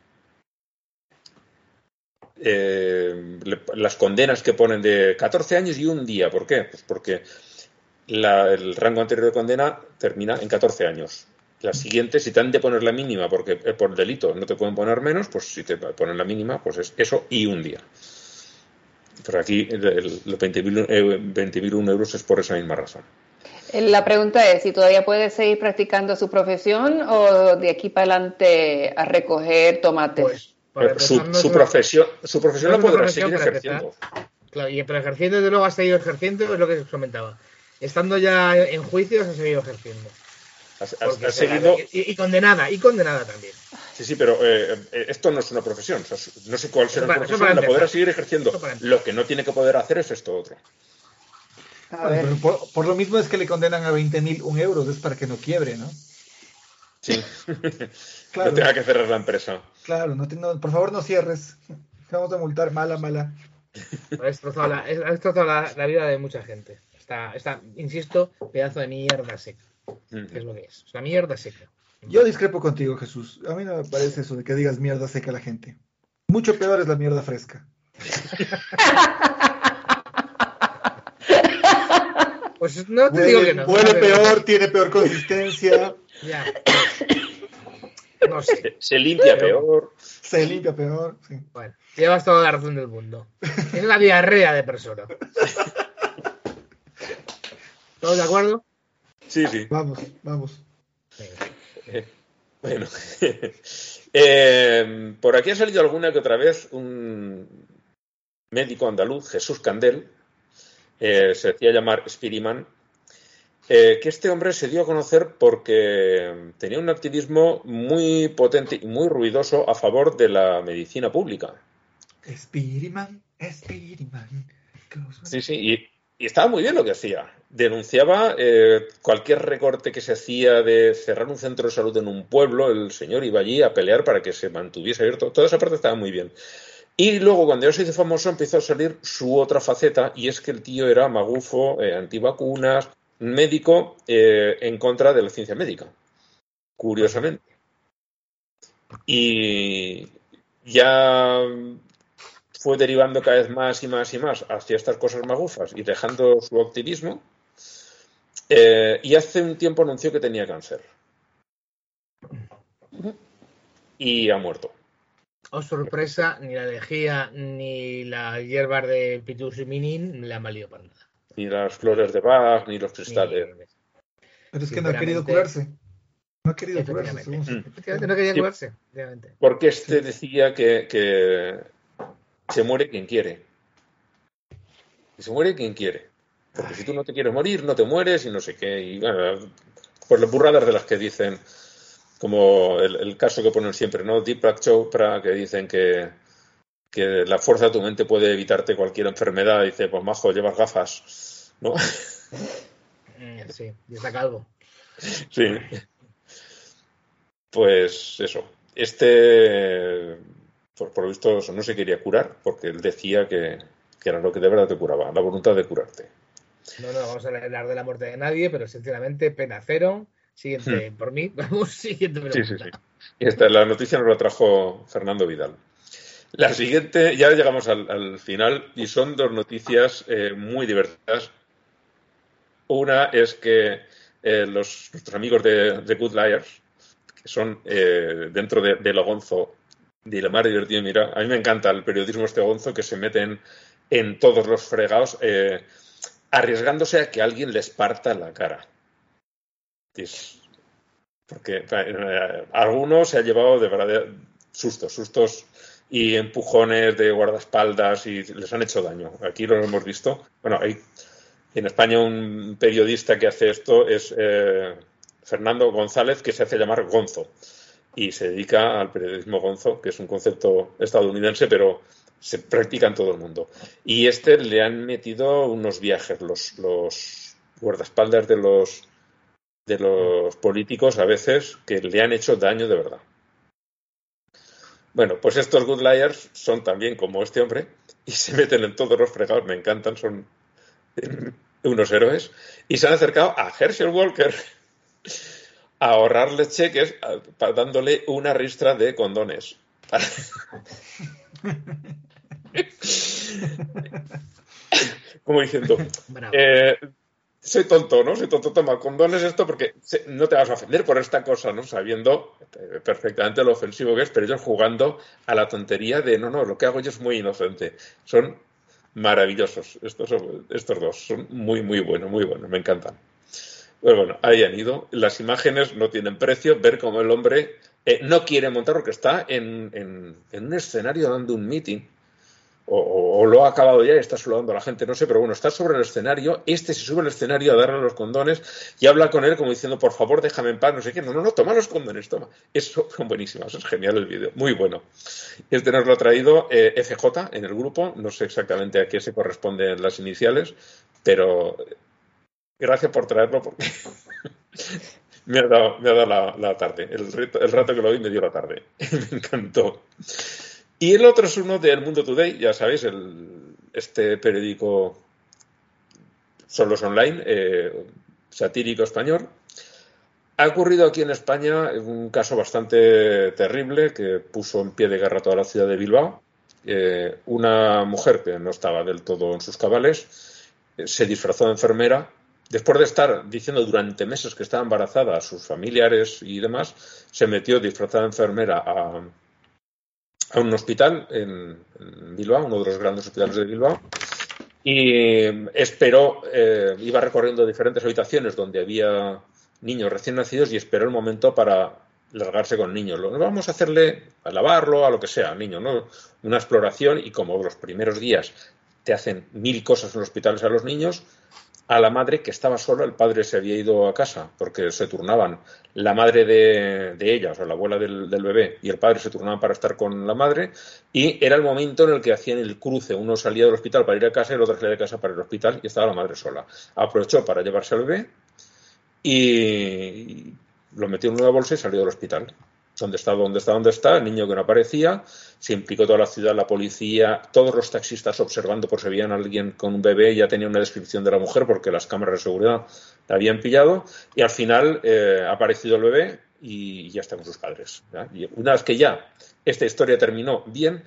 eh, le- las condenas que ponen de 14 años y un día. ¿Por qué? Pues porque la- el rango anterior de condena termina en 14 años. La siguiente, si te han de poner la mínima, porque eh, por delito no te pueden poner menos, pues si te ponen la mínima, pues es eso y un día. Pero aquí los 20.000 eh, 20.001 euros es por esa misma razón. Eh, La pregunta es si todavía puede seguir practicando su profesión o de aquí para adelante a recoger tomates. Pues, para su, no profesión, su profesión no la podrá seguir para ejerciendo. Claro, y pero ejerciendo, desde luego ha seguido ejerciendo, es lo que os comentaba. Estando ya en juicios, ha seguido ejerciendo. Has, has- Porque has se- seguido y, y condenada, y condenada también. Sí, sí, pero eh, eh, esto no es una profesión. O sea, no sé cuál será la profesión, la podrá seguir ejerciendo. Lo que no tiene que poder hacer es esto otro. A ver. Pero por, por lo mismo es que le condenan a 20.000 un euros, es para que no quiebre, ¿no? Sí. [LAUGHS] Claro. No tenga que cerrar la empresa. Claro, no, te- no, por favor no cierres. Te Vamos a multar, mala, mala. Ha destrozado la, ha destrozado la, la vida de mucha gente. Está, está, insisto, pedazo de mierda seca. que es lo que es. Es una mierda seca. Yo discrepo contigo, Jesús. A mí no me parece eso de que digas mierda seca a la gente. Mucho peor es la mierda fresca. [LAUGHS] Pues no te digo que Huele, no. huele pero- peor, tiene peor consistencia, Ya. No sé. Se, se limpia peor. se limpia peor. sí. Bueno, llevas toda la razón del mundo. Es la diarrea de persona. [LAUGHS] ¿Todos de acuerdo? Sí, sí. Vamos, vamos. Venga. [LAUGHS] Bueno. [LAUGHS] Eh, por aquí ha salido alguna que otra vez un médico andaluz, Jesús Candel, eh, se hacía llamar Spiriman, eh, que este hombre se dio a conocer porque tenía un activismo muy potente y muy ruidoso a favor de la medicina pública. Spiriman, Spiriman. Sí, sí, y, y estaba muy bien lo que hacía. Denunciaba eh, cualquier recorte que se hacía de cerrar un centro de salud en un pueblo, el señor iba allí a pelear para que se mantuviese abierto. Toda esa parte estaba muy bien. Y luego, cuando ya se hizo famoso, empezó a salir su otra faceta, y es que el tío era magufo, eh, antivacunas, médico eh, en contra de la ciencia médica. Curiosamente. Y ya fue derivando cada vez más y más y más hacia estas cosas magufas y dejando su activismo. Eh, y hace un tiempo anunció que tenía cáncer. Y ha muerto. Oh, sorpresa, ni la lejía ni las hierbas de Pitus y Minin le han valido para nada. Ni las flores de Bach, ni los cristales. Ni- Pero es que no ha querido curarse. No ha querido curarse, Efectivamente. según. No quería curarse. efectivamente. Porque este decía que, que se muere quien quiere. Que se muere quien quiere. Porque si tú no te quieres morir, no te mueres y no sé qué. Y bueno, pues las burradas de las que dicen, como el, el caso que ponen siempre, ¿no? Deepak Chopra, que dicen que, que la fuerza de tu mente puede evitarte cualquier enfermedad. Dice, pues majo, llevas gafas, ¿no? [LAUGHS] Eh, sí, y está calvo. Sí. Pues eso. Este, por, por lo visto, no se quería curar porque él decía que, que era lo que de verdad te curaba, la voluntad de curarte. No, no, vamos a hablar de la muerte de nadie, pero sinceramente, pena cero. Siguiente, por mí, [LAUGHS] vamos, siguiente Hmm. Sí, pregunta. sí, sí. Y esta, la noticia nos la trajo Fernando Vidal. La siguiente, ya llegamos al, al final y son dos noticias eh, muy divertidas. Una es que eh, los, nuestros amigos de, de Good Liars, que son eh, dentro de, de lo gonzo, de lo más divertido, mira, a mí me encanta el periodismo este gonzo que se meten en todos los fregados, eh, arriesgándose a que alguien les parta la cara. Porque eh, alguno se ha llevado de verdad sustos, sustos y empujones de guardaespaldas y les han hecho daño. Aquí lo hemos visto. Bueno, hay en España un periodista que hace esto es eh, Fernando González, que se hace llamar Gonzo y se dedica al periodismo gonzo, que es un concepto estadounidense, pero se practica en todo el mundo. Y este le han metido unos viajes, los, los guardaespaldas de los de los políticos a veces que le han hecho daño de verdad. Bueno, pues estos good liars son también como este hombre y se meten en todos los fregados, me encantan, son unos héroes y se han acercado a Herschel Walker [LAUGHS] a ahorrarle cheques dándole una ristra de condones. [LAUGHS] Como diciendo, eh, soy tonto, ¿no? Soy tonto, toma condones esto porque no te vas a ofender por esta cosa, ¿no? Sabiendo eh, perfectamente lo ofensivo que es, pero ellos jugando a la tontería de, no, no, lo que hago yo es muy inocente. Son maravillosos estos, estos dos, son muy, muy buenos, muy buenos, me encantan. Pues bueno, ahí han ido. Las imágenes no tienen precio. Ver cómo el hombre eh, no quiere montar porque está en, en- en un escenario dando un meeting. O, lo ha acabado ya y está saludando a la gente, no sé, pero bueno, está sobre el escenario. Este se sube al escenario a darle los condones y habla con él como diciendo, por favor, déjame en paz, no sé qué. No, no, no, toma los condones, toma. Eso son buenísimas, es genial el vídeo, muy bueno. Este nos lo ha traído eh, FJ en el grupo, no sé exactamente a qué se corresponden las iniciales, pero gracias por traerlo porque [LAUGHS] me ha dado, la, tarde. El, el rato que lo vi me dio la tarde. [LAUGHS] me encantó. Y el otro es uno del Mundo Today, ya sabéis, el, este periódico solos online, eh, satírico español. Ha ocurrido aquí en España un caso bastante terrible que puso en pie de guerra toda la ciudad de Bilbao. Eh, una mujer que no estaba del todo en sus cabales eh, se disfrazó de enfermera. Después de estar diciendo durante meses que estaba embarazada a sus familiares y demás, se metió disfrazada de enfermera a, a un hospital en, Bilbao, uno de los grandes hospitales de Bilbao, y esperó, eh, iba recorriendo diferentes habitaciones donde había niños recién nacidos y esperó el momento para largarse con niños. Lo vamos a hacerle, a lavarlo, a lo que sea, niño, ¿no? Una exploración y como los primeros días te hacen mil cosas en los hospitales a los niños, a la madre que estaba sola, el padre se había ido a casa porque se turnaban la madre de, de ella, o la abuela del, bebé, y el padre se turnaban para estar con la madre, y era el momento en el que hacían el cruce. Uno salía del hospital para ir a casa y el otro salía de casa para al hospital y estaba la madre sola. Aprovechó para llevarse al bebé y lo metió en una bolsa y salió del hospital. ¿Dónde está? ¿Dónde está? ¿Dónde está? El niño que no aparecía. Se implicó toda la ciudad, la policía, todos los taxistas observando por si veían a alguien con un bebé. Ya tenía una descripción de la mujer porque las cámaras de seguridad la habían pillado. Y al final eh, ha aparecido el bebé y ya está con sus padres. una vez que ya esta historia terminó bien,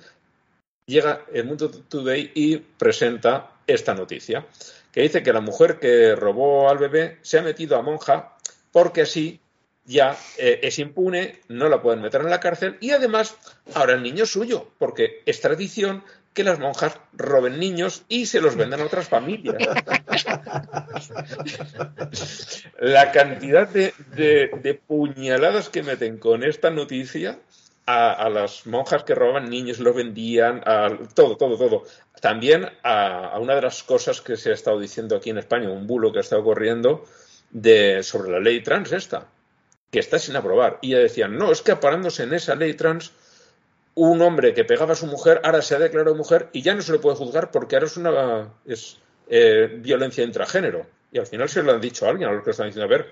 llega el Mundo Today y presenta esta noticia, que dice que la mujer que robó al bebé se ha metido a monja porque así ya eh, es impune, no la pueden meter en la cárcel y además ahora el niño es suyo, porque es tradición que las monjas roben niños y se los vendan a otras familias. [LAUGHS] la cantidad de, de, de, puñaladas que meten con esta noticia a, a, las monjas que roban niños, los vendían, a todo, todo, todo. También a, a, una de las cosas que se ha estado diciendo aquí en España, un bulo que ha estado corriendo de, sobre la ley trans esta, que está sin aprobar. Y ya decían, no, es que aparándose en esa ley trans, un hombre que pegaba a su mujer ahora se ha declarado mujer y ya no se le puede juzgar porque ahora es una es, eh, violencia intragénero. Y al final se lo han dicho a alguien, a los que están diciendo, a ver,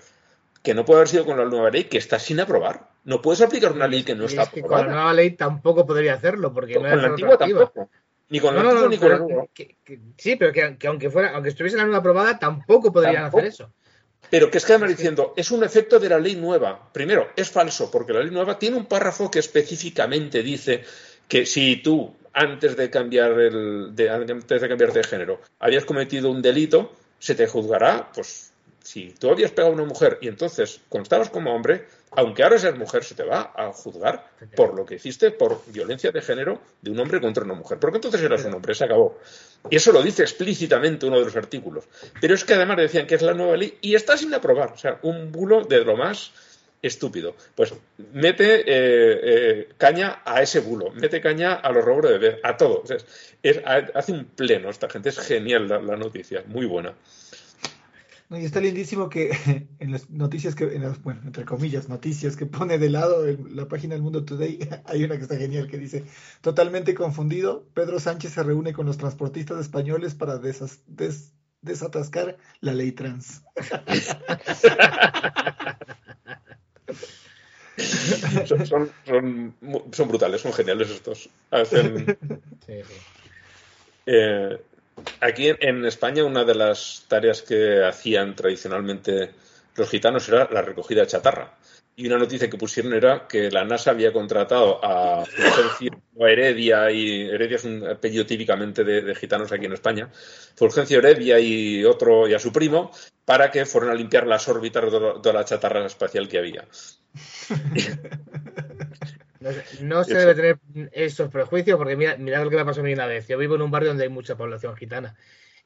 que no puede haber sido con la nueva ley, que está sin aprobar. No puedes aplicar una ley que no está aprobada. Con la nueva ley tampoco podría hacerlo, porque no con la antigua tampoco. Ni con la antigua ni con la nueva. sí, pero que, aunque fuera, aunque estuviese la nueva aprobada, tampoco podrían hacer eso. Pero que es que además diciendo, es un efecto de la ley nueva. Primero, es falso, porque la ley nueva tiene un párrafo que específicamente dice que si tú, antes de cambiar el, de, antes de cambiarte de género, habías cometido un delito, se te juzgará, pues, si tú habías pegado a una mujer y entonces constabas como hombre, aunque ahora seas mujer, se te va a juzgar por lo que hiciste por violencia de género de un hombre contra una mujer. Porque entonces eras un hombre, se acabó. Y eso lo dice explícitamente uno de los artículos. Pero es que además decían que es la nueva ley y está sin aprobar. O sea, un bulo de lo más estúpido. Pues mete eh, eh, caña a ese bulo, mete caña a los robos de bebé, a todo. hace un pleno esta gente, es genial la noticia, muy buena y está lindísimo que [LAUGHS] en las noticias que, en las, bueno, entre comillas, noticias que pone de lado la página del Mundo Today, [LAUGHS] hay una que está genial que dice, totalmente confundido, Pedro Sánchez se reúne con los transportistas españoles para desatascar la ley trans. [LAUGHS] son, son, brutales, son geniales estos. Hacen, eh, Aquí en España una de las tareas que hacían tradicionalmente los gitanos era la recogida de chatarra. Y una noticia que pusieron era que la NASA había contratado a Fulgencio Heredia, y Heredia es un apellido típicamente de, gitanos aquí en España, Fulgencio Heredia y otro y a su primo, para que fueran a limpiar las órbitas de la chatarra espacial que había. [LAUGHS] No, se debe tener esos prejuicios porque mira, mira lo que me pasó a mí una vez. Yo vivo en un barrio donde hay mucha población gitana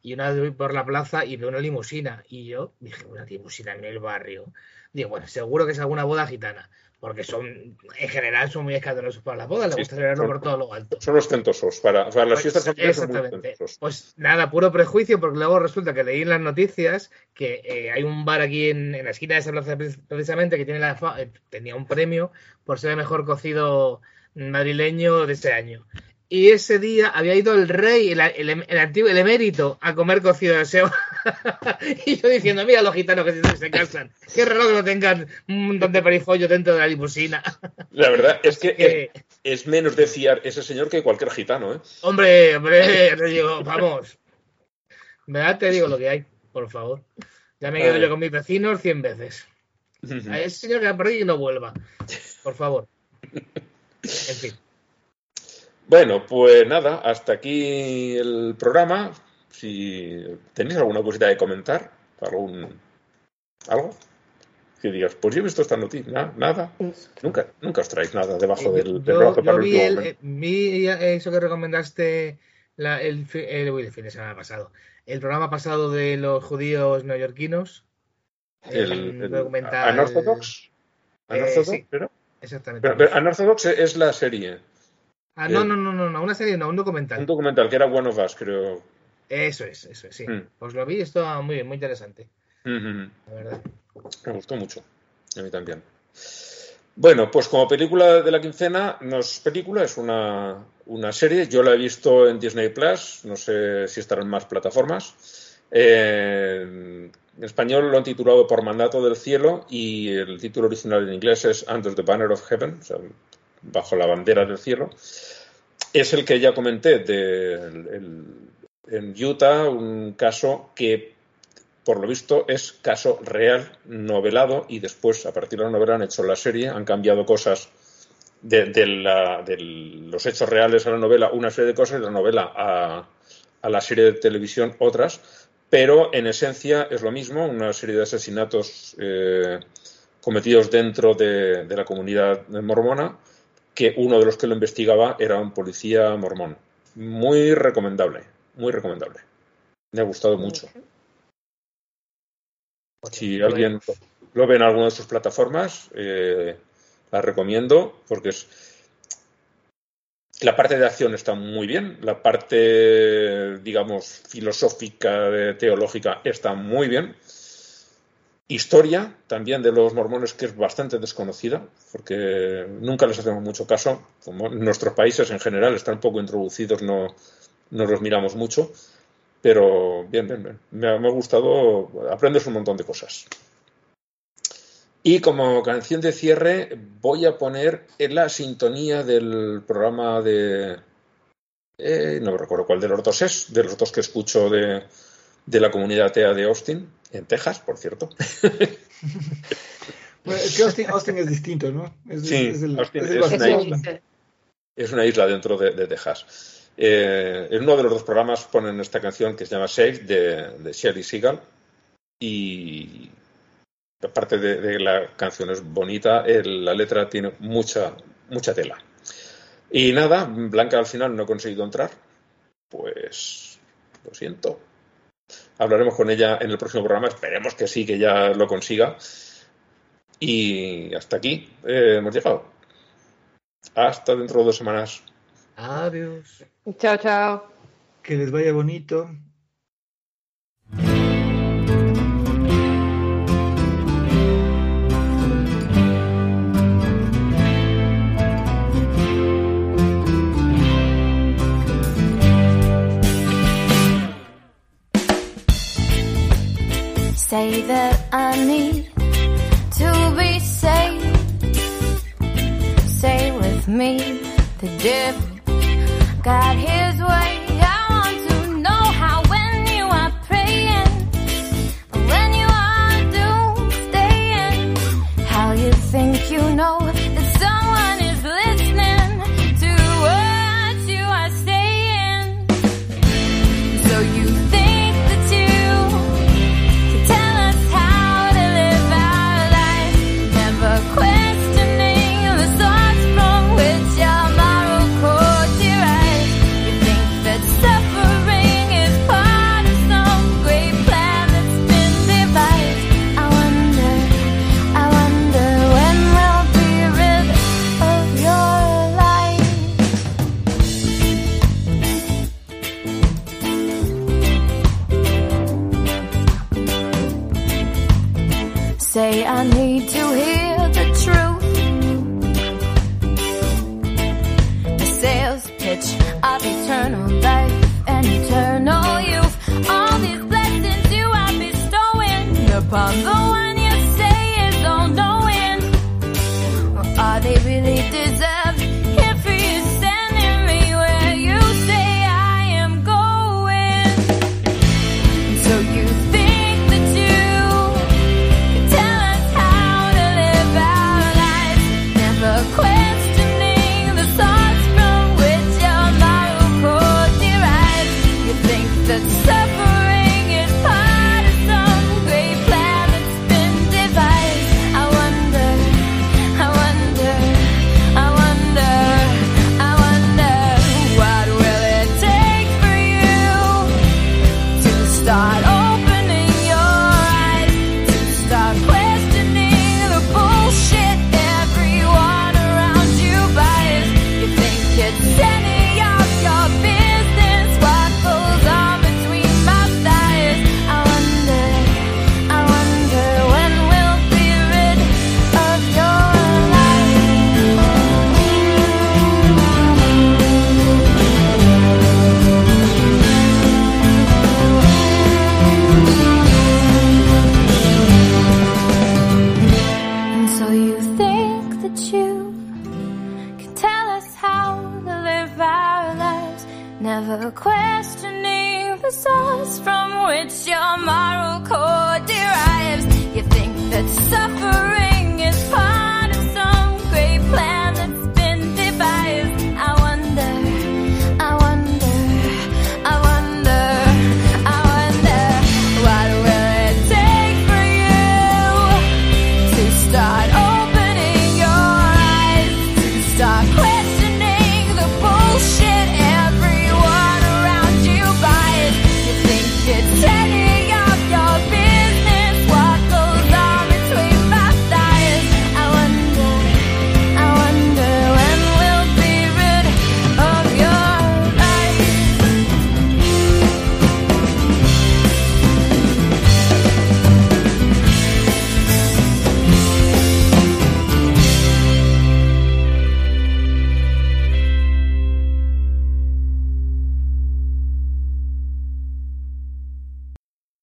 y una vez voy por la plaza y veo una limusina y yo dije, una limusina en el barrio. Digo, bueno, seguro que es alguna boda gitana porque son, en general, son muy escandalosos para la boda, les gusta celebrarlo por todo lo alto. Son ostentosos, para, para las pues, fiestas Exactamente. pues nada, puro prejuicio, porque luego resulta que leí en las noticias que eh, hay un bar aquí en, la esquina de esa plaza precisamente que tiene la, eh, tenía un premio por ser el mejor cocido madrileño de ese año y ese día había ido el rey, el, el, antiguo, el emérito, a comer cocido de seo. [LAUGHS] y yo diciendo, mira los gitanos que se casan. Qué raro que no tengan un montón de perifollo dentro de la limusina. [LAUGHS] la verdad es que, Es, menos de fiar ese señor que cualquier gitano, ¿eh? Hombre, hombre, te digo, vamos. ¿Verdad? Te digo lo que hay, por favor. Ya me quedo yo con mis vecinos cien veces. A ese señor que ha perdido y no vuelva. Por favor. [LAUGHS] En fin. Bueno, pues nada, hasta aquí el programa. Si tenéis alguna cosita de comentar, algún algo que digas, pues yo he visto esta noticia, nada, nunca, nunca os traéis nada debajo eh, del, brazo para vi, el, eh, vi eso que recomendaste el, el, fin de semana pasado, el programa pasado de los judíos neoyorquinos, el, documental. Anorthodox, Anorthodox, eh, pero, exactamente. Pero, es la serie. Ah, no, no, no, no, una serie no, un documental. Un documental que era One of Us, creo. Eso es, eso es, sí. Mm. Pues lo vi estaba muy bien, muy interesante. La verdad. Me gustó mucho. A mí también. Bueno, pues como película de la quincena, no es película, es una, una serie. Yo la he visto en Disney Plus, no sé si estará en más plataformas. Eh, en español lo han titulado Por Mandato del Cielo y el título original en inglés es Under the Banner of Heaven, o sea, bajo la bandera del cielo, es el que ya comenté de, en Utah, un caso que por lo visto es caso real, novelado, y después, a partir de la novela, han hecho la serie, han cambiado cosas de, los hechos reales a la novela, una serie de cosas, y de la novela a, la serie de televisión otras, pero en esencia es lo mismo, una serie de asesinatos eh, cometidos dentro de, la comunidad mormona, que uno de los que lo investigaba era un policía mormón. Muy recomendable, muy recomendable. Me ha gustado mucho. Si alguien lo ve en alguna de sus plataformas, eh, la recomiendo porque es la parte de acción está muy bien, la parte, digamos, filosófica, teológica está muy bien historia también de los mormones que es bastante desconocida, porque nunca les hacemos mucho caso. Como nuestros países en general están poco introducidos, no, no los miramos mucho. Pero bien, bien, bien. Me ha, gustado, aprendes un montón de cosas. Y como canción de cierre voy a poner en la sintonía del programa de... eh, no recuerdo cuál de los dos es, de los dos que escucho de, de la comunidad atea de Austin, en Texas, por cierto. Bueno, [LAUGHS] es que Austin, Austin es distinto, ¿no? Es, Sí, es el- Austin es el es una isla. Es una isla dentro de, de Texas. Eh, en uno de los dos programas ponen esta canción que se llama Safe de, de Shelly Seagal y aparte de, de la canción es bonita, el- la letra tiene mucha, mucha tela. Y nada, Blanca al final no ha conseguido entrar. Pues lo siento. Hablaremos con ella en el próximo programa. Esperemos que sí, que ya lo consiga. Y hasta aquí eh, hemos llegado. Hasta dentro de dos semanas. Adiós. Chao, chao. Que les vaya bonito. Say that I need to be safe. Say with me, the devil got his way.